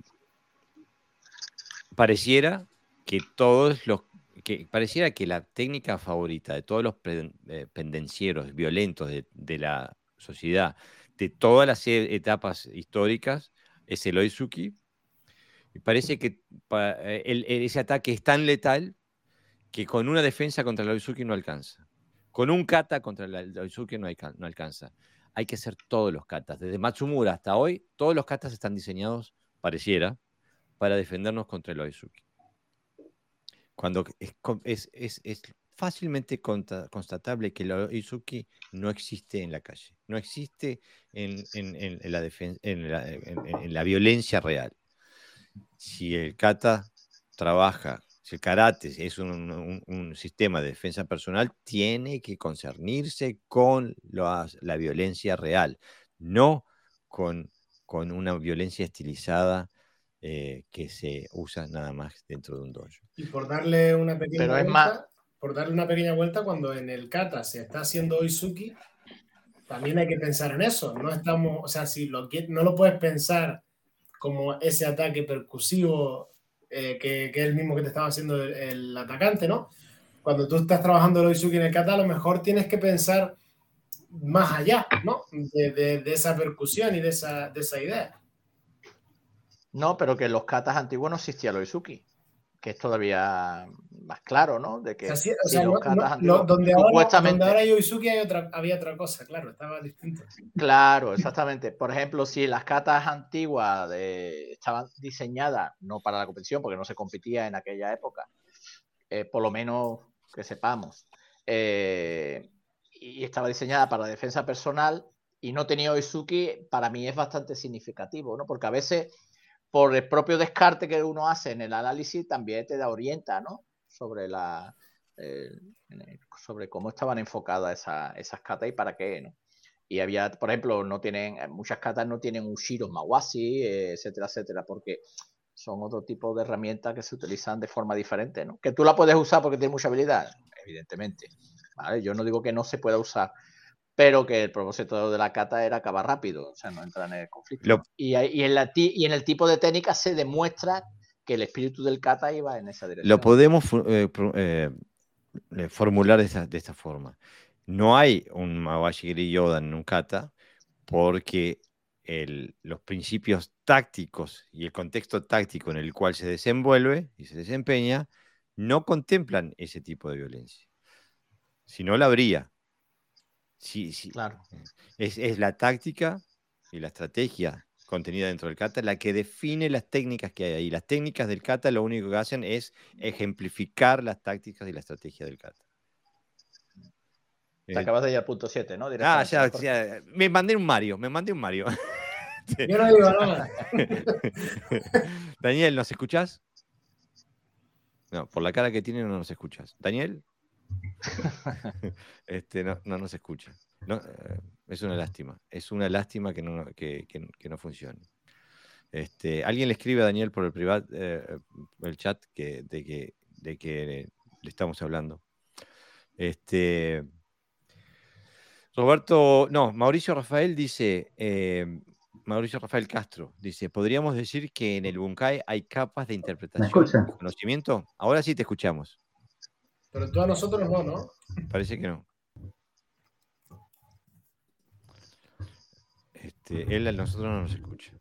pareciera que todos los que pareciera que la técnica favorita de todos los eh, pendencieros violentos de, la sociedad, de todas las e, etapas históricas, es el Oizuki. Y parece que eh, ese ataque es tan letal que con una defensa contra el Oizuki no alcanza. Con un kata contra el Oizuki no, no alcanza. Hay que hacer todos los katas. Desde Matsumura hasta hoy, todos los katas están diseñados, pareciera, para defendernos contra el Oizuki. Cuando es, fácilmente constatable que el Oizuki no existe en la calle, no existe en, la, violencia real. Si el kata trabaja, si el karate es un, sistema de defensa personal, tiene que concernirse con la violencia real, no con, con una violencia estilizada eh, que se usa nada más dentro de un dojo. Y por darle una pequeña vuelta, por darle una pequeña vuelta, cuando en el kata se está haciendo Oizuki, también hay que pensar en eso. No estamos, o sea, si lo, no lo puedes pensar como ese ataque percusivo eh, que, que, es el mismo que te estaba haciendo el, atacante, ¿no? Cuando tú estás trabajando el Oizuki en el kata, a lo mejor tienes que pensar más allá, ¿no? De, de, esa percusión y de esa, de esa idea. No, pero que en los katas antiguos no existía el Oizuki, que es todavía más claro, ¿no? De que o sea, antiguos, donde, ahora, hay Oizuki había otra cosa, claro, estaba distinto. Claro, exactamente. Por ejemplo, si las katas antiguas estaban diseñadas no para la competición, porque no se competía en aquella época, eh, por lo menos que sepamos, eh, y estaba diseñada para la defensa personal y no tenía Oizuki, para mí es bastante significativo, ¿no? Porque a veces por el propio descarte que uno hace en el análisis, también te da orienta, ¿no? Sobre la sobre cómo estaban enfocadas esas catas y para qué, ¿no? Y había, por ejemplo, no tienen, muchas catas no tienen un Shiro Mawasi, etcétera, etcétera, porque son otro tipo de herramientas que se utilizan de forma diferente, ¿no? Que tú la puedes usar porque tiene mucha habilidad, evidentemente. ¿vale? Yo no digo que no se pueda usar, pero que el propósito de la cata era acabar rápido, o sea, no entrar en el conflicto. Y, en la y en el tipo de técnica se demuestra que el espíritu del kata iba en esa dirección. Lo podemos eh, eh, eh, formular de esta, forma. No hay un Mawashi Yoda en un kata porque los principios tácticos y el contexto táctico en el cual se desenvuelve y se desempeña no contemplan ese tipo de violencia. Si no, la habría. Sí, sí. Claro. Es, la táctica y la estrategia contenida dentro del kata, la que define las técnicas que hay ahí. Las técnicas del kata lo único que hacen es ejemplificar las tácticas y la estrategia del kata. Te acabas de ir al punto 7, ¿no? Ah, ya, ya, me mandé un Mario, me mandé un Mario. *laughs* Yo no digo nada. *laughs* Daniel, ¿nos escuchás? No, por la cara que tiene no nos escuchas. Daniel. *laughs* este, no, no nos escucha. No, eh, es una lástima. Es una lástima que no, que, que, no funcione. Este, alguien le escribe a Daniel por el privado, eh, el chat que, de, que, de que le estamos hablando. Este, Roberto, no, Mauricio Rafael dice, eh, Mauricio Rafael Castro dice, ¿podríamos decir que en el Bunkai hay capas de interpretación y conocimiento? Ahora sí te escuchamos. Pero tú a nosotros no, ¿no? Parece que no. Este, él a nosotros no nos escucha.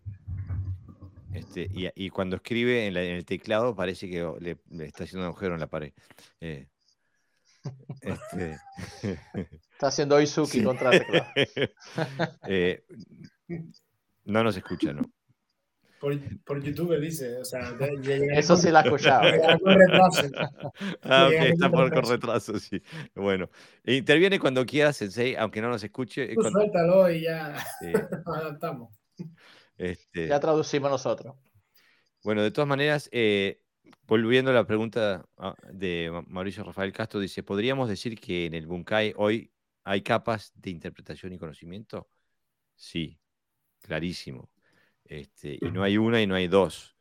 Este, y, cuando escribe en, el teclado parece que le, está haciendo un agujero en la pared. Eh, *laughs* este, *laughs* está haciendo Izuki contra teclado. *laughs* Eh, no nos escucha, ¿no? Por, por YouTube dice, o sea, eso sí la escuchaba. *laughs* ah, ok, está por con retraso, sí. Bueno, interviene cuando quiera, Sensei, aunque no nos escuche. Suéltalo y ya *laughs* nos adaptamos. Este... Ya traducimos nosotros. Bueno, de todas maneras, eh, volviendo a la pregunta ah, de Mauricio Rafael Castro, dice, ¿podríamos decir que en el Bunkai hoy hay capas de interpretación y conocimiento? Sí, clarísimo. Este, y no hay una y no hay dos.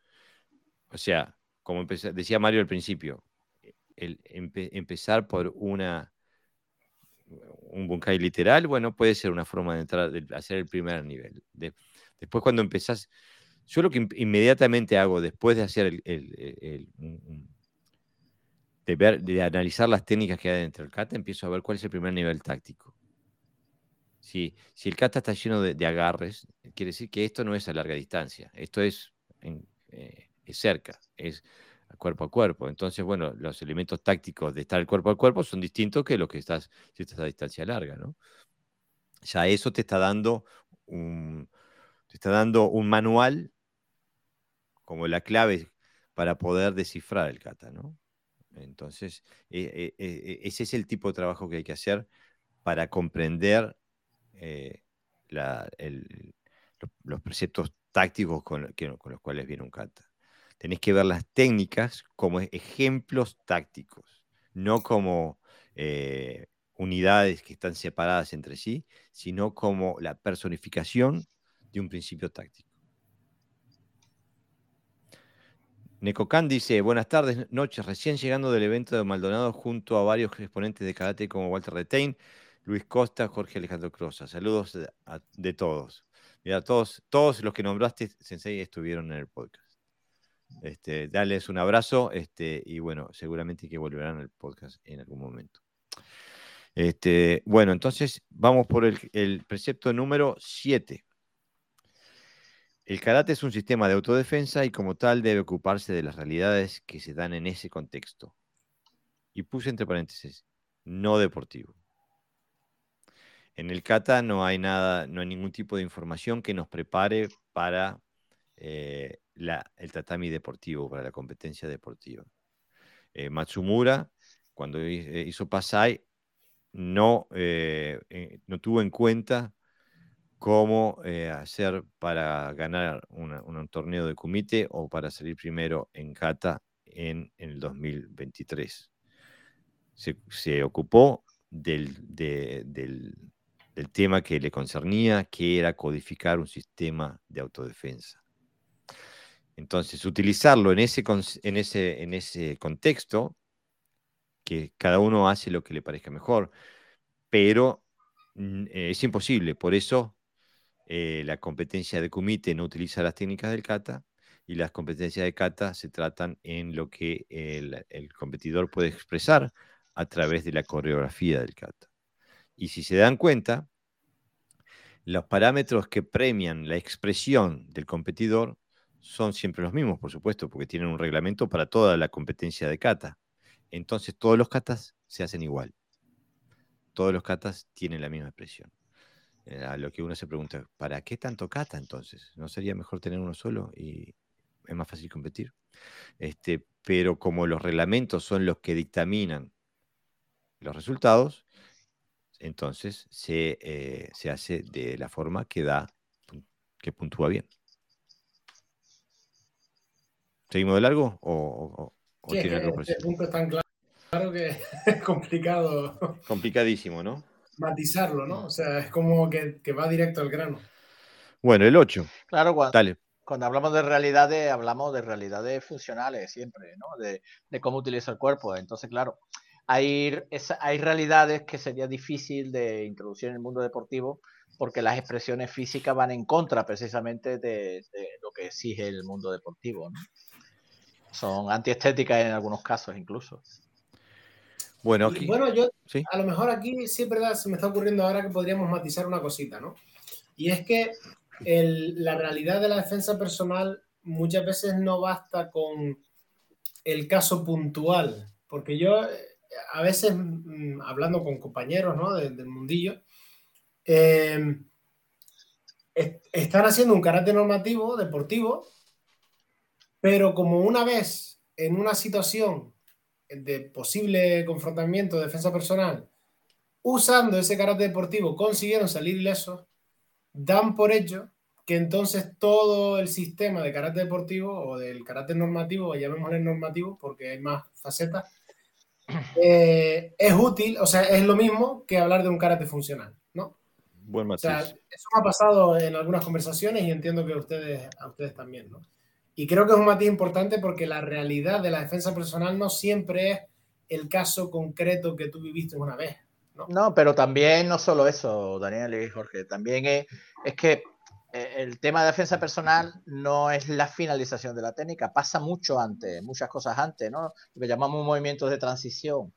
O sea, como decía Mario al principio, empezar por una un bunkai literal, bueno, puede ser una forma de entrar, de hacer el primer nivel. después cuando empezás, yo lo que inmediatamente hago después de hacer el, de, ver, de analizar las técnicas que hay dentro del kata, empiezo a ver cuál es el primer nivel táctico. Si, el kata está lleno de, agarres, quiere decir que esto no es a larga distancia, esto es, eh, cerca, es cuerpo a cuerpo. Entonces, bueno, los elementos tácticos de estar cuerpo a cuerpo son distintos que los que estás si estás a distancia larga, ¿no? Ya eso te está dando un, te está dando un manual como la clave para poder descifrar el kata, ¿no? Entonces, e, e, e, ese es el tipo de trabajo que hay que hacer para comprender eh, los, preceptos tácticos con, los cuales viene un kata. Tenéis que ver las técnicas como ejemplos tácticos, no como eh, unidades que están separadas entre sí, sino como la personificación de un principio táctico. Necocan dice, buenas tardes, noches, recién llegando del evento de Maldonado junto a varios exponentes de karate como Walter Retain, Luis Costa, Jorge Alejandro Croza. Saludos de, todos. Mira, todos, todos los que nombraste, Sensei, estuvieron en el podcast. Este, dales un abrazo este, y bueno, seguramente que volverán al podcast en algún momento. Este, bueno, entonces vamos por el, el precepto número 7. El karate es un sistema de autodefensa y como tal debe ocuparse de las realidades que se dan en ese contexto. Y puse entre paréntesis, no deportivo. En el kata no hay nada, no hay ningún tipo de información que nos prepare para eh, el tatami deportivo, para la competencia deportiva. Eh, Matsumura, cuando eh, hizo Pasai, no, no tuvo en cuenta cómo hacer para ganar un torneo de kumite o para salir primero en kata en, el 2023. Se, ocupó del, del, el tema que le concernía, que era codificar un sistema de autodefensa. Entonces, utilizarlo en ese, en ese, en ese contexto, que cada uno hace lo que le parezca mejor, pero mm, eh, es imposible. Por eso eh, la competencia de Kumite no utiliza las técnicas del kata y las competencias de kata se tratan en lo que el, el competidor puede expresar a través de la coreografía del kata. Y si se dan cuenta, los parámetros que premian la expresión del competidor son siempre los mismos, por supuesto, porque tienen un reglamento para toda la competencia de kata. Entonces todos los katas se hacen igual. Todos los katas tienen la misma expresión. Eh, A lo que uno se pregunta, ¿para qué tanto kata entonces? ¿No sería mejor tener uno solo y es más fácil competir? Este, pero como los reglamentos son los que dictaminan los resultados, entonces se, eh, se hace de la forma que da, que puntúa bien. ¿Seguimos de largo o, o- o Sí, es tiene que algo por este punto es tan claro, claro que es *laughs* complicado Complicadísimo, ¿no? matizarlo, ¿no? O sea, es como que, que va directo al grano. Bueno, el 8. Claro, cuando, Dale. cuando hablamos de realidades, hablamos de realidades funcionales siempre, ¿no? De, de cómo utiliza el cuerpo. Entonces, claro, hay, hay realidades que sería difícil de introducir en el mundo deportivo porque las expresiones físicas van en contra precisamente de, de lo que exige el mundo deportivo, ¿no? Son antiestéticas en algunos casos incluso. Bueno, aquí. bueno, yo Sí. a lo mejor aquí sí verdad, se me está ocurriendo ahora que podríamos matizar una cosita, ¿no? Y es que el- la realidad de la defensa personal muchas veces no basta con el caso puntual, porque yo a veces, mm, hablando con compañeros ¿no? de- del mundillo, eh, est- están haciendo un carácter normativo, deportivo, pero como una vez en una situación de posible confrontamiento de defensa personal, usando ese carácter deportivo, consiguieron salir ilesos, dan por hecho que entonces todo el sistema de carácter deportivo o del carácter normativo, llamémosle normativo porque hay más facetas, eh, es útil, o sea, es lo mismo que hablar de un carácter funcional, ¿no? Buen O matiz. sea, eso me ha pasado en algunas conversaciones y entiendo que a ustedes, a ustedes también, ¿no? Y creo que es un matiz importante porque la realidad de la defensa personal no siempre es el caso concreto que tú viviste una vez. No, pero también no solo eso, Daniel y Jorge, también es, es que el tema de defensa personal no es la finalización de la técnica, pasa mucho antes, muchas cosas antes, ¿no? Lo que llamamos movimientos de transición.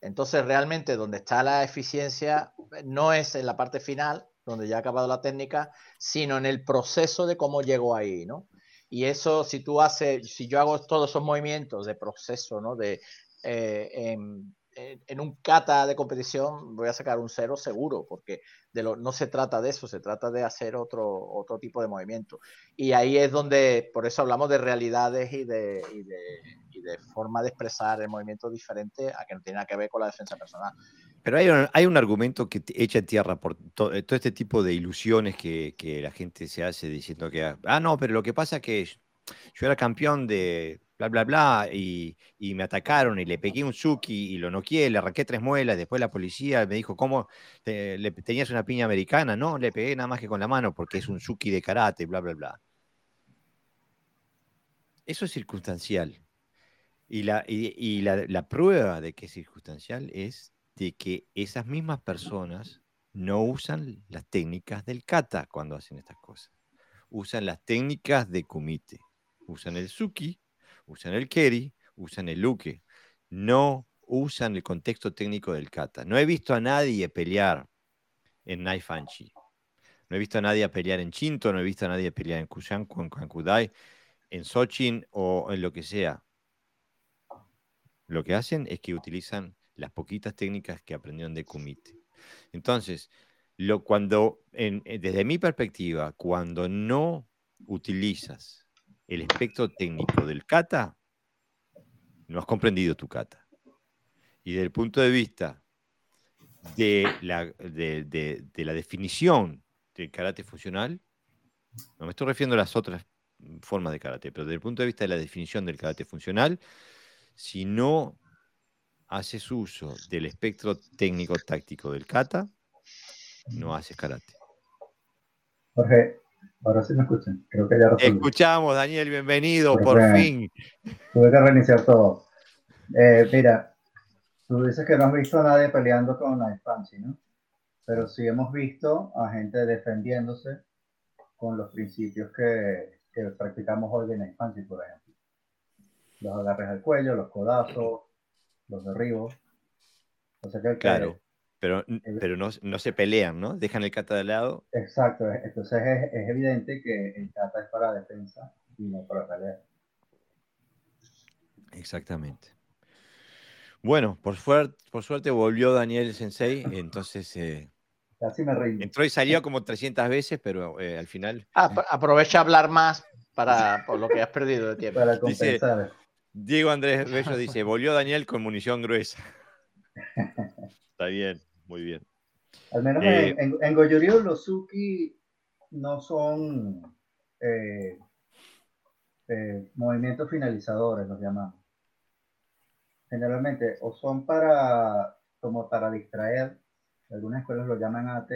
Entonces, realmente donde está la eficiencia eh, no es en la parte final, donde ya ha acabado la técnica, sino en el proceso de cómo llegó ahí, ¿no? Y eso, si tú haces, si yo hago todos esos movimientos de proceso, ¿no? De, eh, en- un kata de competición voy a sacar un cero seguro, porque de lo, no se trata de eso, se trata de hacer otro, otro tipo de movimiento. Y ahí es donde, por eso hablamos de realidades y de, y de, y de forma de expresar el movimiento diferente a que no tiene nada que ver con la defensa personal. Pero hay un, hay un argumento que echa en tierra por to- eh, todo este tipo de ilusiones que, que la gente se hace diciendo que, ah, no, pero lo que pasa es que yo era campeón de bla, bla, bla, y, y me atacaron y le pegué un Suki y lo noqueé, le arranqué tres muelas, después la policía me dijo, ¿cómo le, tenías una piña americana? No, le pegué nada más que con la mano porque es un Suki de karate, bla, bla, bla. Eso es circunstancial. Y la, y la, la prueba de que es circunstancial es de que esas mismas personas no usan las técnicas del kata cuando hacen estas cosas. Usan las técnicas de kumite. Usan el suki, usan el keri, usan el uke. No usan el contexto técnico del kata. No he visto a nadie pelear en Naifanchi. No he visto a nadie pelear en Chinto, no he visto a nadie pelear en Kushanku, en Kankudai, en Sochin o en lo que sea. Lo que hacen es que utilizan las poquitas técnicas que aprendieron de Kumite. Entonces, lo, cuando, eh, desde mi perspectiva, cuando no utilizas el espectro técnico del kata, no has comprendido tu kata. Y desde el punto de vista de la, de, la definición del karate funcional, no me estoy refiriendo a las otras formas de karate, pero desde el punto de vista de la definición del karate funcional, si no haces uso del espectro técnico táctico del kata, no haces karate. Ahora sí me escuchan. Creo que ya resolví. escuchamos, Daniel, bienvenido, Por por fin. fin. Tuve que reiniciar todo. Eh, mira, tú dices que no has visto a nadie peleando con Knife Fancy, ¿no? Pero sí hemos visto a gente defendiéndose con los principios que, que practicamos hoy de Knife Fancy, por ejemplo. Los agarres al cuello, los codazos, los derribos. O sea que, que- Claro, pero, pero no, no se pelean, ¿no? Dejan el kata de lado. exacto. Entonces es, es evidente que el kata es para defensa y no para pelea. Exactamente. Bueno, por, suerte por suerte volvió Daniel Sensei, entonces eh, Casi me rindo. Entró y salió como 300 veces, pero eh, al final. Ah, aprovecha a hablar más para por lo que has perdido de tiempo. Para *laughs* compensar. Diego Andrés Bello dice: volvió Daniel con munición gruesa. *laughs* Está bien, muy bien. Al menos en, en, en Goyoryu los Suki no son eh, eh, movimientos finalizadores, los llamamos. Generalmente o son para como para distraer, algunas escuelas lo llaman AT,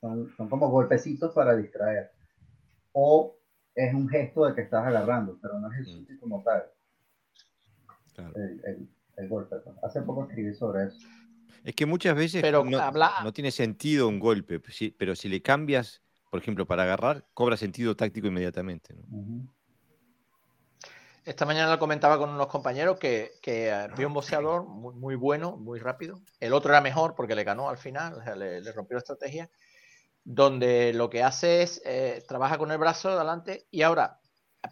son, son como golpecitos para distraer. O es un gesto de que estás agarrando, pero no es el Suki como tal. El, el, el, golpe. Pues. Hace poco escribí sobre eso. Es que muchas veces pero no, habla... no, tiene sentido un golpe, pero si le cambias, por ejemplo, para agarrar, cobra sentido táctico inmediatamente. ¿no? Uh -huh. Esta mañana lo comentaba con unos compañeros que, que vio un boxeador muy, muy, bueno, muy rápido. El otro era mejor porque le ganó al final, o sea, le, le, rompió la estrategia. Donde lo que hace es eh, trabaja con el brazo de adelante y ahora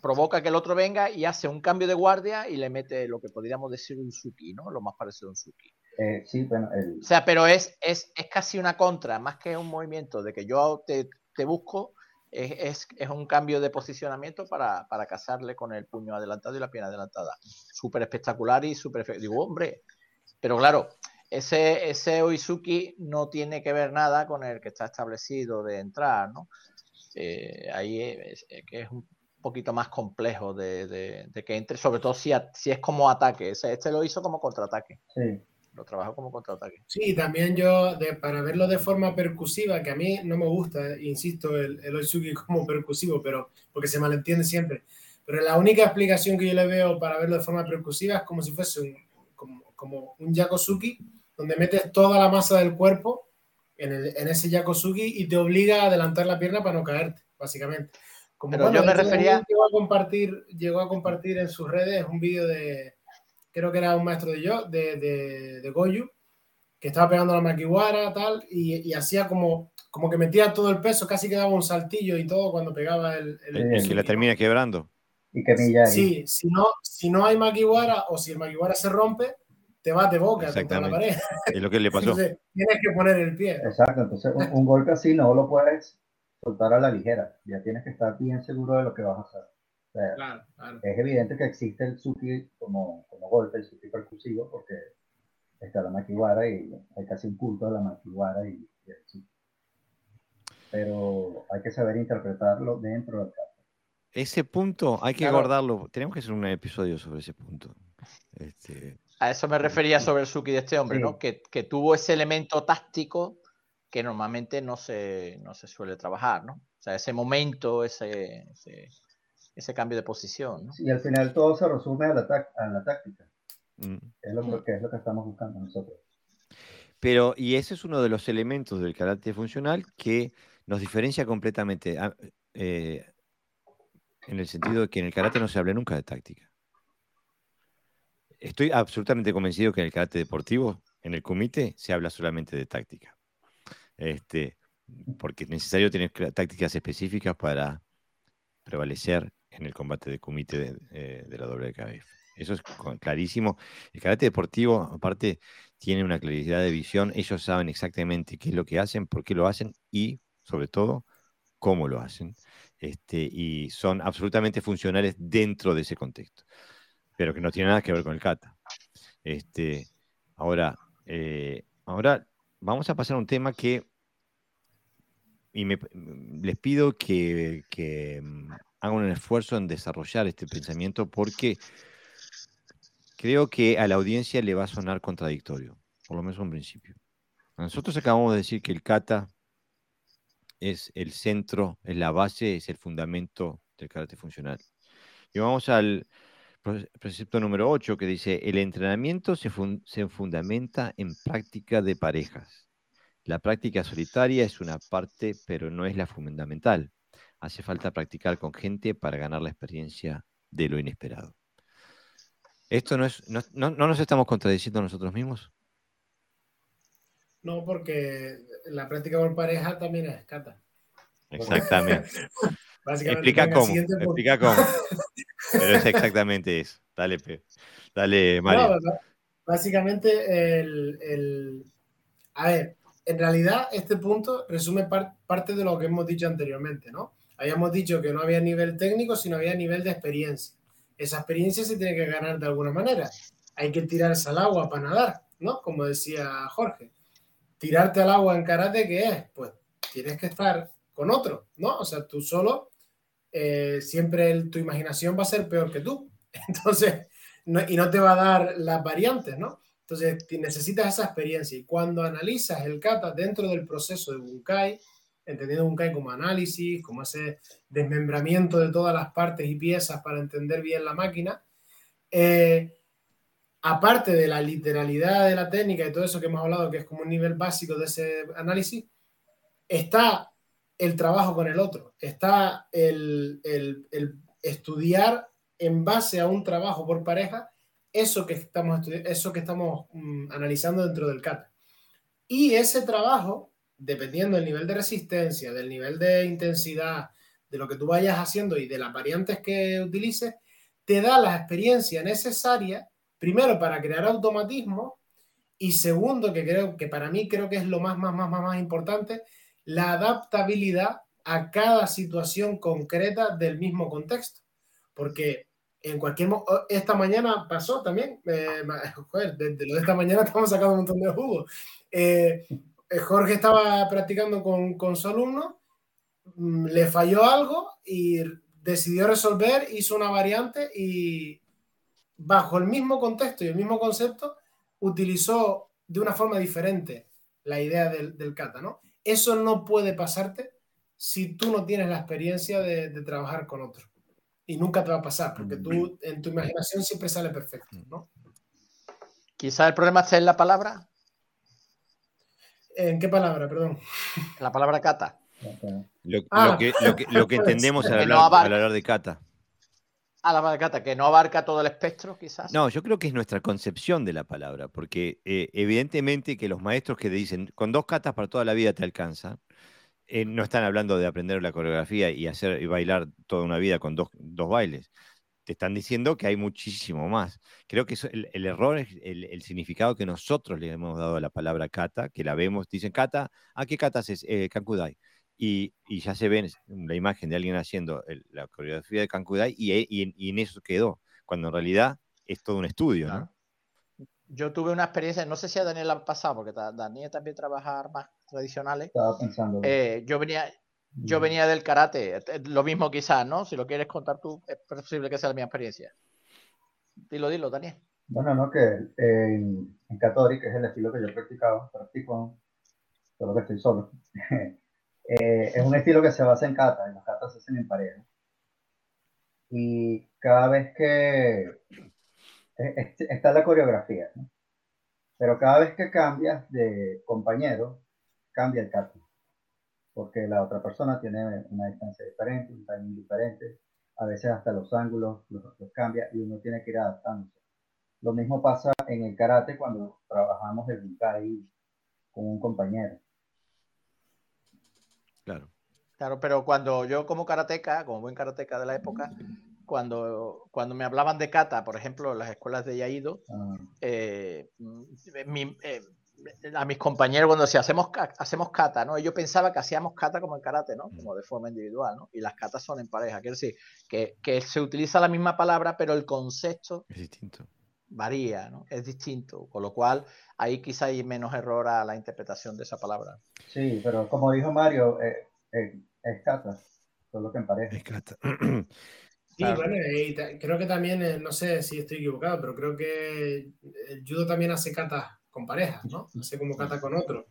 provoca que el otro venga y hace un cambio de guardia y le mete lo que podríamos decir un suki, ¿no? Lo más parecido a un suki. Eh, sí, bueno, el... O sea, pero es, es, es, casi una contra, más que un movimiento de que yo te, te busco, es, es, es, un cambio de posicionamiento para, para casarle con el puño adelantado y la pierna adelantada. Súper espectacular y súper... Digo, hombre, pero claro, ese, ese Oizuki no tiene que ver nada con el que está establecido de entrar, ¿no? Eh, ahí es, que es un poquito más complejo de, de, de que entre, sobre todo si, a, si es como ataque. Este lo hizo como contraataque. Sí lo trabajo como contraataque. Sí, también yo, de, para verlo de forma percusiva, que a mí no me gusta, insisto, el, el Oizuki como percusivo, pero porque se malentiende siempre. Pero la única explicación que yo le veo para verlo de forma percusiva es como si fuese un, como, como un Yakosuki, donde metes toda la masa del cuerpo en, el, en ese Yakosuki y te obliga a adelantar la pierna para no caerte, básicamente. Como pero bueno, yo me refería... Llegó a, compartir, llegó a compartir en sus redes un vídeo de creo que era un maestro de yo, de, de, de Goyu, que estaba pegando la maquiwara, tal, y, y, hacía como, como que metía todo el peso, casi que daba un saltillo y todo cuando pegaba el... el, el, el que la termina quebrando. Y que Miyagi. Sí, si no, si no hay maquiwara o si el maquiwara se rompe, te vas de boca contra la pared. Es lo que le pasó. Entonces, tienes que poner el pie. Exacto, entonces un, un golpe así no lo puedes soltar a la ligera, ya tienes que estar bien seguro de lo que vas a hacer. O sea, claro, claro. Es evidente que existe el suki como, como golpe, el suki percusivo, porque está la makiwara y hay casi un culto de la makiwara y, y el suki. Pero hay que saber interpretarlo dentro del caso. Ese punto hay que claro. guardarlo. Tenemos que hacer un episodio sobre ese punto. Este... A eso me refería sobre el suki de este hombre, sí. ¿no? Que, que, tuvo ese elemento táctico que normalmente no se, no se suele trabajar, ¿no? O sea, ese momento, ese, ese ese cambio de posición. ¿no? Y al final todo se resume a la, a la táctica. Mm. Es, lo que, es lo que estamos buscando nosotros. Pero, y ese es uno de los elementos del carácter funcional que nos diferencia completamente, eh, en el sentido de que en el karate no se habla nunca de táctica. Estoy absolutamente convencido que en el karate deportivo, en el comité, se habla solamente de táctica. Este, porque es necesario tener tácticas específicas para prevalecer en el combate de comité de, eh, de la WKF. Eso es clarísimo. El karate deportivo, aparte, tiene una claridad de visión. Ellos saben exactamente qué es lo que hacen, por qué lo hacen y, sobre todo, cómo lo hacen. Este, y son absolutamente funcionales dentro de ese contexto, pero que no tiene nada que ver con el kata. Este, ahora, eh, ahora vamos a pasar a un tema que y me, les pido que, que, mm, hagan un esfuerzo en desarrollar este pensamiento porque creo que a la audiencia le va a sonar contradictorio, por lo menos en principio. Nosotros acabamos de decir que el kata es el centro, es la base, es el fundamento del karate funcional. Y vamos al precepto número 8 que dice, el entrenamiento se, fun se fundamenta en práctica de parejas. La práctica solitaria es una parte, pero no es la fundamental. Hace falta practicar con gente para ganar la experiencia de lo inesperado. ¿Esto no es, no, no, no nos estamos contradiciendo nosotros mismos? No, porque la práctica por pareja también es kata. Exactamente. *laughs* explica cómo, explica *laughs* cómo. Pero es exactamente eso. Dale, dale Mario. No, básicamente, el, el, a ver, en realidad este punto resume parte de lo que hemos dicho anteriormente, ¿no? Habíamos dicho que no había nivel técnico, sino había nivel de experiencia. Esa experiencia se tiene que ganar de alguna manera. Hay que tirarse al agua para nadar, ¿no? Como decía Jorge. Tirarte al agua en karate, ¿qué es? Pues tienes que estar con otro, ¿no? O sea, tú solo, eh, siempre tu imaginación va a ser peor que tú. *laughs* Entonces, y no te va a dar las variantes, ¿no? Entonces, necesitas esa experiencia. Y cuando analizas el kata dentro del proceso de Bunkai, entendiendo Bunkai como análisis, como ese desmembramiento de todas las partes y piezas para entender bien la máquina, eh, aparte de la literalidad de la técnica y todo eso que hemos hablado, que es como un nivel básico de ese análisis, está el trabajo con el otro, está el, el, el estudiar en base a un trabajo por pareja eso que estamos, eso que estamos mm, analizando dentro del kata. Y ese trabajo, dependiendo del nivel de resistencia, del nivel de intensidad, de lo que tú vayas haciendo y de las variantes que utilices, te da la experiencia necesaria, primero para crear automatismo y segundo, que creo que para mí creo que es lo más, más, más, más, más importante, la adaptabilidad a cada situación concreta del mismo contexto. Porque en cualquier esta mañana pasó también, eh, *laughs* desde lo de esta mañana *laughs* estamos sacando un montón de jugo. Eh, Jorge estaba practicando con, con su alumno, mm, le falló algo y decidió resolver, hizo una variante y bajo el mismo contexto y el mismo concepto utilizó de una forma diferente la idea del, del kata, ¿no? Eso no puede pasarte si tú no tienes la experiencia de, trabajar con otro y nunca te va a pasar, porque tú en tu imaginación siempre sale perfecto, ¿no? Quizá el problema está en la palabra. ¿En qué palabra, perdón? La palabra kata. Lo, ah. que, lo, que, *laughs* entendemos al hablar, de kata. A la de kata, que no abarca todo el espectro, quizás. No, yo creo que es nuestra concepción de la palabra, porque eh, evidentemente que los maestros que te dicen, con dos katas para toda la vida te alcanza, eh, no están hablando de aprender la coreografía y hacer y bailar toda una vida con dos, bailes. Te están diciendo que hay muchísimo más. Creo que el, error es el, significado que nosotros le hemos dado a la palabra kata, que la vemos, dicen kata, ¿a qué kata es? Eh, kankudai. Y, ya se ve la imagen de alguien haciendo la coreografía de Kankudai y, y, en eso quedó, cuando en realidad es todo un estudio, ¿no? yo tuve una experiencia, no sé si a Daniel ha pasado, porque Daniel también trabaja armas tradicionales. Estaba pensando. Eh, yo venía, yo venía del karate, lo mismo quizás, ¿no? Si lo quieres contar tú, es posible que sea la mi experiencia. Dilo, dilo, Daniel. Bueno, no, que en, en Katori, que es el estilo que yo practicaba, practico, solo que estoy solo. *laughs* eh, es un estilo que se basa en kata, y los katas se hacen en pareja. Y cada vez que está la coreografía, ¿no? Pero cada vez que cambias de compañero, cambia el kata. Porque la otra persona tiene una distancia diferente, un timing diferente. A veces hasta los ángulos los, cambia y uno tiene que ir adaptándose. Lo mismo pasa en el karate cuando trabajamos el bunkai con un compañero. Claro. Claro, pero cuando yo como karateca, como buen karateca de la época, cuando, cuando me hablaban de kata, por ejemplo, en las escuelas de Yaido, ah. eh, eh, a mis compañeros cuando decía hacemos, hacemos kata, ¿no? Yo pensaba que hacíamos kata como en karate, ¿no? Como de forma individual, ¿no? Y las katas son en pareja. Quiere decir que, que se utiliza la misma palabra, pero el concepto es distinto. Varía, ¿no? Es distinto. Con lo cual, ahí quizá hay menos error a la interpretación de esa palabra. Sí, pero como dijo Mario, eh, es kata, solo que en pareja. Es kata. *clears throat* Sí, bueno, y creo que también, eh, no sé si estoy equivocado, pero creo que el judo también hace kata con parejas, ¿no? Hace como kata con otro.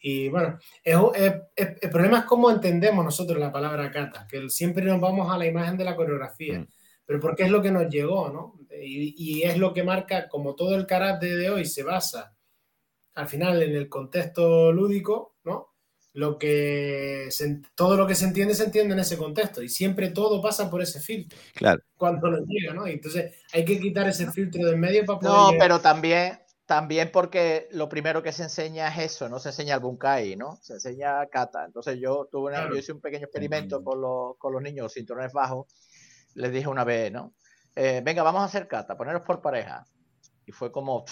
Y bueno, el problema es cómo entendemos nosotros la palabra kata, que siempre nos vamos a la imagen de la coreografía, mm. pero porque es lo que nos llegó, ¿no? Y, y, es lo que marca, como todo el karate de hoy se basa al final en el contexto lúdico, ¿no? lo que todo lo que se entiende se entiende en ese contexto y siempre todo pasa por ese filtro. Claro. Cuando nos llega, ¿no? entonces hay que quitar ese filtro del medio para poder. No, pero también, también porque lo primero que se enseña es eso, no se enseña el bunkai, ¿no? Se enseña kata. Entonces yo tuve yo hice un pequeño experimento con los, con los niños, cinturones bajos. Les dije una vez, ¿no? Eh, venga, vamos a hacer kata, poneros por pareja. y fue como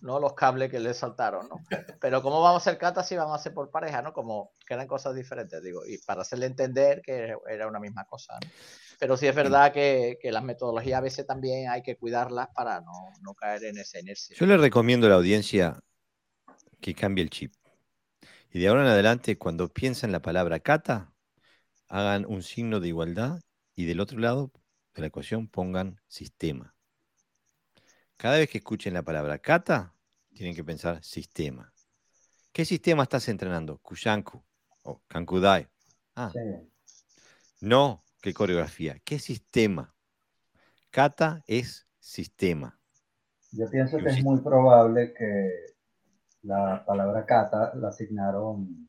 ¿no? los cables que le saltaron, ¿no? *laughs* Pero ¿cómo vamos a hacer kata si vamos a hacer por pareja, ¿no? Como que eran cosas diferentes, digo, y para hacerle entender que era una misma cosa, ¿no? Pero sí es verdad que, que, las metodologías a veces también hay que cuidarlas para no, no caer en ese inercia. Yo le recomiendo a la audiencia que cambie el chip. Y de ahora en adelante, cuando piensan la palabra kata, hagan un signo de igualdad y del otro lado de la ecuación pongan sistema. Cada vez que escuchen la palabra kata, tienen que pensar sistema. ¿Qué sistema estás entrenando? Kushanku o Kankudai. Ah. No, ¿qué coreografía? ¿Qué sistema? Kata es sistema. Yo pienso que es muy probable que la palabra kata la asignaron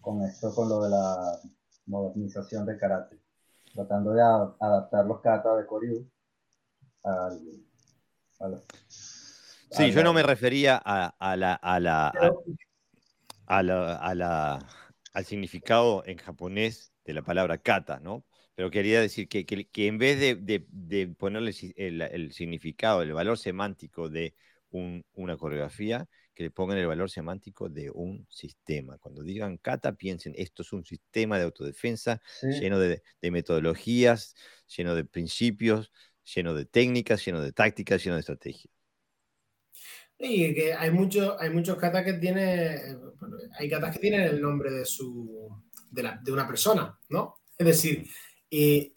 con esto, con lo de la modernización de karate, tratando de adaptar los kata de Koryu al, Sí, yo no me refería a, la, a la, al significado en japonés de la palabra kata, ¿no? Pero quería decir que, que, en vez de, ponerle el, significado, el valor semántico de una coreografía, que le pongan el valor semántico de un sistema. Cuando digan kata, piensen, esto es un sistema de autodefensa lleno de, metodologías, lleno de principios, lleno de técnicas, lleno de tácticas, lleno de estrategias. Y que hay, mucho, hay muchos katas que tienen, hay katas que tienen el nombre de, su, de, la, de una persona, ¿no? Es decir, y, eh,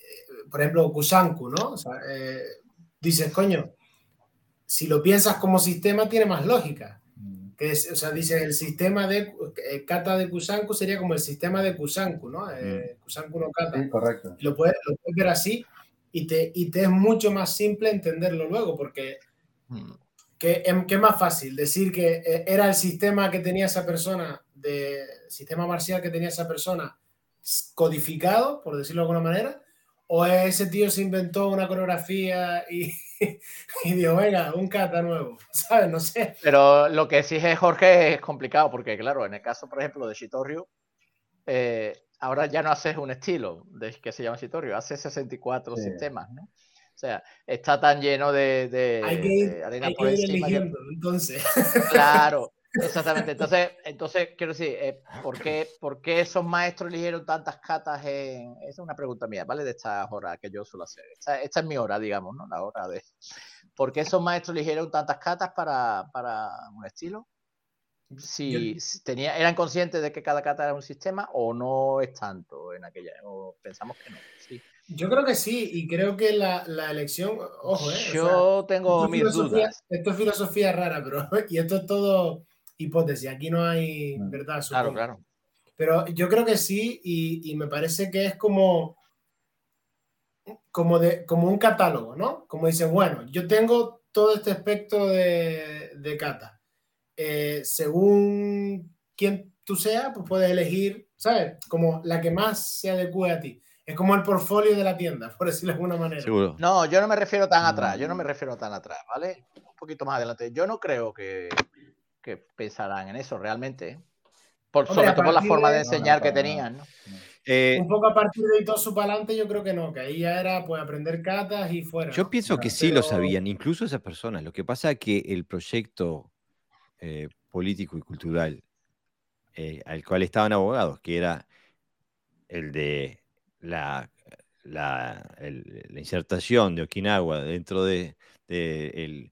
por ejemplo, Kusanku, ¿no? O sea, eh, dices, coño, si lo piensas como sistema, tiene más lógica. Mm. Que es, o sea, dices, el sistema de el kata de Kusanku sería como el sistema de Kusanku, ¿no? Eh, mm. Kusanku no kata. Sí, correcto. Lo puedes, lo puedes ver así y te, y te es mucho más simple entenderlo luego, porque mm. ¿qué, em, ¿qué, más fácil? Decir que eh, era el sistema que tenía esa persona, de sistema marcial que tenía esa persona codificado, por decirlo de alguna manera, o ese tío se inventó una coreografía y, *laughs* y dijo, venga, un kata nuevo, *laughs* ¿sabes? No sé. Pero lo que exige Jorge es complicado, porque claro, en el caso, por ejemplo, de Shitoryu, eh, ahora ya no haces un estilo de, que se llama Sitorio, hace 64 sistemas, ¿no? O sea, está tan lleno de, de, hay que ir, arena por eligiendo, entonces. Claro, exactamente. Entonces, entonces quiero decir, eh, ¿por, qué, ¿por, qué, esos maestros eligieron tantas catas en...? Esa es una pregunta mía, ¿vale? De esta hora que yo suelo hacer. Esta, esta, es mi hora, digamos, ¿no? La hora de... ¿Por qué esos maestros eligieron tantas catas para, para un estilo? si, tenía, eran conscientes de que cada cata era un sistema o no es tanto en aquella, o pensamos que no. Yo creo que sí, y creo que la, elección, ojo, ¿eh? Yo tengo mis dudas. Esto es filosofía rara, pero *laughs* y esto es todo hipótesis, aquí no hay mm. verdad. Claro, claro. Pero yo creo que sí, y, me parece que es como, como, de, como un catálogo, ¿no? Como dicen, bueno, yo tengo todo este aspecto de, de kata eh, según quién tú seas, pues puedes elegir, ¿sabes? Como la que más se adecue a ti. Es como el portfolio de la tienda, *laughs* por decirlo de alguna manera. No, yo no me refiero tan atrás, yo no me refiero tan atrás, ¿vale? Un poquito más adelante. Yo no creo que, que pensarán en eso realmente. Por, sobre todo por la forma de, enseñar que tenían, ¿no? Eh, un poco a partir de todo su palante, yo creo que no, que ahí ya era pues aprender catas y fuera. Yo pienso que sí lo sabían, incluso esas personas. Lo que pasa es que el proyecto eh, político y cultural eh, al cual estaban abogados, que era el de la, la, insertación de Okinawa dentro de, el,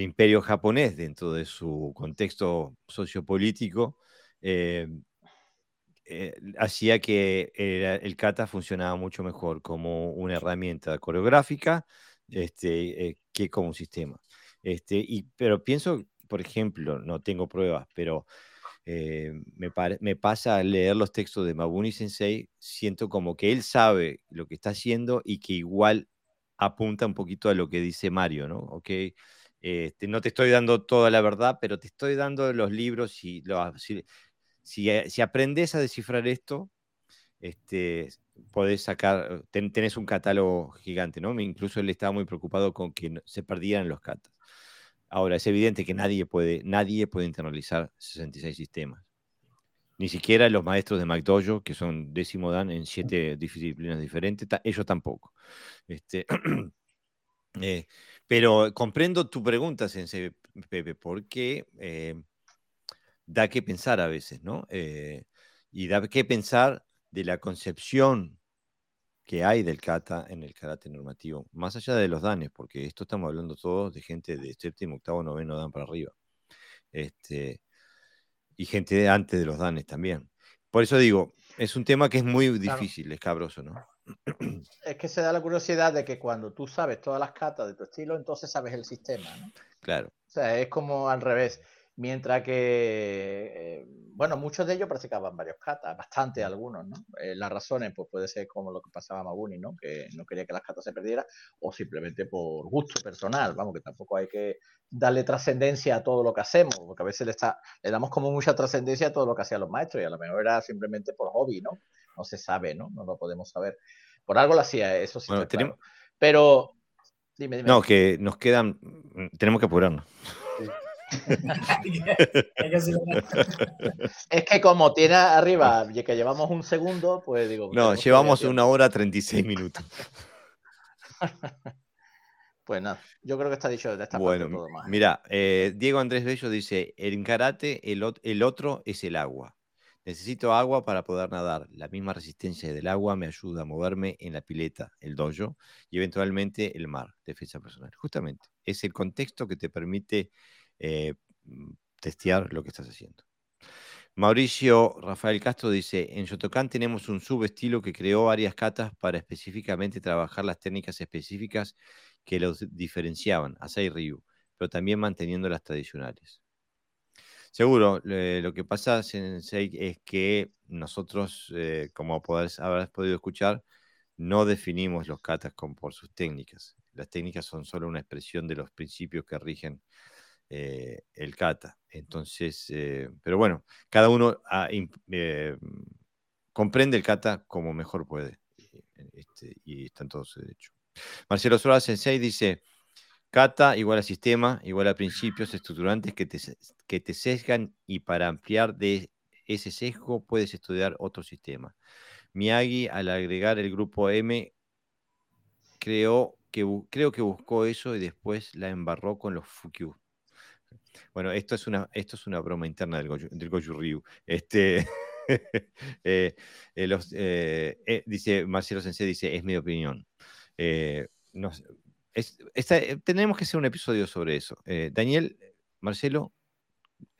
imperio japonés, dentro de su contexto sociopolítico, eh, hacía que el kata funcionaba mucho mejor como una herramienta coreográfica este, que como un sistema. Este, y, pero pienso por ejemplo, no tengo pruebas, pero eh, me, pasa al leer los textos de Mabuni Sensei, siento como que él sabe lo que está haciendo y que igual apunta un poquito a lo que dice Mario, ¿no? Ok, este, no te estoy dando toda la verdad, pero te estoy dando los libros y si, eh, si, aprendes a descifrar esto, este, podés sacar, tenés un catálogo gigante, ¿no? Incluso él estaba muy preocupado con que se perdieran los catas. Ahora, es evidente que nadie puede, nadie puede internalizar 66 sistemas. Ni siquiera los maestros de McDojo, que son décimo dan en siete disciplinas diferentes, ellos tampoco. Este, *clears throat* eh, Pero comprendo tu pregunta, Sensei Pepe, porque eh, da que pensar a veces, ¿no? Eh, y da que pensar de la concepción que hay del kata en el karate normativo, más allá de los danes, porque esto estamos hablando todos de gente de séptimo, octavo, noveno dan para arriba. Este, y gente de antes de los danes también. Por eso digo, es un tema que es muy difícil, es cabroso, ¿no? Es que se da la curiosidad de que cuando tú sabes todas las catas de tu estilo, entonces sabes el sistema, ¿no? Claro. O sea, es como al revés. Mientras que, eh, bueno, muchos de ellos practicaban varios katas, bastante algunos, ¿no? Eh, las razones, pues puede ser como lo que pasaba a Maguni, ¿no? Que no quería que las katas se perdieran, o simplemente por gusto personal, vamos, que tampoco hay que darle trascendencia a todo lo que hacemos, porque a veces le, está, le damos como mucha trascendencia a todo lo que hacían los maestros, y a lo mejor era simplemente por hobby, ¿no? No se sabe, ¿no? No lo podemos saber. Por algo lo hacía, eso sí. Bueno, tenemos... Pero, dime, dime. No, que nos quedan, tenemos que apurarnos. *laughs* es que como tiene arriba que llevamos un segundo, pues digo. No, llevamos una hora 36 minutos. *laughs* pues nada, yo creo que está dicho de esta bueno, parte todo más. Mira, eh, Diego Andrés Bello dice: en karate el, el otro es el agua. Necesito agua para poder nadar. La misma resistencia del agua me ayuda a moverme en la pileta, el dojo y eventualmente el mar, defensa personal. Justamente, es el contexto que te permite eh, mm, testear lo que estás haciendo. Mauricio Rafael Castro dice, en Shotokan tenemos un subestilo que creó varias catas para específicamente trabajar las técnicas específicas que los diferenciaban, Asai Ryu, pero también manteniendo las tradicionales. Seguro, lo que pasa, Sensei, es que nosotros, eh, como habrás podido escuchar, no definimos los katas por sus técnicas. Las técnicas son solo una expresión de los principios que rigen eh, el kata. Entonces, eh, pero bueno, cada uno ah, comprende el kata como mejor puede. Este, y están todos derechos. Marcelo Sola Sensei dice, kata igual a sistema, igual a principios estructurantes que te, que te sesgan y para ampliar de ese sesgo puedes estudiar otro sistema. Miyagi, al agregar el grupo M, creo que, creo que buscó eso y después la embarró con los Fukyu. Bueno, esto es una, esto es una broma interna del Goju, del Ryu. Este, *laughs* eh, eh, eh, dice Marcelo Sensei, dice, es mi opinión. Tenemos que hacer un episodio sobre eso. Daniel, Marcelo,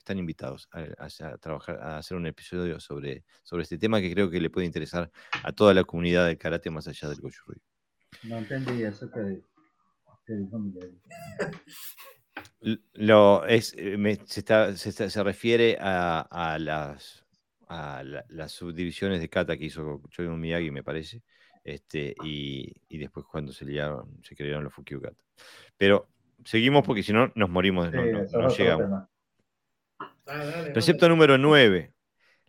están invitados a, trabajar, a hacer un episodio sobre, sobre este tema que creo que le puede interesar a toda la comunidad del karate más allá del Goju Ryu. No entendí eso que, que dijo Miguel. Lo, es, eh, se, se, refiere a, las, a las subdivisiones de kata que hizo Choyo Miyagi, me parece, este, y, y, después cuando se liaron, se crearon los Fukyu Kata. Pero seguimos porque si no nos morimos, no, no, llegamos. Precepto número 9.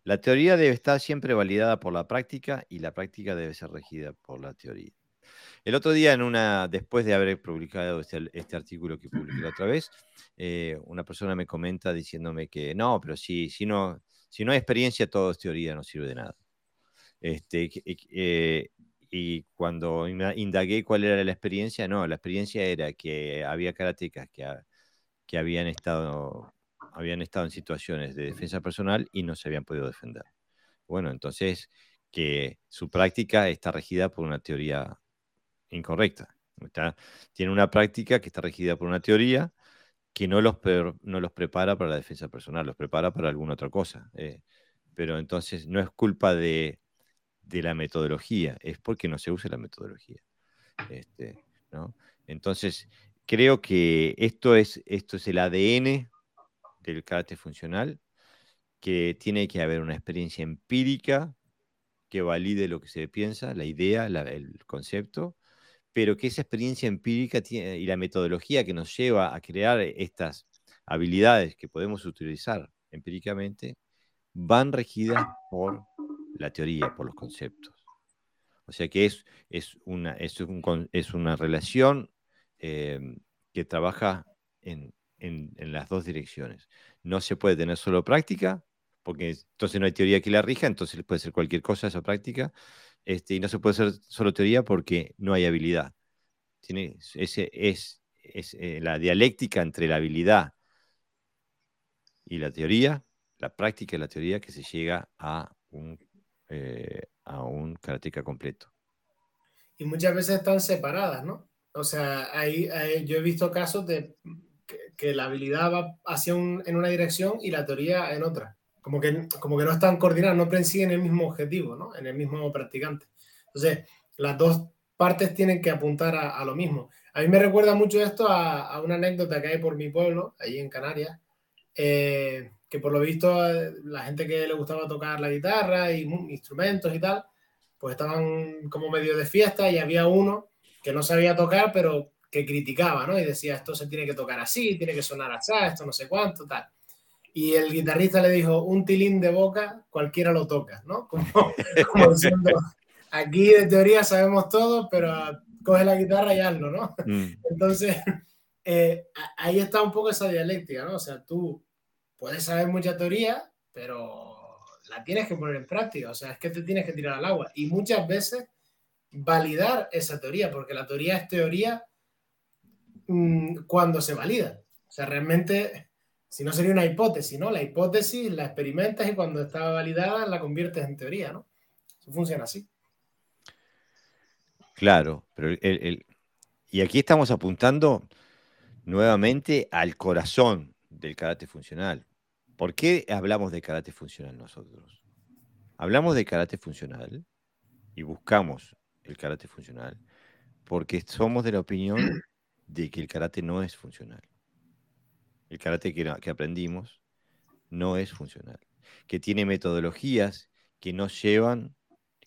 La teoría debe estar siempre validada por la práctica y la práctica debe ser regida por la teoría. El otro día, en una, después de haber publicado este, este artículo que publiqué la otra vez, eh, una persona me comenta diciéndome que no, pero si, si, no, si no hay experiencia, todo es teoría, no sirve de nada. Este, eh, y cuando indagué cuál era la experiencia, no, la experiencia era que había karatecas que, que habían, estado, habían estado en situaciones de defensa personal y no se habían podido defender. Bueno, entonces que su práctica está regida por una teoría incorrecta. tiene una práctica que está regida por una teoría que no los, no los prepara para la defensa personal, los prepara para alguna otra cosa. Eh, pero entonces no es culpa de, la metodología, es porque no se usa la metodología. Este, entonces, creo que esto es, esto es el ADN del carácter funcional, que tiene que haber una experiencia empírica que valide lo que se piensa, la idea, el concepto, pero que esa experiencia empírica y la metodología que nos lleva a crear estas habilidades que podemos utilizar empíricamente van regidas por la teoría, por los conceptos. O sea que es, es, una, es, una relación em, que trabaja en, las dos direcciones. No se puede tener solo práctica, porque entonces no hay teoría que la rija, entonces puede ser cualquier cosa esa práctica, este, y no se puede hacer solo teoría porque no hay habilidad. Tiene, ese es es eh, la dialéctica entre la habilidad y la teoría, la práctica y la teoría que se llega a un, eh, a un karateka completo. Y muchas veces están separadas, ¿no? O sea, ahí, yo he visto casos de que, la habilidad va hacia un, en una dirección y la teoría en otra. Como que, como que no están coordinadas, no persiguen el mismo objetivo, ¿no? En el mismo practicante. Entonces, las dos partes tienen que apuntar a, lo mismo. A mí me recuerda mucho esto a, una anécdota que hay por mi pueblo, allí en Canarias, eh, que por lo visto la gente que le gustaba tocar la guitarra y instrumentos y tal, pues estaban como medio de fiesta y había uno que no sabía tocar, pero que criticaba, ¿no? Y decía, esto se tiene que tocar así, tiene que sonar así, esto no sé cuánto, tal. Y el guitarrista le dijo, un tilín de boca, cualquiera lo toca, ¿no? *laughs* Como, diciendo, aquí de teoría sabemos todo, pero coge la guitarra y hazlo, ¿no? Mm. *laughs* Entonces, eh, ahí está un poco esa dialéctica, ¿no? O sea, tú puedes saber mucha teoría, pero la tienes que poner en práctica, o sea, es que te tienes que tirar al agua. Y muchas veces validar esa teoría, porque la teoría es teoría Mm, cuando se valida. O sea, realmente, si no sería una hipótesis, ¿no? La hipótesis la experimentas y cuando está validada la conviertes en teoría, ¿no? Eso funciona así. Claro, pero el, y aquí estamos apuntando nuevamente al corazón del karate funcional. ¿Por qué hablamos de karate funcional nosotros? Hablamos de karate funcional y buscamos el karate funcional porque somos de la opinión *clears throat* de que el karate no es funcional. El karate que, aprendimos no es funcional. Que tiene metodologías que no llevan,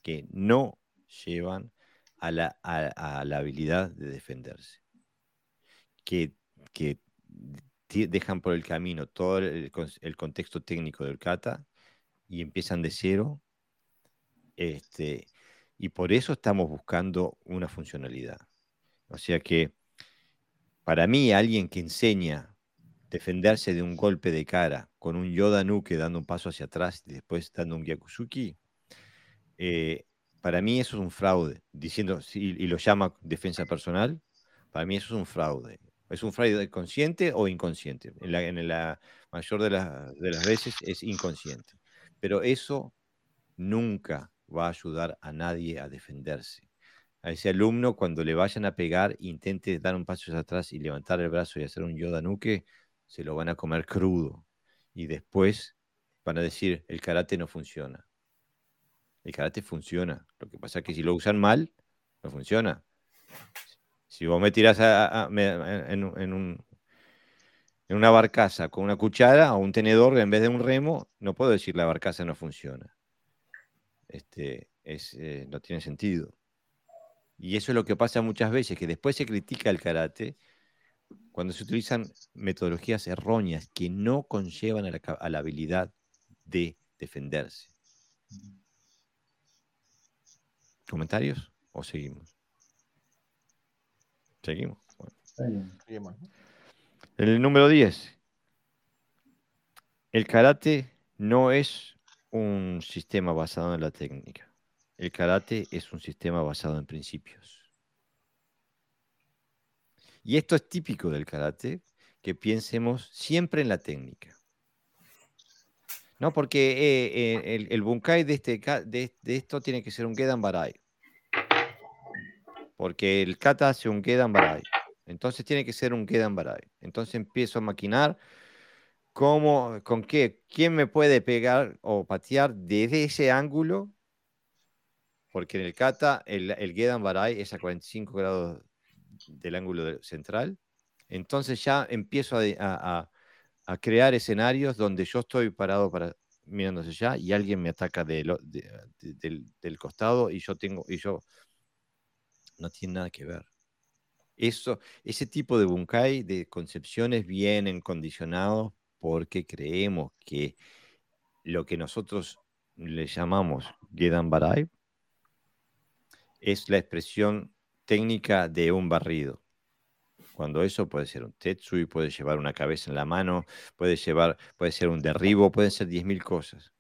que no llevan a la, habilidad de defenderse. Que, dejan por el camino todo el, contexto técnico del kata y empiezan de cero. Este, y por eso estamos buscando una funcionalidad. O sea que para mí, alguien que enseña defenderse de un golpe de cara con un Yoda Nuke dando un paso hacia atrás y después dando un Gyakusuki, eh, para mí eso es un fraude. Diciendo, y lo llama defensa personal, para mí eso es un fraude. ¿Es un fraude consciente o inconsciente? En la, mayor de, de las veces es inconsciente. Pero eso nunca va a ayudar a nadie a defenderse a ese alumno cuando le vayan a pegar, intente dar un paso hacia atrás y levantar el brazo y hacer un yoda nuke, se lo van a comer crudo. Y después van a decir, el karate no funciona. El karate funciona. Lo que pasa es que si lo usan mal, no funciona. Si vos me tiras en, un, en una barcaza con una cuchara o un tenedor en vez de un remo, no puedo decir la barcaza no funciona. Este, es, eh, no tiene sentido. Y eso es lo que pasa muchas veces, que después se critica el karate cuando se utilizan metodologías erróneas que no conllevan a la, habilidad de defenderse. ¿Comentarios o seguimos? Seguimos. Seguimos. El número 10. El karate no es un sistema basado en la técnica. El karate es un sistema basado en principios. Y esto es típico del karate, que piensemos siempre en la técnica. ¿No? Porque eh, eh, el, bunkai de, este, de, esto tiene que ser un Gedan Barai. Porque el kata hace un Gedan Barai. Entonces tiene que ser un Gedan Barai. Entonces empiezo a maquinar cómo, con qué, quién me puede pegar o patear desde ese ángulo porque en el kata el, el Gedan Barai es a 45 grados del ángulo central. Entonces ya empiezo a, crear escenarios donde yo estoy parado para, mirándose allá y alguien me ataca del, costado y yo tengo, y yo no tiene nada que ver. Eso, ese tipo de bunkai, de concepciones vienen condicionados porque creemos que lo que nosotros le llamamos Gedan Barai es la expresión técnica de un barrido. Cuando eso puede ser un tetsui, puede llevar una cabeza en la mano, puede, llevar, puede ser un derribo, pueden ser 10.000 cosas.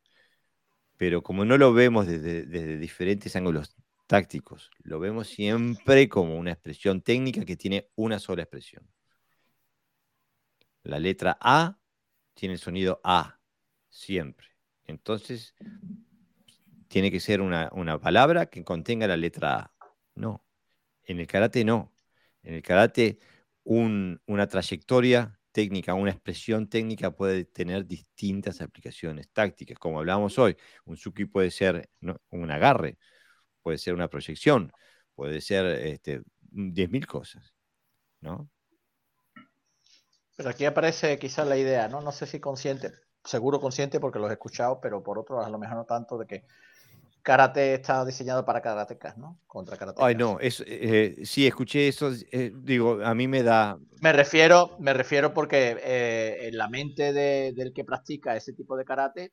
Pero como no lo vemos desde, desde diferentes ángulos tácticos, lo vemos siempre como una expresión técnica que tiene una sola expresión. La letra A tiene el sonido A, siempre. Entonces, tiene que ser una, una palabra que contenga la letra A. No, en el karate no. En el karate una trayectoria técnica, una expresión técnica puede tener distintas aplicaciones tácticas. Como hablamos hoy, un suki puede ser un agarre, puede ser una proyección, puede ser este, 10.000 cosas. ¿no? Pero aquí aparece quizás la idea, ¿no? No sé si consciente, seguro consciente porque los he escuchado, pero por otro a lo mejor no tanto de que karate está diseñado para karatecas, ¿no? Contra karatecas. Ay, no, es, eh, sí, escuché eso, eh, digo, a mí me da... Me refiero, me refiero porque eh, en la mente del que practica ese tipo de karate,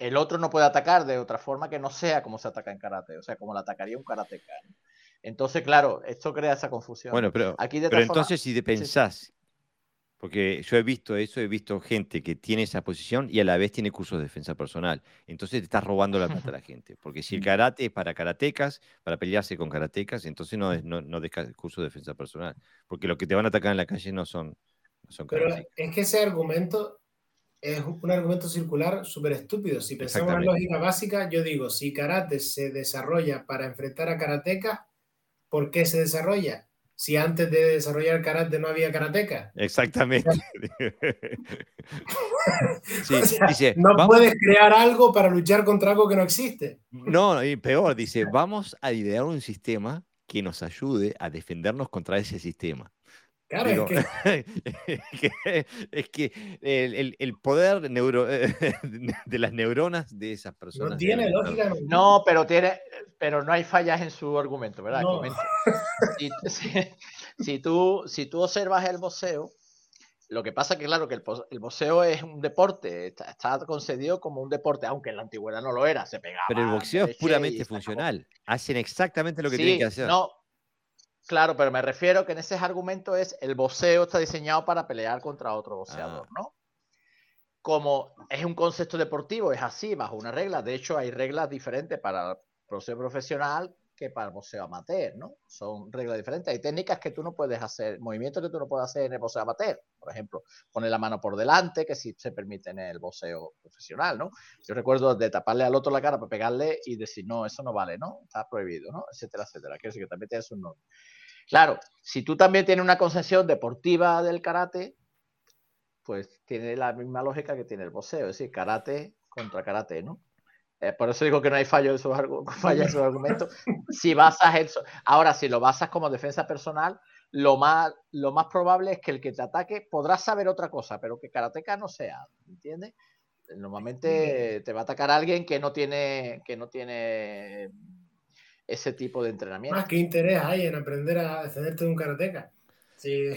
el otro no puede atacar de otra forma que no sea como se ataca en karate, o sea, como la atacaría un karateka. Entonces, claro, esto crea esa confusión. Bueno, pero, Aquí pero entonces si pensás porque yo he visto eso, he visto gente que tiene esa posición y a la vez tiene cursos de defensa personal. Entonces te estás robando la plata a la gente. Porque si el *laughs* mm. karate es para karatecas, para pelearse con karatecas, entonces no, es, no, no curso de defensa personal. Porque lo que te van a atacar en la calle no son, no son Pero es que ese argumento es un argumento circular súper estúpido. Si pensamos en lógica básica, yo digo, si karate se desarrolla para enfrentar a karatecas, ¿por qué se desarrolla? si antes de desarrollar karate no había karateca. Exactamente. *laughs* *laughs* no puedes crear algo para luchar contra algo que no existe. No, y peor, dice, vamos a idear un sistema que nos ayude a defendernos contra ese sistema. Claro, *laughs* es, que... el, poder neuro, *laughs* de las neuronas de esas personas. No tiene lógica. No, pero, tiene, pero no hay fallas en su argumento, ¿verdad? *laughs* Si, tú, si tú observas el boxeo, lo que pasa es que, claro, que el, el boxeo es un deporte, está, concedido como un deporte, aunque en la antigüedad no lo era, se pegaba. Pero el boxeo es puramente funcional. Hacen exactamente lo que tienen que hacer. No, Claro, pero me refiero que en ese argumento es el boxeo está diseñado para pelear contra otro boxeador, ah. ¿no? Como es un concepto deportivo, es así, bajo una regla. De hecho, hay reglas diferentes para el boxeo profesional que para el boxeo amateur, ¿no? Son reglas diferentes. Hay técnicas que tú no puedes hacer, movimientos que tú no puedes hacer en el boxeo amateur. Por ejemplo, poner la mano por delante, que sí se permite en el boxeo profesional, ¿no? Yo recuerdo de taparle al otro la cara para pegarle y decir, no, eso no vale, ¿no? Está prohibido, ¿no? Etcétera, etcétera. Quiero decir que también tienes un nombre. Claro, si tú también tienes una concepción deportiva del karate, pues tiene la misma lógica que tiene el boxeo, es decir, karate contra karate, ¿no? Eh, por eso digo que no hay fallo en esos, *laughs* falla en argumentos. Si basas eso, ahora si lo basas como defensa personal, lo más, lo más probable es que el que te ataque podrá saber otra cosa, pero que karateka no sea, ¿entiendes? Normalmente te va a atacar alguien que no tiene, que no tiene ese tipo de entrenamiento. Más que interés hay en aprender a defenderte de un karateca. Sí.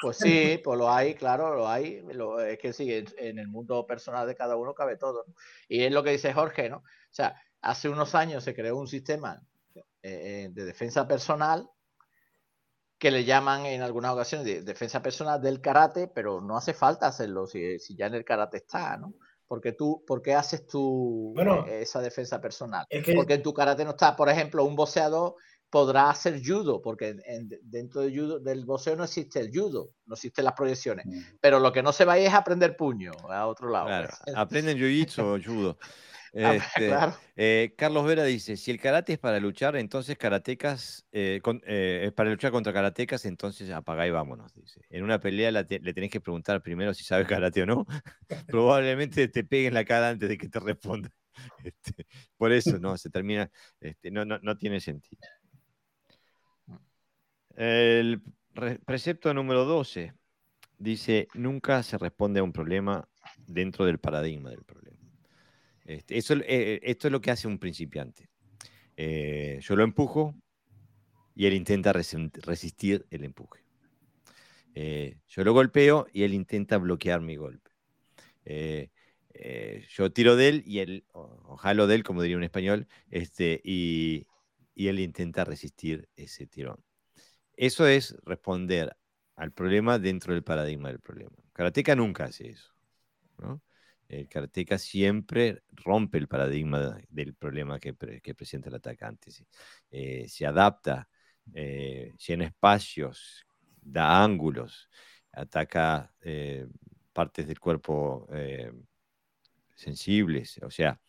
Pues sí, pues lo hay, claro, lo hay. es que sí, en, el mundo personal de cada uno cabe todo. Y es lo que dice Jorge, ¿no? O sea, hace unos años se creó un sistema eh, eh, de defensa personal que le llaman en algunas ocasiones de defensa personal del karate, pero no hace falta hacerlo si, si ya en el karate está, ¿no? Porque tú, ¿por qué haces tú eh, esa defensa personal? Porque en tu karate no está, por ejemplo, un boxeador podrá hacer judo, porque dentro del, judo, del boxeo no existe el judo, no existen las proyecciones. Mm. Pero lo que no se va es aprender puño a otro lado. Claro, *laughs* aprenden jiu-jitsu o judo. *laughs* Este, eh, Carlos Vera dice, si el karate es para luchar, entonces karatecas, eh, eh, es para luchar contra karatecas, entonces apaga y vámonos. Dice. En una pelea le tenés que preguntar primero si sabes karate o no. *laughs* Probablemente te peguen la cara antes de que te responda. *laughs* Este, por eso, no, se termina, este, no, no, no tiene sentido. El precepto número 12 dice, nunca se responde a un problema dentro del paradigma del problema. Este, eso, eh, esto es lo que hace un principiante. Eh, yo lo empujo y él intenta resistir el empuje. Eh, yo lo golpeo y él intenta bloquear mi golpe. yo tiro de él y él, o, jalo de él, como diría un español, este, y, y él intenta resistir ese tirón. Eso es responder al problema dentro del paradigma del problema. Karateka nunca hace eso. ¿no? El karateka siempre rompe el paradigma del problema que, presenta el atacante. Eh, se adapta, eh, llena espacios, da ángulos, ataca eh, partes del cuerpo eh, sensibles, o sea,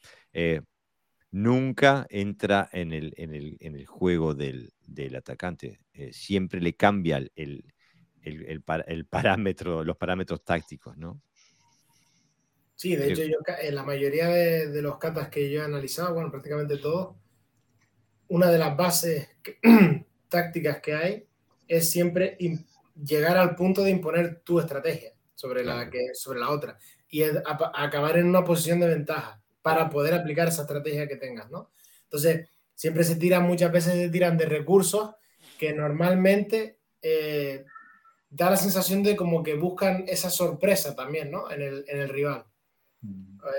nunca entra en el, en el, en el juego del, atacante, siempre le cambia el, el, *laughs* parámetro, los parámetros tácticos, ¿no? Sí, de hecho, yo, en la mayoría de, de, los catas que yo he analizado, bueno, prácticamente todos, una de las bases *clears throat* tácticas que hay es siempre llegar al punto de imponer tu estrategia sobre la, que, sobre la otra y acabar en una posición de ventaja para poder aplicar esa estrategia que tengas, ¿no? Entonces, siempre se tiran, muchas veces se tiran de recursos que normalmente eh, da la sensación de como que buscan esa sorpresa también, ¿no? En el, en el rival.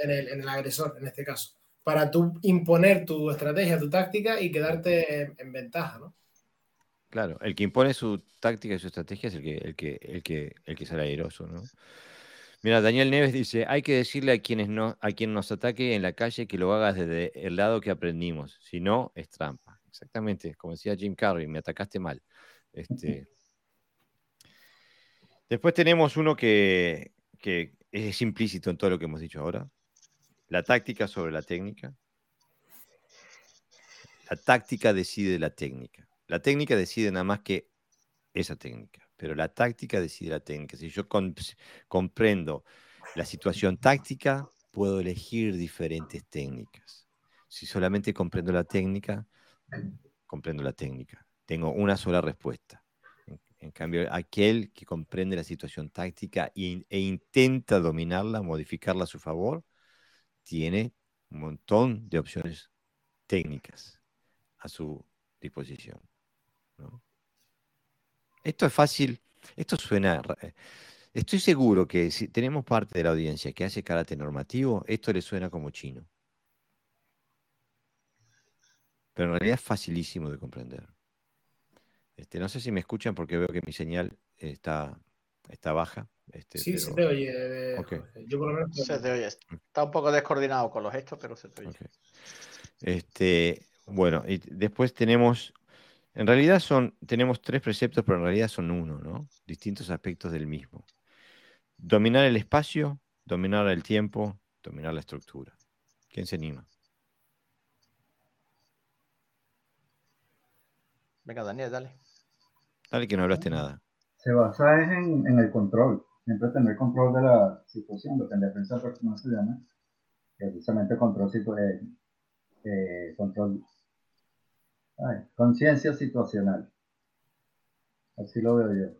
En el, en el, agresor, en este caso, para tú imponer tu estrategia, tu táctica y quedarte en, en ventaja, ¿no? Claro, el que impone su táctica y su estrategia es el que, el que, el que, el que sale airoso, ¿no? Mira, Daniel Neves dice, hay que decirle a quienes no, a quien nos ataque en la calle que lo hagas desde el lado que aprendimos. Si no, es trampa. Exactamente, como decía Jim Carrey, me atacaste mal. Este... *laughs* Después tenemos uno que, que es implícito en todo lo que hemos dicho ahora. La táctica sobre la técnica. La táctica decide la técnica. La técnica decide nada más que esa técnica, pero la táctica decide la técnica. Si yo comprendo la situación táctica, puedo elegir diferentes técnicas. Si solamente comprendo la técnica, comprendo la técnica. Tengo una sola respuesta. En, cambio, aquel que comprende la situación táctica e intenta dominarla, modificarla a su favor, tiene un montón de opciones técnicas a su disposición. Esto es fácil, esto suena... Eh, estoy seguro que si tenemos parte de la audiencia que hace karate normativo, esto le suena como chino. Pero en realidad es facilísimo de comprender. Este, no sé si me escuchan porque veo que mi señal está, está baja. Este, sí, se te oye. Yo por lo menos... Se te oye. Está un poco descoordinado con los hechos, pero se te oye. Este, bueno, y después tenemos en realidad son, tenemos tres preceptos, pero en realidad son uno, ¿no? Distintos aspectos del mismo. Dominar el espacio, dominar el tiempo, dominar la estructura. ¿Quién se anima? Venga, Daniel, dale. Dale que no hablaste nada. Se basa en, el control. Siempre tener control de la situación, lo que en defensa personal se llama precisamente control, eh, eh, control conciencia situacional. Así lo veo yo.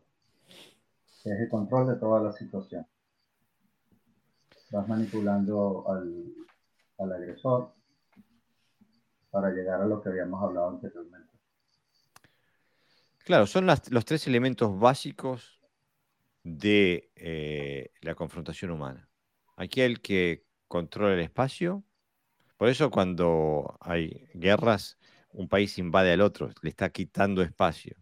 Es el control de toda la situación. Vas manipulando al, al agresor para llegar a lo que habíamos hablado anteriormente. Claro, son los tres elementos básicos de eh, la confrontación humana. Aquel que controla el espacio. Por eso cuando hay guerras, un país invade al otro, le está quitando espacio.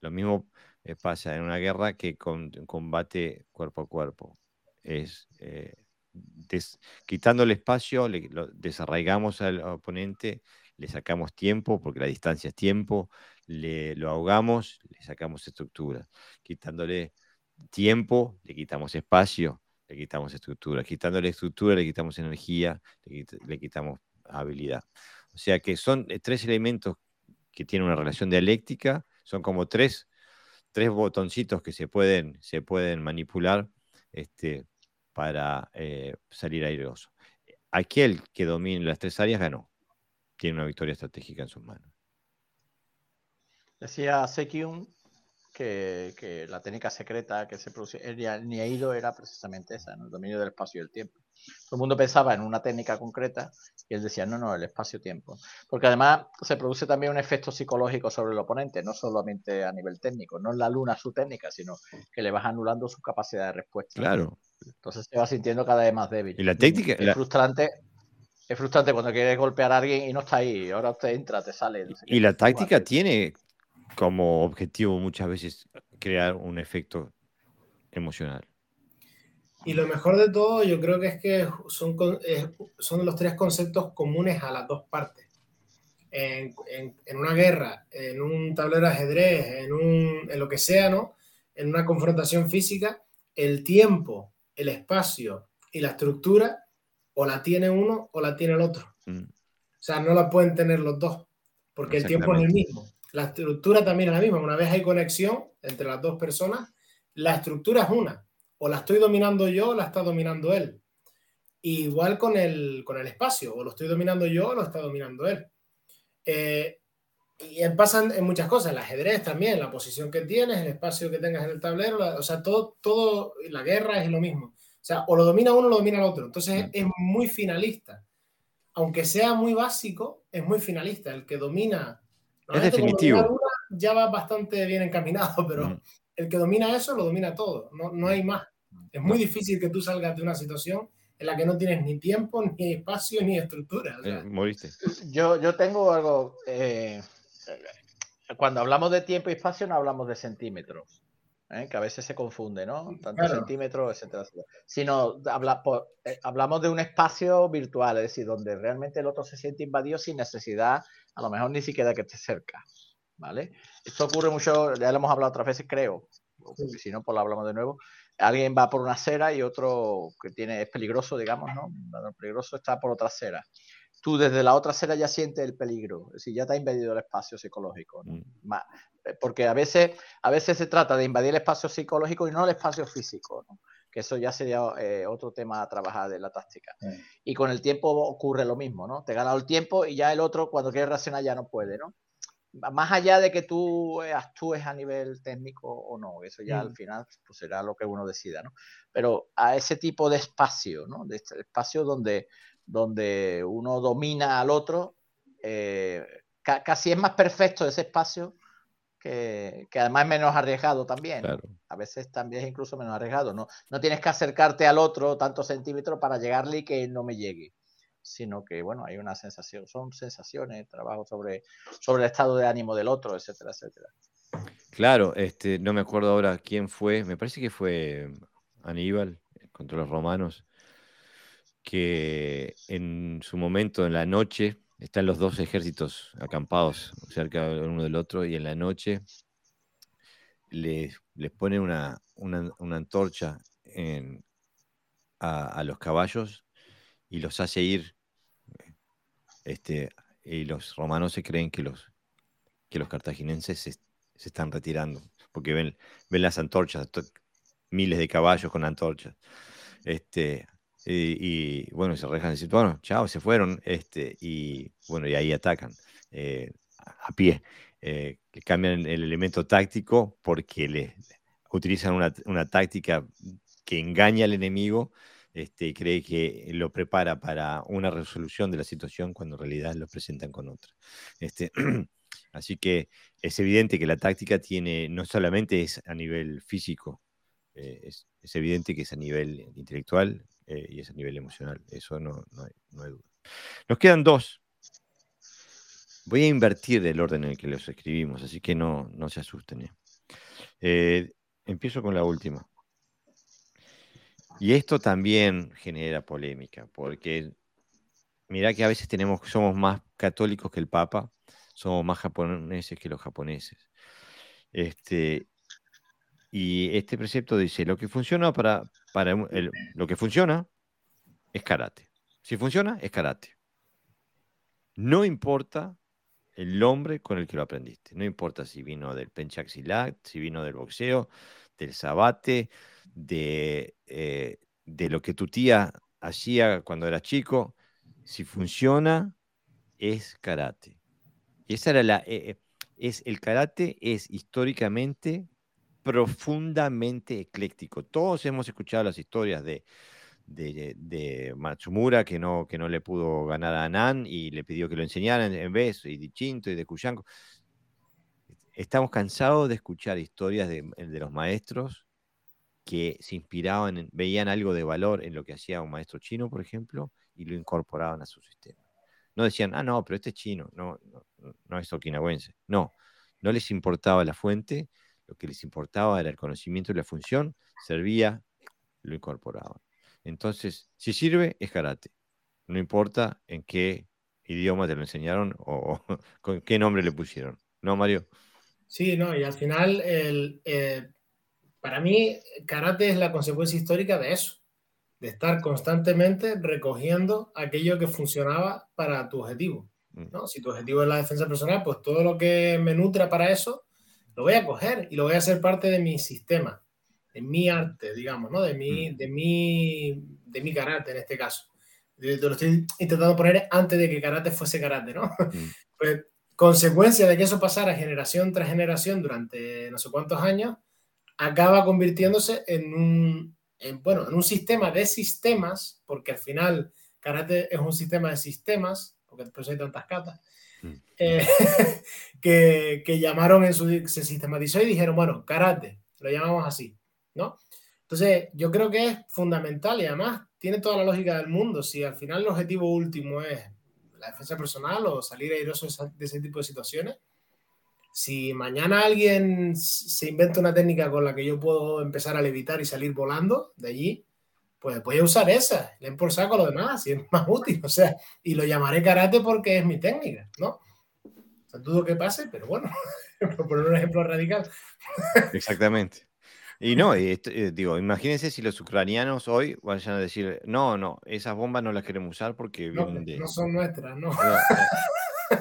Lo mismo eh, pasa en una guerra que con combate cuerpo a cuerpo. Es eh, quitando el espacio, le, desarraigamos al oponente, le sacamos tiempo, porque la distancia es tiempo, le, lo ahogamos, le sacamos estructura. Quitándole tiempo, le quitamos espacio, le quitamos estructura. Quitándole estructura, le quitamos energía, le quitamos habilidad. O sea que son eh, tres elementos que tienen una relación dialéctica, son como tres, tres botoncitos que se pueden, se pueden manipular este, para eh, salir airoso. Aquel que domine las tres áreas ganó, tiene una victoria estratégica en sus manos. Decía Sekiun que, la técnica secreta que se produce en Niaido era precisamente esa, en el dominio del espacio y el tiempo. Todo el mundo pensaba en una técnica concreta y él decía, no, no, el espacio-tiempo. Porque además se produce también un efecto psicológico sobre el oponente, no solamente a nivel técnico, no es la luna su técnica, sino que le vas anulando su capacidad de respuesta. Claro. Entonces se va sintiendo cada vez más débil. Y la técnica... Es frustrante. Es frustrante cuando quieres golpear a alguien y no está ahí. Ahora usted entra, te sale. y la táctica tiene como objetivo muchas veces crear un efecto emocional. Y lo mejor de todo, yo creo que es que son, son los tres conceptos comunes a las dos partes. En, en, una guerra, en un tablero de ajedrez, en, un, en lo que sea, ¿no? en una confrontación física, el tiempo, el espacio y la estructura o la tiene uno o la tiene el otro. Mm. O sea, no la pueden tener los dos, porque el tiempo es el mismo. La estructura también es la misma. Una vez hay conexión entre las dos personas, la estructura es una. O la estoy dominando yo o la está dominando él. igual con el, con el espacio, o lo estoy dominando yo o lo está dominando él. Eh, y pasan en muchas cosas, el ajedrez también, la posición que tienes, el espacio que tengas en el tablero, o sea, todo, todo, la guerra es lo mismo. O sea, o lo domina uno o lo domina el otro. Entonces es muy finalista. Aunque sea muy básico, es muy finalista. El que domina. Es definitivo. ya va bastante bien encaminado, pero mm. el que domina eso lo domina todo. No, no hay más. Es muy difícil que tú salgas de una situación en la que no tienes ni tiempo, ni espacio, ni estructura. Eh, moriste. Yo, yo tengo algo. Eh, cuando hablamos de tiempo y espacio, no hablamos de centímetros. ¿Eh? que a veces se confunde, ¿no? Tantos centímetros, etcétera, Sino habla, hablamos de un espacio virtual, es decir, donde realmente el otro se siente invadido sin necesidad, a lo mejor ni siquiera que esté cerca, ¿vale? Esto ocurre mucho, ya lo hemos hablado otras veces, creo, si no, pues lo hablamos de nuevo, alguien va por una acera y otro que tiene, es peligroso, digamos, ¿no? El peligroso está por otra acera. Tú desde la otra acera ya sientes el peligro, es decir, ya te ha invadido el espacio psicológico. ¿no? Mm. Porque a veces, a veces se trata de invadir el espacio psicológico y no el espacio físico, ¿no? que eso ya sería eh, otro tema a trabajar de la táctica. Y con el tiempo ocurre lo mismo, ¿no? Te gana el tiempo y ya el otro cuando quiere reaccionar ya no puede, ¿no? más allá de que tú eh, actúes a nivel técnico o no, eso ya al mm. final pues, será lo que uno decida, ¿no? Pero a ese tipo de espacio, ¿no? De este espacio donde, donde uno domina al otro, eh, casi es más perfecto ese espacio que, además es menos arriesgado también. A veces también es incluso menos arriesgado. No, no tienes que acercarte al otro tantos centímetros para llegarle y que no me llegue sino que, bueno, hay una sensación, son sensaciones, trabajo sobre, sobre el estado de ánimo del otro, etcétera, etcétera. Claro, este, no me acuerdo ahora quién fue, me parece que fue Aníbal contra los romanos, que en su momento, en la noche, están los dos ejércitos acampados cerca uno del otro y en la noche les, les ponen una, antorcha a, los caballos y los hace ir este, y los romanos se creen que los, que cartaginenses se, están retirando, porque ven, ven las antorchas, miles de caballos con antorchas. Este, y, bueno, se rejan decir, bueno, chao, se fueron, este, y bueno, y ahí atacan eh, a pie. Eh, cambian el elemento táctico porque le, utilizan una, una táctica que engaña al enemigo este, cree que lo prepara para una resolución de la situación cuando en realidad lo presentan con otra. Este, *clears throat* así que es evidente que la táctica tiene, no solamente es a nivel físico, eh, es, evidente que es a nivel intelectual eh, y es a nivel emocional. Eso no, hay, duda. Nos quedan dos. Voy a invertir el orden en el que los escribimos, así que no, no se asusten. ¿eh? empiezo con la última. Y esto también genera polémica, porque mira que a veces tenemos, somos más católicos que el Papa, somos más japoneses que los japoneses. Este, y este precepto dice, lo que funciona para, para lo que funciona es karate. Si funciona, es karate. No importa el nombre con el que lo aprendiste. No importa si vino del penchaxilat, si vino del boxeo, del sabate, de, eh, de lo que tu tía hacía cuando era chico, si funciona, es karate. Y esa era la. Eh, eh, es, el karate es históricamente profundamente ecléctico. Todos hemos escuchado las historias de, de, Matsumura que no, que no le pudo ganar a Nan y le pidió que lo enseñaran en vez, y de Chinto y de Cuyanco. Estamos cansados de escuchar historias de, de los maestros que se inspiraban, veían algo de valor en lo que hacía un maestro chino, por ejemplo, y lo incorporaban a su sistema. No decían, ah, no, pero este es chino, no, no, es okinawense. No, no les importaba la fuente, lo que les importaba era el conocimiento y la función, servía, lo incorporaban. Entonces, si sirve, es karate. No importa en qué idioma te lo enseñaron o, *laughs* con qué nombre le pusieron. ¿No, Mario? Sí, no, y al final el, eh, para mí, karate es la consecuencia histórica de eso, de estar constantemente recogiendo aquello que funcionaba para tu objetivo. Mm. ¿no? Si tu objetivo es la defensa personal, pues todo lo que me nutra para eso, lo voy a coger y lo voy a hacer parte de mi sistema, de mi arte, digamos, ¿no? de, mi, de, mi, de mi karate en este caso. Te lo estoy intentando poner antes de que karate fuese karate, ¿no? Mm. *laughs* Pues consecuencia de que eso pasara generación tras generación durante no sé cuántos años, acaba convirtiéndose en un, en, bueno, en un sistema de sistemas, porque al final karate es un sistema de sistemas, porque después hay tantas catas, Mm. Eh, *laughs* que, que llamaron en su, se sistematizó y dijeron, bueno, karate, lo llamamos así, ¿no? Entonces, yo creo que es fundamental y además tiene toda la lógica del mundo. Si al final el objetivo último es la defensa personal o salir airoso de ese tipo de situaciones, si mañana alguien se inventa una técnica con la que yo puedo empezar a levitar y salir volando de allí, pues voy a usar esa, le por saco lo demás, si es más útil, o sea, y lo llamaré karate porque es mi técnica, ¿no? O sea, dudo que pase, pero bueno, *laughs* por poner un ejemplo radical. Exactamente. Y no, y eh, digo, imagínense si los ucranianos hoy vayan a decir, no, no, esas bombas no las queremos usar porque No, vienen de... no son nuestras, ¿no? No, eh,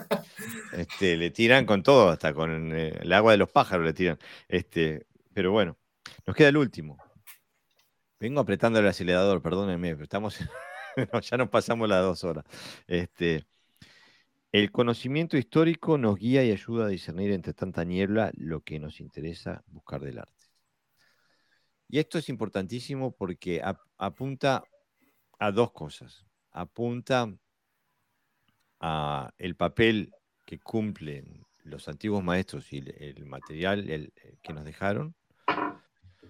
este, le tiran con todo, hasta con eh, el agua de los pájaros le tiran. Este, pero bueno, nos queda el último. Vengo apretando el acelerador, perdónenme, pero estamos, *laughs* ya nos pasamos las dos horas. Este, el conocimiento histórico nos guía y ayuda a discernir entre tanta niebla lo que nos interesa buscar del arte. Y esto es importantísimo porque ap- apunta a dos cosas. Apunta a el papel que cumplen los antiguos maestros y el, material el que nos dejaron,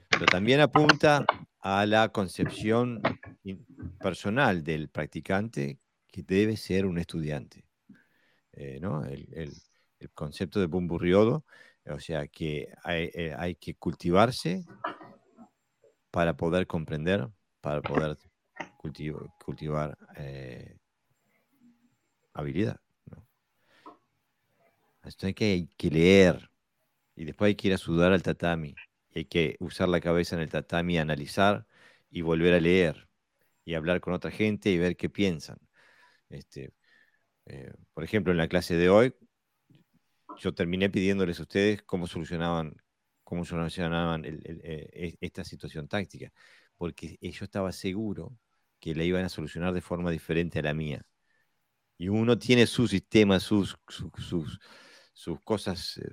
pero también apunta a la concepción personal del practicante que debe ser un estudiante. Eh, ¿no? el, el- concepto de Bumburriodo, o sea que hay, eh, hay que cultivarse para poder comprender, para poder cultivar eh, habilidad. ¿no? Esto hay que, hay que leer y después hay que ir a sudar al tatami. Hay que usar la cabeza en el tatami, analizar y volver a leer y hablar con otra gente y ver qué piensan. Este, eh, por ejemplo, en la clase de hoy, yo terminé pidiéndoles a ustedes cómo solucionaban, cómo solucionaban eh, esta situación táctica, porque yo estaba seguro que la iban a solucionar de forma diferente a la mía. Y uno tiene su sistema, sus, su- sus, sus cosas, eh,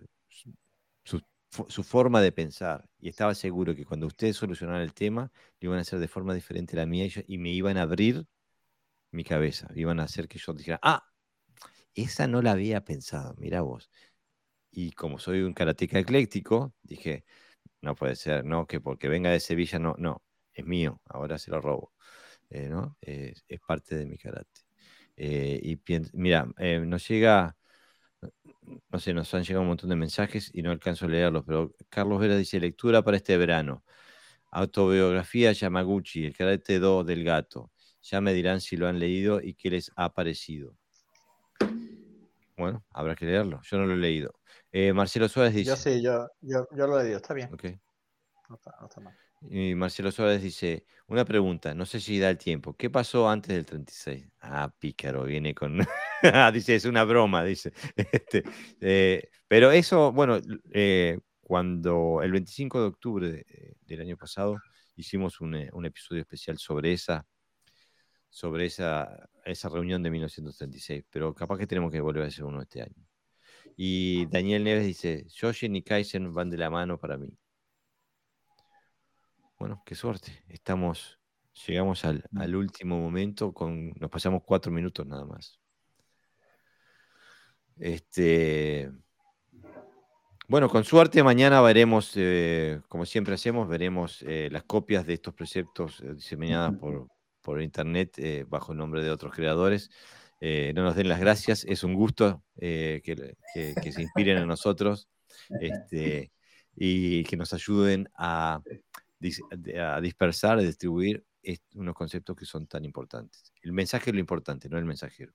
su, su fo- su forma de pensar. Y estaba seguro que cuando ustedes solucionaran el tema, lo iban a hacer de forma diferente a la mía y, me iban a abrir mi cabeza. Iban a hacer que yo dijera, ah, esa no la había pensado, mira vos. Y como soy un karateca ecléctico, dije, no puede ser, no, que porque venga de Sevilla, no, no, es mío, ahora se lo robo. eh, ¿no? Es parte de mi karate. Eh, y mira, eh, nos llega, no sé, nos han llegado un montón de mensajes y no alcanzo a leerlos, pero Carlos Vera dice, lectura para este verano. Autobiografía Yamaguchi, el karate 2 del gato. Ya me dirán si lo han leído y qué les ha parecido. Bueno, habrá que leerlo. Yo no lo he leído. Eh, Marcelo Suárez dice. Yo sí, yo, yo, yo lo he leído, está bien. Ok. No está, no está mal. Y Marcelo Suárez dice, una pregunta, no sé si da el tiempo. ¿Qué pasó antes del 36? Ah, pícaro, viene con... *laughs* Ah, dice, es una broma, dice. *laughs* Este, eh, pero eso, bueno, eh, cuando el 25 de octubre de- eh, del año pasado hicimos un, eh, un episodio especial sobre esa, sobre esa, esa reunión de 1936, pero capaz que tenemos que volver a hacer uno este año. Y Daniel Neves dice, Shoshin y Kaizen van de la mano para mí. Bueno, qué suerte. Estamos, llegamos al, al último momento con, nos pasamos cuatro minutos nada más. Este, bueno, con suerte mañana veremos, eh, como siempre hacemos, veremos eh, las copias de estos preceptos eh, diseminadas por, por internet eh, bajo el nombre de otros creadores. No nos den las gracias, es un gusto que, que- que se inspiren en nosotros *laughs* este, y que nos ayuden a, dis- a dispersar, a distribuir unos conceptos que son tan importantes. El mensaje es lo importante, no el mensajero.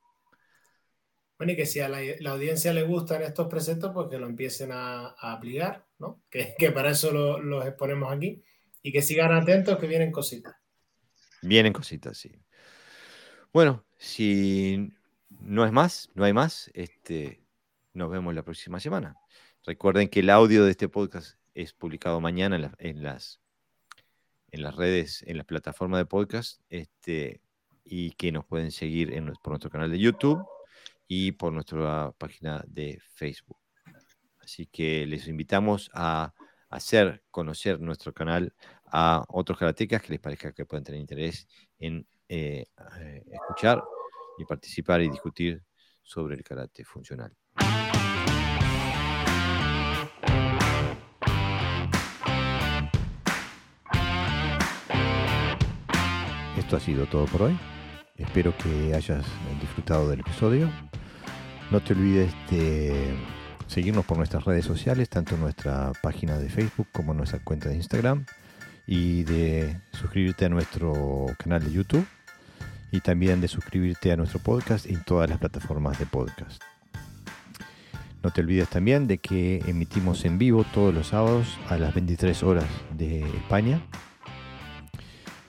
Bueno, y que si a la, audiencia le gustan estos preceptos, pues que lo empiecen a, aplicar, ¿no? *laughs* Que, para eso los exponemos aquí y que sigan atentos que vienen cositas. Vienen cositas, sí. Bueno, si no es más, no hay más, este, nos vemos la próxima semana. Recuerden que el audio de este podcast es publicado mañana en, las, en las redes, en las plataformas de podcast, este, y que nos pueden seguir en, por nuestro canal de YouTube y por nuestra página de Facebook. Así que les invitamos a hacer conocer nuestro canal a otros karatecas que les parezca que pueden tener interés en eh, eh, escuchar y participar y discutir sobre el karate funcional. Esto ha sido todo por hoy. Espero que hayas disfrutado del episodio. No te olvides de seguirnos por nuestras redes sociales, tanto nuestra página de Facebook como nuestra cuenta de Instagram, y de suscribirte a nuestro canal de YouTube y también de suscribirte a nuestro podcast en todas las plataformas de podcast. No te olvides también de que emitimos en vivo todos los sábados a las 23 horas de España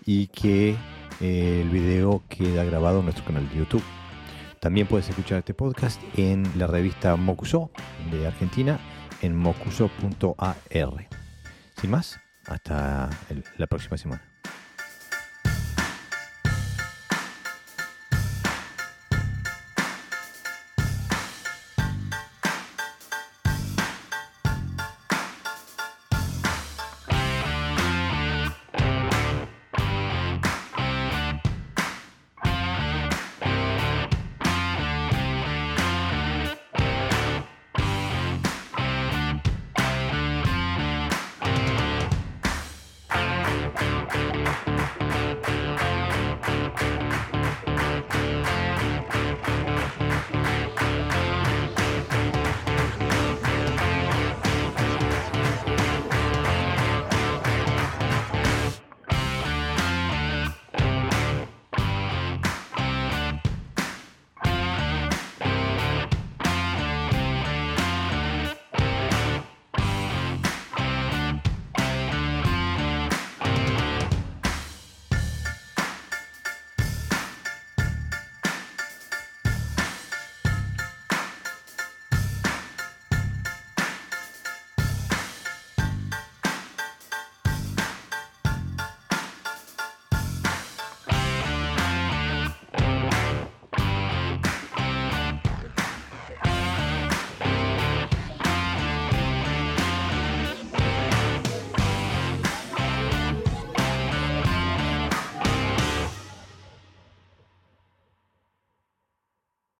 y que el video queda grabado en nuestro canal de YouTube. También puedes escuchar este podcast en la revista Mocuso de Argentina en mocuso.ar. Sin más, hasta la próxima semana.